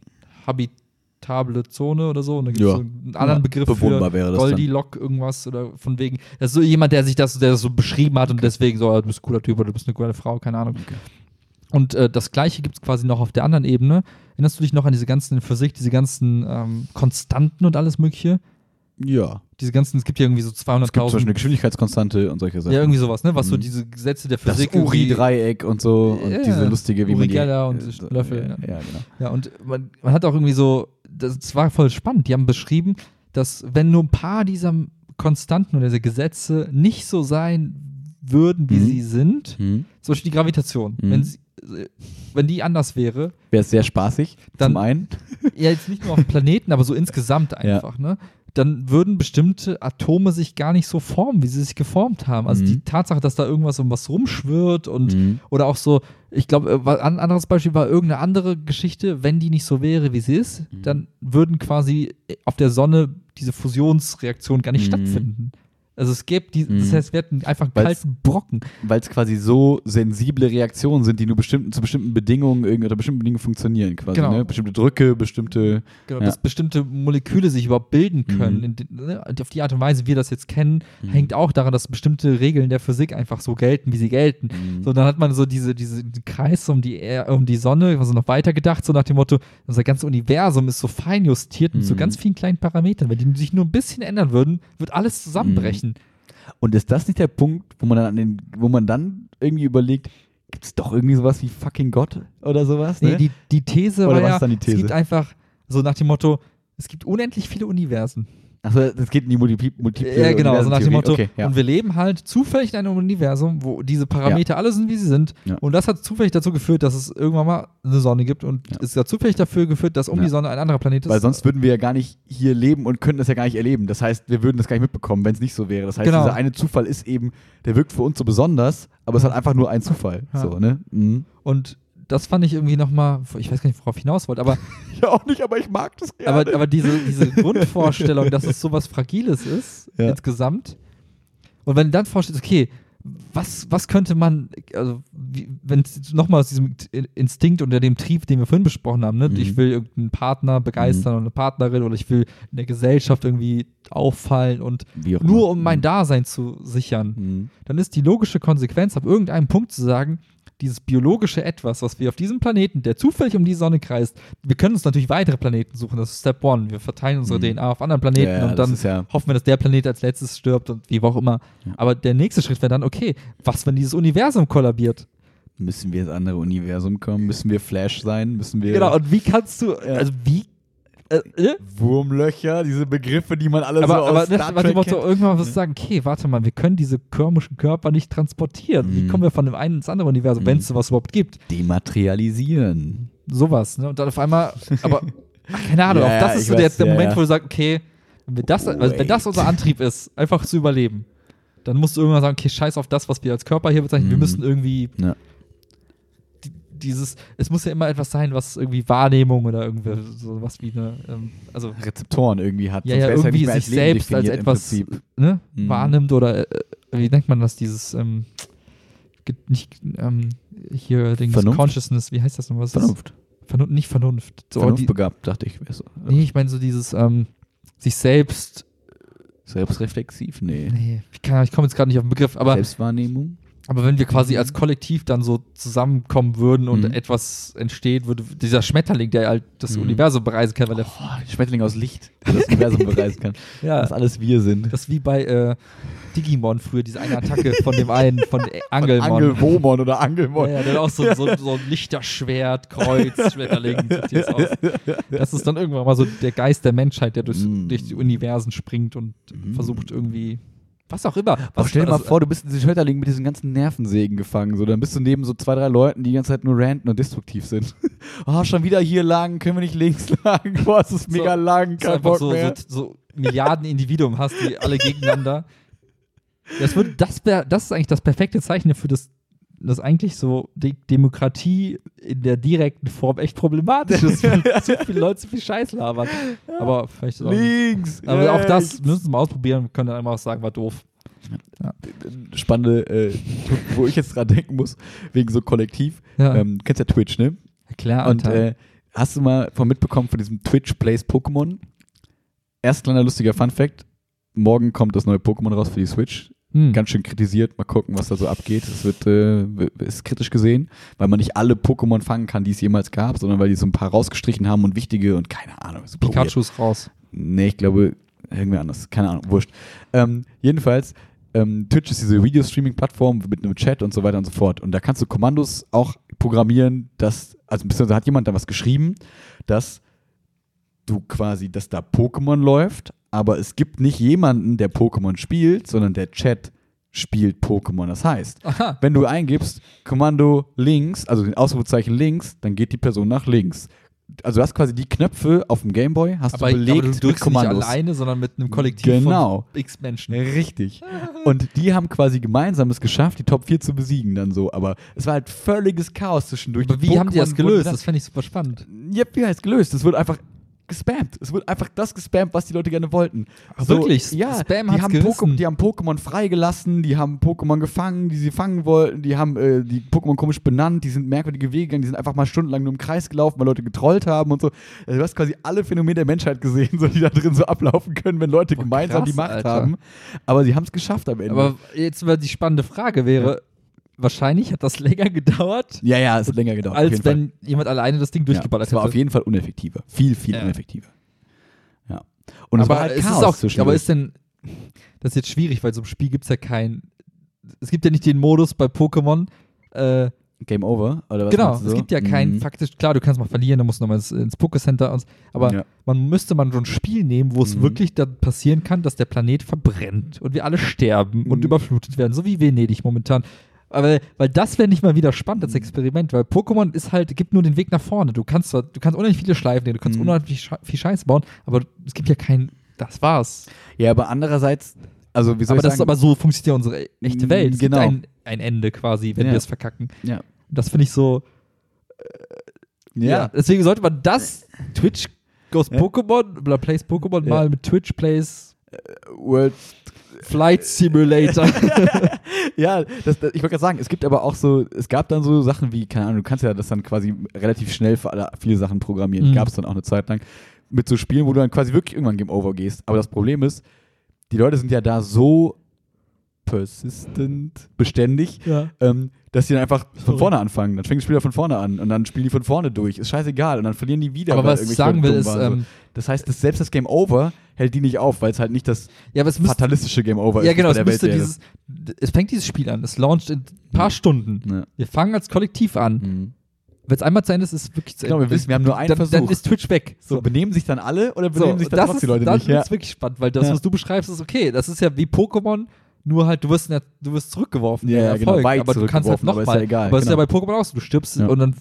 habitable Zone oder so. Und da gibt es Ja. so einen anderen Begriff bewohnbar für. Goldilocks irgendwas oder von wegen. Das ist so jemand, der sich das, der das so beschrieben hat und deswegen so, ah, du bist ein cooler Typ oder du bist eine coole Frau, keine Ahnung. Okay. Und äh, das Gleiche gibt es quasi noch auf der anderen Ebene. Erinnerst du dich noch an diese ganzen in Physik, diese ganzen ähm, Konstanten und alles Mögliche? Ja. Diese ganzen, es gibt ja irgendwie so Es gibt zum Beispiel 200.000. eine Geschwindigkeitskonstante und solche Sachen. Ja, irgendwie sowas, ne? Was so Mhm. diese Gesetze der das Physik. irgendwie- Uri-Dreieck und so und Ja, diese lustige, wie Uri man die... Geller und äh, so Löffel, Ja, ja. ja, genau. Ja, und man, man hat auch irgendwie so, das, das war voll spannend. Die haben beschrieben, dass wenn nur ein paar dieser Konstanten oder diese Gesetze nicht so sein würden, wie Mhm. sie sind, Hm. zum Beispiel die Gravitation, Mhm. wenn, sie, wenn die anders wäre, Wäre es sehr spaßig, Dann- zum einen. ja jetzt nicht nur auf dem Planeten, aber so insgesamt einfach, ne? Dann würden bestimmte Atome sich gar nicht so formen, wie sie sich geformt haben. Also Mhm. die Tatsache, dass da irgendwas um was rumschwirrt und Mhm. oder auch so, ich glaube, ein anderes Beispiel war irgendeine andere Geschichte, wenn die nicht so wäre, wie sie ist, Mhm. dann würden quasi auf der Sonne diese Fusionsreaktionen gar nicht Mhm. stattfinden. Also es gäbe die, das Mhm. heißt, wir hätten einfach einen Weil's- kalten Brocken. Weil es quasi so sensible Reaktionen sind, die nur bestimmten, zu bestimmten Bedingungen unter bestimmten Bedingungen funktionieren quasi. Genau. Ne? Bestimmte Drücke, bestimmte. Genau, Ja. dass bestimmte Moleküle sich überhaupt bilden können. Mhm. In ne, auf die Art und Weise, wie wir das jetzt kennen, Mhm. hängt auch daran, dass bestimmte Regeln der Physik einfach so gelten, wie sie gelten. Mhm. So, dann hat man so diese, diese diesen Kreis um die, Er- um die Sonne, also noch weiter gedacht, so nach dem Motto, unser ganzes Universum ist so fein justiert mit so Mhm. ganz vielen kleinen Parametern. Wenn die sich nur ein bisschen ändern würden, wird alles zusammenbrechen. Und ist das nicht der Punkt, wo man dann, an den, wo man dann irgendwie überlegt, gibt es doch irgendwie sowas wie fucking Gott oder sowas? Nee, Ne? die, die These Oder war was ja, ist dann die es These? gibt einfach so nach dem Motto, es gibt unendlich viele Universen. Achso, das geht in die Multipli Multiple Ja, genau, so nach dem Motto. Okay, ja. Und wir leben halt zufällig in einem Universum, wo diese Parameter alle sind, wie sie sind. Ja. Und das hat zufällig dazu geführt, dass es irgendwann mal eine Sonne gibt. Und Ja. es hat zufällig dafür geführt, dass um Ja. die Sonne ein anderer Planet ist. Weil sonst würden wir ja gar nicht hier leben und könnten das ja gar nicht erleben. Das heißt, wir würden das gar nicht mitbekommen, wenn es nicht so wäre. Das heißt, Genau. dieser eine Zufall ist eben, der wirkt für uns so besonders, aber es ist halt einfach nur ein Zufall. Ja. So, ne? Mhm. Und das fand ich irgendwie nochmal, ich weiß gar nicht, worauf ich hinaus wollte, aber, Ja, auch nicht, aber ich mag das gerne. aber, aber diese, diese Grundvorstellung, dass es sowas Fragiles ist, Ja. insgesamt. Und wenn du dann vorstellst, okay, was, was könnte man, also wenn nochmal aus diesem Instinkt oder dem Trieb, den wir vorhin besprochen haben, ne? Mhm. ich will irgendeinen Partner begeistern oder eine Partnerin oder ich will in der Gesellschaft irgendwie auffallen und nur um mein Dasein zu sichern, Mhm. dann ist die logische Konsequenz, ab irgendeinem Punkt zu sagen, dieses biologische Etwas, was wir auf diesem Planeten, der zufällig um die Sonne kreist, wir können uns natürlich weitere Planeten suchen, das ist Step One. Wir verteilen unsere Mhm. DNA auf anderen Planeten Ja, ja, und dann ja- hoffen wir, dass der Planet als letztes stirbt und wie auch immer. Aber der nächste Schritt wäre dann, okay, was, wenn dieses Universum kollabiert? Müssen wir ins andere Universum kommen? Müssen wir Flash sein? Müssen wir Genau, und wie kannst du, also wie, äh, äh? Wurmlöcher, diese Begriffe, die man alle aber, so aus aber ne, Star Trek kennt? irgendwann wirst du sagen, okay, warte mal, wir können diese komischen Körper nicht transportieren. Wie Mhm. kommen wir von dem einen ins andere Universum, Mhm. wenn es sowas überhaupt gibt? Dematerialisieren. sowas, ne? Und dann auf einmal, aber ach, keine Ahnung, Ja, auch das ist so der, weiß, der ja, Moment, ja. wo du sagst, okay, wenn, wir das, also wenn das unser Antrieb ist, einfach zu überleben, dann musst du irgendwann sagen, okay, scheiß auf das, was wir als Körper hier bezeichnen, wir Mhm. müssen irgendwie Ja. Die- dieses, es muss ja immer etwas sein, was irgendwie Wahrnehmung oder irgendwie sowas wie eine, ähm, also Rezeptoren irgendwie hat. ja, ja, irgendwie mehr sich selbst als etwas ne, Mhm. wahrnimmt oder äh, wie nennt man das, dieses ähm, nicht ähm, hier Dings Vernunft? Consciousness, wie heißt das nochmal? Vernunft. Vernunft, nicht Vernunft. So, die, Vernunftbegabt, dachte ich. so. Nee, ich meine so dieses ähm, sich selbst. Selbstreflexiv? Nee. Nee, ich, ich komme jetzt gerade nicht auf den Begriff, aber, Selbstwahrnehmung? Aber wenn wir quasi als Kollektiv dann so zusammenkommen würden und Mhm. etwas entsteht, würde dieser Schmetterling, der halt das Mhm. Universum bereisen kann, weil der. Boah, Schmetterling aus Licht, der das Universum bereisen kann. ja, Das alles wir sind. das ist wie bei äh, Digimon früher, diese eine Attacke von dem einen, von Angelmon. Angelwomon oder Angelmon. Ja, ja, hat auch so, so, so ein Lichterschwert, Kreuz, Schmetterling. Das ist dann irgendwann mal so der Geist der Menschheit, der durchs, Mm. durch die Universen springt und Mm. versucht irgendwie, was auch immer. Boah, Was, stell dir mal also, vor, du bist in diesem Schmetterling mit diesen ganzen Nervensägen gefangen. So, dann bist du neben so zwei, drei Leuten, die die ganze Zeit nur ranten und destruktiv sind. oh, schon wieder hier lang, können wir nicht links lang? Boah, es ist mega So, lang, dass du kein einfach Bock so, mehr. so, so Milliarden Individuen hast, die alle gegeneinander. Das, würde, das, wär, das ist eigentlich das perfekte Zeichen für das, das eigentlich so die Demokratie in der direkten Form echt problematisch ist, wenn zu viele Leute zu viel Scheiß labern. Aber vielleicht auch, Links. aber auch das müssen wir mal ausprobieren und können dann einfach sagen, war doof. Spannende, äh, wo ich jetzt dran denken muss, wegen so Kollektiv. Ja, Ähm, du kennst ja Twitch, ne? klar. Und äh, hast du mal von mitbekommen von diesem Twitch Plays Pokémon? Erst kleiner lustiger Fun Fact. Morgen kommt das neue Pokémon raus für die Switch. Hm. Ganz schön kritisiert. Mal gucken, was da so abgeht. Es wird, äh, ist kritisch gesehen, weil man nicht alle Pokémon fangen kann, die es jemals gab, sondern weil die so ein paar rausgestrichen haben und wichtige und keine Ahnung. weird. Pikachu ist raus. Nee, ich glaube, irgendwer anders. Keine Ahnung, wurscht. Ähm, jedenfalls, ähm, Twitch ist diese Video-Streaming-Plattform mit einem Chat und so weiter und so fort. Und da kannst du Kommandos auch programmieren, dass, also beziehungsweise hat jemand da was geschrieben, dass du quasi, dass da Pokémon läuft, aber es gibt nicht jemanden, der Pokémon spielt, sondern der Chat spielt Pokémon. Das heißt, Aha. wenn du eingibst Kommando links, also den Ausrufezeichen links, dann geht die Person nach links. also du hast quasi die Knöpfe auf dem Gameboy, hast Aber, du belegt aber du mit drückst nicht Kommandos. alleine, sondern mit einem Kollektiv Genau. von x Menschen. Richtig. Und die haben quasi gemeinsam es geschafft, die Top 4 zu besiegen dann so. Aber es war halt völliges Chaos zwischendurch. Aber wie haben die das Pokémon gelöst? dann- Das fände ich super spannend. Ja, wie heißt gelöst? Es wurde einfach gespammt. Es wurde einfach das gespammt, was die Leute gerne wollten. Ach, wirklich? Ja, Spam die haben. Pokémon, die haben Pokémon freigelassen, die haben Pokémon gefangen, die sie fangen wollten, die haben äh, die Pokémon komisch benannt, die sind merkwürdige Wege gegangen, die sind einfach mal stundenlang nur im Kreis gelaufen, weil Leute getrollt haben und so. Also du hast quasi alle Phänomene der Menschheit gesehen, so, die da drin so ablaufen können, wenn Leute Boah, gemeinsam krass, die Macht Alter. haben. Aber sie haben es geschafft am Ende. Aber jetzt mal die spannende Frage wäre, wahrscheinlich hat das länger gedauert, ja, ja, es hat länger gedauert. als jeden Fall. wenn jemand alleine das Ding durchgeballert ja, es war auf jeden Fall uneffektiver. Viel, viel Ja. uneffektiver. Ja. Und es aber war halt es Chaos ist auch, zwischendurch. aber ist denn, das ist jetzt schwierig, weil so im Spiel gibt es ja kein, es gibt ja nicht den Modus bei Pokémon, äh, Game Over? Oder was genau, du es so? gibt ja kein, Mhm. faktisch, klar, du kannst mal verlieren, du musst nochmal ins, ins Pokécenter, und, aber Ja. man müsste man so ein Spiel nehmen, wo es Mhm. wirklich dann passieren kann, dass der Planet verbrennt und wir alle sterben und Mhm. überflutet werden, so wie Venedig momentan. Aber weil das wäre nicht mal wieder spannend Mhm. als Experiment, weil Pokémon ist halt, gibt nur den Weg nach vorne. Du kannst zwar, du kannst unheimlich viele Schleifen nehmen, du kannst Mhm. unheimlich viel Scheiß bauen, aber es gibt ja kein, das war's. Ja, aber andererseits, also wie soll aber ich das ist sagen? aber so funktioniert ja unsere echte Mm, Welt. Es genau. gibt ein, ein Ende quasi, wenn Ja. wir es verkacken. ja. Das finde ich so, ja. Deswegen sollte man das Twitch Goes Ja. Pokémon oder Plays Pokémon Ja. mal mit Twitch Plays World Flight Simulator. ja, das, das, ich wollte gerade sagen, es gibt aber auch so, es gab dann so Sachen wie, keine Ahnung, du kannst ja das dann quasi relativ schnell für alle viele Sachen programmieren. Mhm. Gab es dann auch eine Zeit lang. Mit so Spielen, wo du dann quasi wirklich irgendwann Game Over gehst. Aber das Problem ist, die Leute sind ja da so persistent, beständig, ja. ähm, dass die dann einfach von vorne anfangen. Dann fängt das Spiel von vorne an und dann spielen die von vorne durch. Ist scheißegal. Und dann verlieren die wieder. Aber was ich sagen will, ist, ähm, Das heißt, dass selbst das Game Over hält die nicht auf, weil es halt nicht das ja, fatalistische Game Over ja ist. genau, das es müsste Welt dieses, es fängt dieses Spiel an, es launcht in ein paar Stunden. wäre. Wir fangen als Kollektiv an. Mhm. Wenn es einmal zu Ende ist, ist es wirklich zu Genau, Ende. wir wissen, wir haben nur einen dann, Versuch. dann ist Twitch weg. So, benehmen sich dann alle oder So, benehmen sich dann das trotzdem ist, die Leute dann nicht? Ja. wird's wirklich spannend, weil das, Ja. was du beschreibst, ist okay. Das ist ja wie Pokémon, nur halt, du wirst, in der, du wirst zurückgeworfen. Ja, den genau, Erfolg, weit aber du kannst halt zurückgeworfen, aber ist nochmal. ja egal, aber es ist ja genau. bei Pokémon auch so, du stirbst Ja. und dann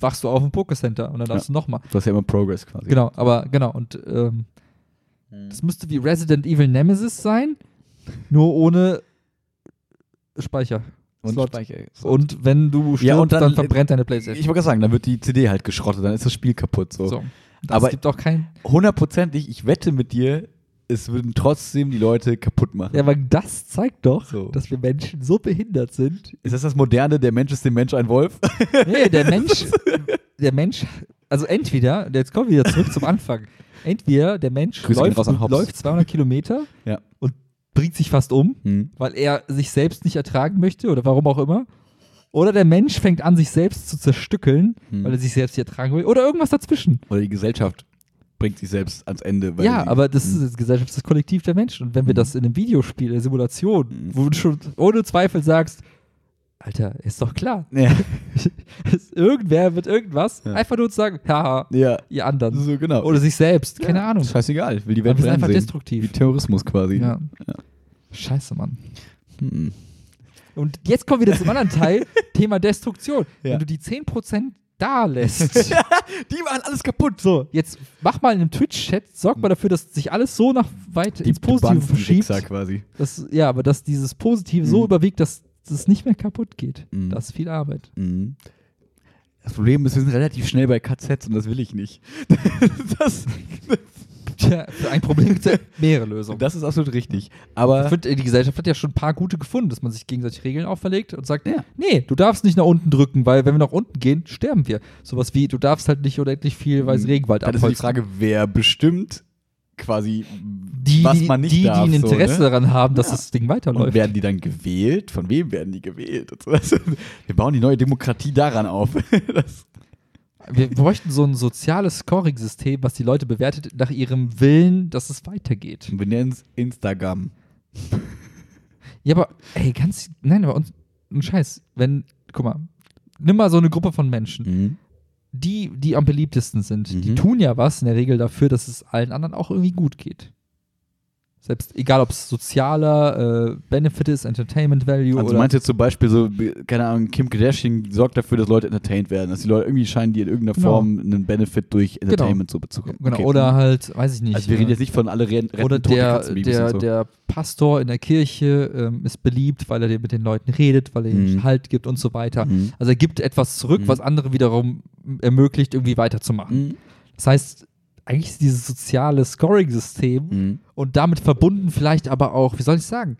wachst du auf im Pokécenter und dann darfst Ja. du nochmal. Du hast ja immer Progress quasi. Genau, aber genau, und ähm, das müsste wie Resident Evil Nemesis sein, nur ohne Speicher. Und Slot. Speicher. Und wenn du stirbst, Ja, und dann, dann- verbrennt deine Playstation. Ich wollte gerade sagen, dann wird die CD halt geschrottet, dann ist das Spiel kaputt. So. so. Das Aber- gibt auch kein. Hundertprozentig, ich wette mit dir, es würden trotzdem die Leute kaputt machen. Ja, aber das zeigt doch, So. dass wir Menschen so behindert sind. Ist das das Moderne, der Mensch ist dem Mensch ein Wolf? Nee, der Mensch, der Mensch, also entweder, jetzt kommen wir wieder zurück zum Anfang. Entweder der Mensch Grüße läuft, läuft 200 Kilometer Ja. und bringt sich fast um, Hm. weil er sich selbst nicht ertragen möchte oder warum auch immer. Oder der Mensch fängt an, sich selbst zu zerstückeln, Hm. weil er sich selbst nicht ertragen will. Oder irgendwas dazwischen. Oder die Gesellschaft bringt sich selbst ans Ende. Ja, aber das Hm. ist das Gesellschaft, das Kollektiv der Menschen. Und wenn wir Mhm. das in einem Videospiel, der Simulation, Mhm. wo du schon ohne Zweifel sagst, Alter, ist doch klar. Ja, Irgendwer wird irgendwas, Ja. einfach nur zu sagen, haha, ja. ihr anderen. so genau. Oder sich selbst, keine Ahnung. Scheißegal, will die Welt brennen einfach sehen. Wie destruktiv. Terrorismus quasi. Scheiße, Mann. Hm. Und jetzt kommen wir wieder zum anderen Teil, Thema Destruktion. Wenn du die 10% da lässt, Die machen alles kaputt. so, jetzt mach mal in einem Twitch-Chat, sorg mal dafür, dass sich alles so nach weit ins du Positive die verschiebt. Quasi. Das, ja, aber dass dieses Positive so Mhm. überwiegt, dass es nicht mehr kaputt geht. Mhm. Das ist viel Arbeit. Mhm. Das Problem ist, wir sind relativ schnell bei KZs und das will ich nicht. das, Tja, für ein Problem gibt es ja mehrere Lösungen. das ist absolut richtig. Aber Ich finde, die Gesellschaft hat ja schon ein paar gute gefunden, dass man sich gegenseitig Regeln auferlegt und sagt, Ja. nee, du darfst nicht nach unten drücken, weil wenn wir nach unten gehen, sterben wir. Sowas wie, du darfst halt nicht unendlich viel weiß Mhm. Regenwald dann ist die. Frage, wer bestimmt quasi, die, was die, man nicht die, darf. die ein so, Interesse ne? daran haben, dass Ja. das Ding Und weiterläuft. werden die dann gewählt? Von wem werden die gewählt? Und so. Wir bauen die neue Demokratie daran auf. Das, Wir bräuchten so ein soziales Scoring-System, was die Leute bewertet nach ihrem Willen, dass es weitergeht. wir nennen es Instagram. Ja, aber, ey, ganz, nein, aber uns, ein Scheiß, wenn, guck mal, nimm mal so eine Gruppe von Menschen. Mhm. die, die am beliebtesten sind, die Mhm. tun ja was in der Regel dafür, dass es allen anderen auch irgendwie gut geht. Selbst egal, ob es sozialer äh, Benefit ist, Entertainment Value Also oder. meinst du jetzt zum Beispiel so, keine Ahnung, Kim Kardashian sorgt dafür, dass Leute entertained werden, dass die Leute irgendwie scheinen, die in irgendeiner Genau. Form einen Benefit durch Entertainment zu bekommen. genau, Okay. oder halt, weiß ich nicht. Also wir reden äh, jetzt nicht von alle Rennen, retten oder der, der, so. der Pastor in der Kirche ähm, ist beliebt, weil er mit den Leuten redet, weil er ihnen Mhm. Halt gibt und so weiter. Mhm. Also er gibt etwas zurück, Mhm. was andere wiederum ermöglicht, irgendwie weiterzumachen. Mhm. Das heißt, eigentlich ist dieses soziale Scoring-System Mhm. Und damit verbunden vielleicht aber auch, wie soll ich sagen?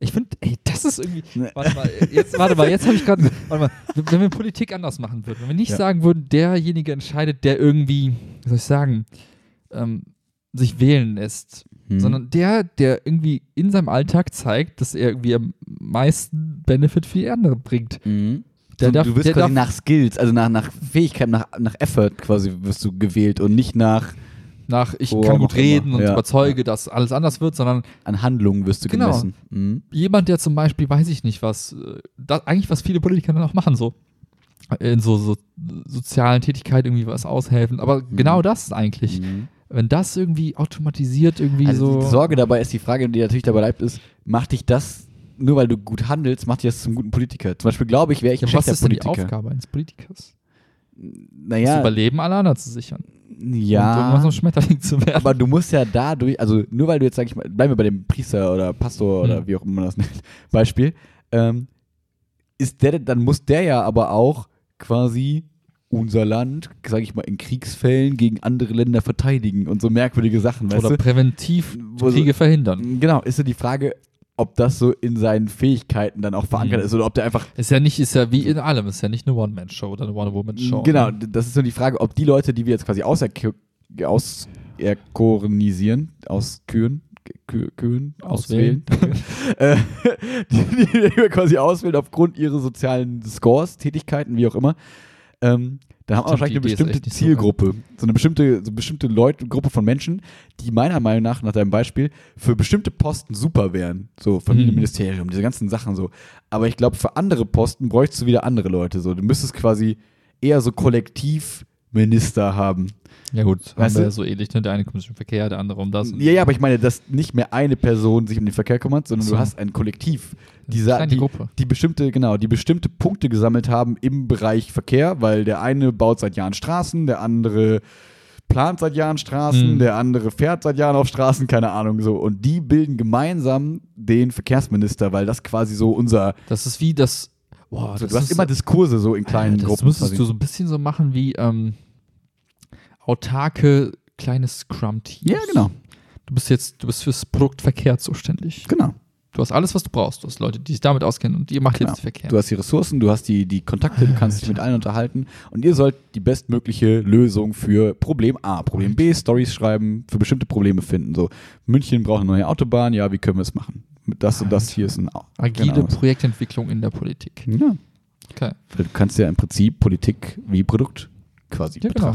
Ich finde, ey, das ist irgendwie. Warte mal, jetzt, warte mal, jetzt habe ich gerade. Warte mal, wenn wir Politik anders machen würden, wenn wir nicht Ja. sagen würden, derjenige entscheidet, der irgendwie, wie soll ich sagen, ähm, sich wählen lässt, Mhm. sondern der, der irgendwie in seinem Alltag zeigt, dass er irgendwie am meisten Benefit für die andere bringt. Mhm. Der so, darf- du wirst quasi darf- nach Skills, also nach, nach Fähigkeit, nach, nach Effort quasi wirst du gewählt und nicht nach Nach, ich Woran kann gut auch immer. reden und Ja. überzeuge, dass alles anders wird, sondern an Handlungen wirst du Genau. gemessen. Mhm. jemand, der zum Beispiel, weiß ich nicht was, äh, da, eigentlich was viele Politiker dann auch machen, so in so, so sozialen Tätigkeiten irgendwie was aushelfen. Aber genau das eigentlich. Mhm. Wenn das irgendwie automatisiert irgendwie Also so. die Sorge dabei ist die Frage, die natürlich dabei bleibt, ist, macht dich das, nur weil du gut handelst, macht dich das zum guten Politiker? Zum Beispiel glaube ich, wäre ich ein ja, was schlechter ist denn die Politiker. Aufgabe eines Politikers? Das Naja, Überleben aller anderen zu sichern. Und irgendwann ja. so ein Schmetterling zu werden. Aber du musst ja dadurch, also nur weil du jetzt, sag ich mal, bleiben wir bei dem Priester oder Pastor oder Hm. wie auch immer man das nennt, Beispiel, ähm, ist der, dann muss der ja aber auch quasi unser Land, sag ich mal, in Kriegsfällen gegen andere Länder verteidigen und so merkwürdige Sachen, Oder du? präventiv Kriege verhindern. Genau, ist so die Frage, ob das so in seinen Fähigkeiten dann auch verankert Mhm. ist oder ob der einfach Ist ja nicht, ist ja wie in allem, ist ja nicht eine One-Man-Show oder eine One-Woman-Show. Genau, ne? das ist so die Frage, ob die Leute, die wir jetzt quasi auserko- auserkorenisieren, ausküren, Kü Kühen, Auswählen. auswählen, äh, die, die wir quasi auswählen aufgrund ihrer sozialen Scores, Tätigkeiten, wie auch immer, ähm, dann haben wir wahrscheinlich eine bestimmte so Zielgruppe, so eine bestimmte, so eine bestimmte Leute, Gruppe von Menschen, die meiner Meinung nach, nach deinem Beispiel, für bestimmte Posten super wären. So Familienministerium, diese ganzen Sachen so. Aber ich glaube, für andere Posten bräuchtest du wieder andere Leute. So. Du müsstest quasi eher so Kollektivminister haben. Ja gut, Weißt haben wir ja so ähnlich, ne? Der eine kümmert sich um Verkehr, der andere um das. Ja, ja, aber ich meine, dass nicht mehr eine Person sich um den Verkehr kümmert, sondern So. du hast ein Kollektiv, die, sa- kleine die, Gruppe. die bestimmte, genau, die bestimmte Punkte gesammelt haben im Bereich Verkehr, weil der eine baut seit Jahren Straßen, der andere plant seit Jahren Straßen, Mhm. der andere fährt seit Jahren auf Straßen, keine Ahnung so. Und die bilden gemeinsam den Verkehrsminister, weil das quasi so unser. Das ist wie das. Boah, So, das du hast immer Diskurse so in kleinen Äh, das Gruppen. müsstest quasi. du so ein bisschen so machen wie ähm, autarke kleine Scrum-Teams. ja, genau, Du bist jetzt, du bist fürs Produkt Verkehr zuständig. genau. Du hast alles, was du brauchst. Du hast Leute, die sich damit auskennen und ihr macht Genau. jetzt Verkehr. Du hast die Ressourcen, du hast die, die Kontakte, du kannst dich mit allen unterhalten und ihr sollt die bestmögliche Lösung für Problem A, Problem B, Stories schreiben, für bestimmte Probleme finden. So, München braucht eine neue Autobahn, ja, wie können wir es machen? Mit Das und das hier ist ein Agile genau. Projektentwicklung in der Politik. Ja, Okay. du kannst ja im Prinzip Politik wie Produkt quasi Ja, genau.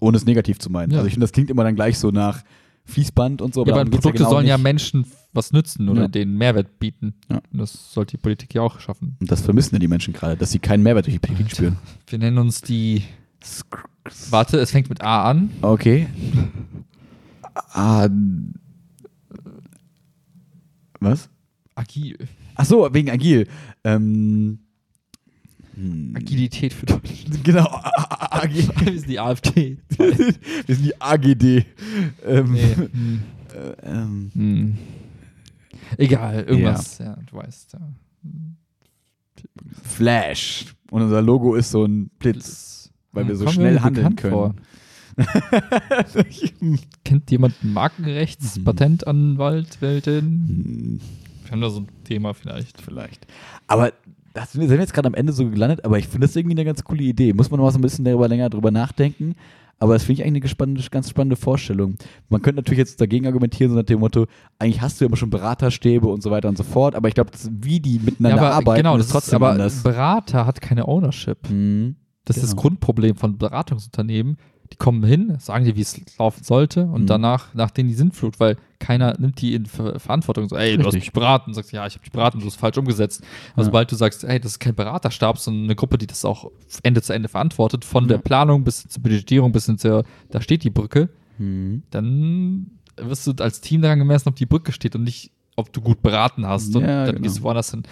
Ohne es negativ zu meinen. Ja. Also ich finde, das klingt immer dann gleich so nach Fließband und so. Ja, aber geht's Produkte genau sollen ja nicht. Menschen was nützen oder Ja. denen Mehrwert bieten. Ja. Und das sollte die Politik ja auch schaffen. Und das vermissen ja die Menschen gerade, dass sie keinen Mehrwert durch die Politik Alter. spüren. Wir nennen uns die. Warte, es fängt mit A an. Okay. Ah, was? Agil. Ach so, wegen agil. Ähm, hm. Agilität für Deutschland. Genau. Wir sind die AfD. Wir sind die AGD. Ähm, Nee. Hm. äh, ähm, Hm. Egal, irgendwas. Ja, du weißt. Ja. Flash. Und unser Logo ist so ein Blitz, weil wir so schnell mir handeln können. Kennt jemand einen Markenrechts, Mhm. Patentanwalt, Weltin? Hm, Wir haben da so ein Thema vielleicht. Vielleicht. Aber das sind wir jetzt gerade am Ende so gelandet, aber ich finde das irgendwie eine ganz coole Idee. Muss man noch mal so ein bisschen darüber länger drüber nachdenken. Aber das finde ich eigentlich eine ganz spannende Vorstellung. Man könnte natürlich jetzt dagegen argumentieren, so nach dem Motto, eigentlich hast du ja immer schon Beraterstäbe und so weiter und so fort, aber ich glaube, wie die miteinander aber arbeiten, genau, ist trotzdem ist, aber anders. Berater hat keine Ownership. Mhm. Das ist das Genau. Grundproblem von Beratungsunternehmen. Die kommen hin, sagen dir, wie es laufen sollte und Mhm. danach, nach denen die Sintflut, weil keiner nimmt die in Ver Verantwortung. So, ey, du hast mich beraten. Sagst, ja, ich habe dich beraten, du hast es falsch umgesetzt. Also Ja. sobald du sagst, ey, das ist kein Beraterstab, sondern eine Gruppe, die das auch Ende zu Ende verantwortet, von Ja. der Planung bis zur Budgetierung bis hin zur, da steht die Brücke, Mhm. dann wirst du als Team daran gemessen, ob die Brücke steht und nicht, ob du gut beraten hast. Und Ja, dann genau. gehst du woanders hin.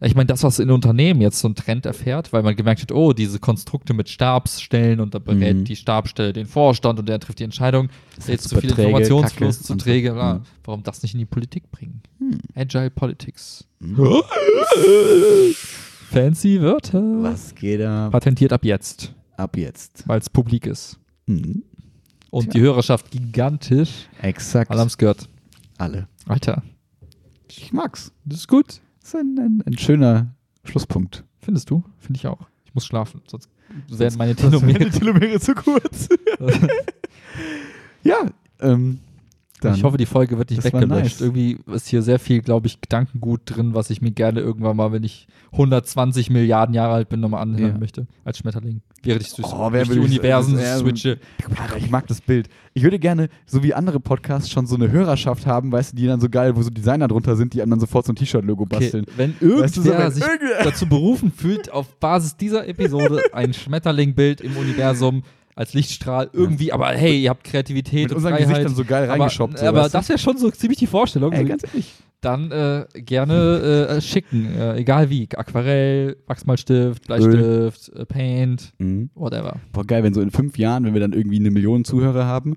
Ich meine, das, was in Unternehmen jetzt so ein Trend erfährt, weil man gemerkt hat, oh, diese Konstrukte mit Stabsstellen und da berät Mhm. die Stabsstelle den Vorstand und der trifft die Entscheidung. Das Jetzt zu viel super träge, Informationsfluss, zu so. träge. Mhm. warum das nicht in die Politik bringen? Hm. Agile Politics. Mhm. Fancy Wörter. Was geht da Patentiert ab jetzt, ab jetzt? weil es publik ist. Mhm. Und Tja. die Hörerschaft gigantisch. Exakt. Alle haben es gehört. Alle. Alter, Ich mag's. das ist gut. Das ist ein, ein, ein schöner Schlusspunkt. Findest du? Finde ich auch. Ich muss schlafen, sonst werden meine Telomere. die Telomere zu kurz. ja, ähm, dann. ich hoffe, die Folge wird nicht Das weggelöscht. nice. Irgendwie ist hier sehr viel, glaube ich, Gedankengut drin, was ich mir gerne irgendwann mal, wenn ich 120 Milliarden Jahre alt bin, nochmal anhören Ja. möchte. Als Schmetterling. Während ich durch, Oh, durch die will ich- Universen das so- switche. Ich mag das Bild. Ich würde gerne, so wie andere Podcasts, schon so eine Hörerschaft haben, weißt du, die dann so geil, wo so Designer drunter sind, die einem dann sofort so ein T-Shirt-Logo Okay, basteln. wenn Weißt du, irgendwer so, wenn sich irgendwer- dazu berufen fühlt, auf Basis dieser Episode ein Schmetterlingbild im Universum als Lichtstrahl irgendwie, aber hey, ihr habt Kreativität Mit und unseren Freiheit. Gesichtern so geil aber reingeschoppt. So, aber du? das wäre schon so ziemlich die Vorstellung. Ey, ganz ehrlich. dann äh, gerne äh, schicken, äh, egal wie. Aquarell, Wachsmalstift, Bleistift, äh, Paint, Mhm. whatever. Boah, geil, wenn so in fünf Jahren, wenn wir dann irgendwie eine Million Zuhörer haben,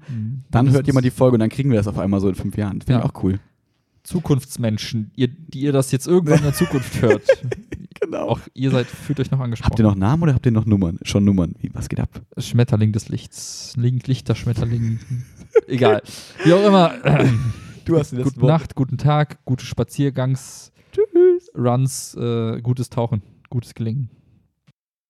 dann hört jemand die Folge und dann kriegen wir das auf einmal so in fünf Jahren. Finde Ja. ich auch cool. Zukunftsmenschen, ihr, die ihr das jetzt irgendwann in der Zukunft hört. Genau. Auch ihr seid, fühlt euch noch angesprochen. Habt ihr noch Namen oder habt ihr noch Nummern? Schon Nummern. Wie, was geht ab? Schmetterling des Lichts. Link, Lichter, Schmetterling. Egal. Wie auch immer. Du hast Gute Nacht, guten Tag, gute Spaziergangs, Tschüss. Runs, äh, gutes Tauchen, gutes Gelingen.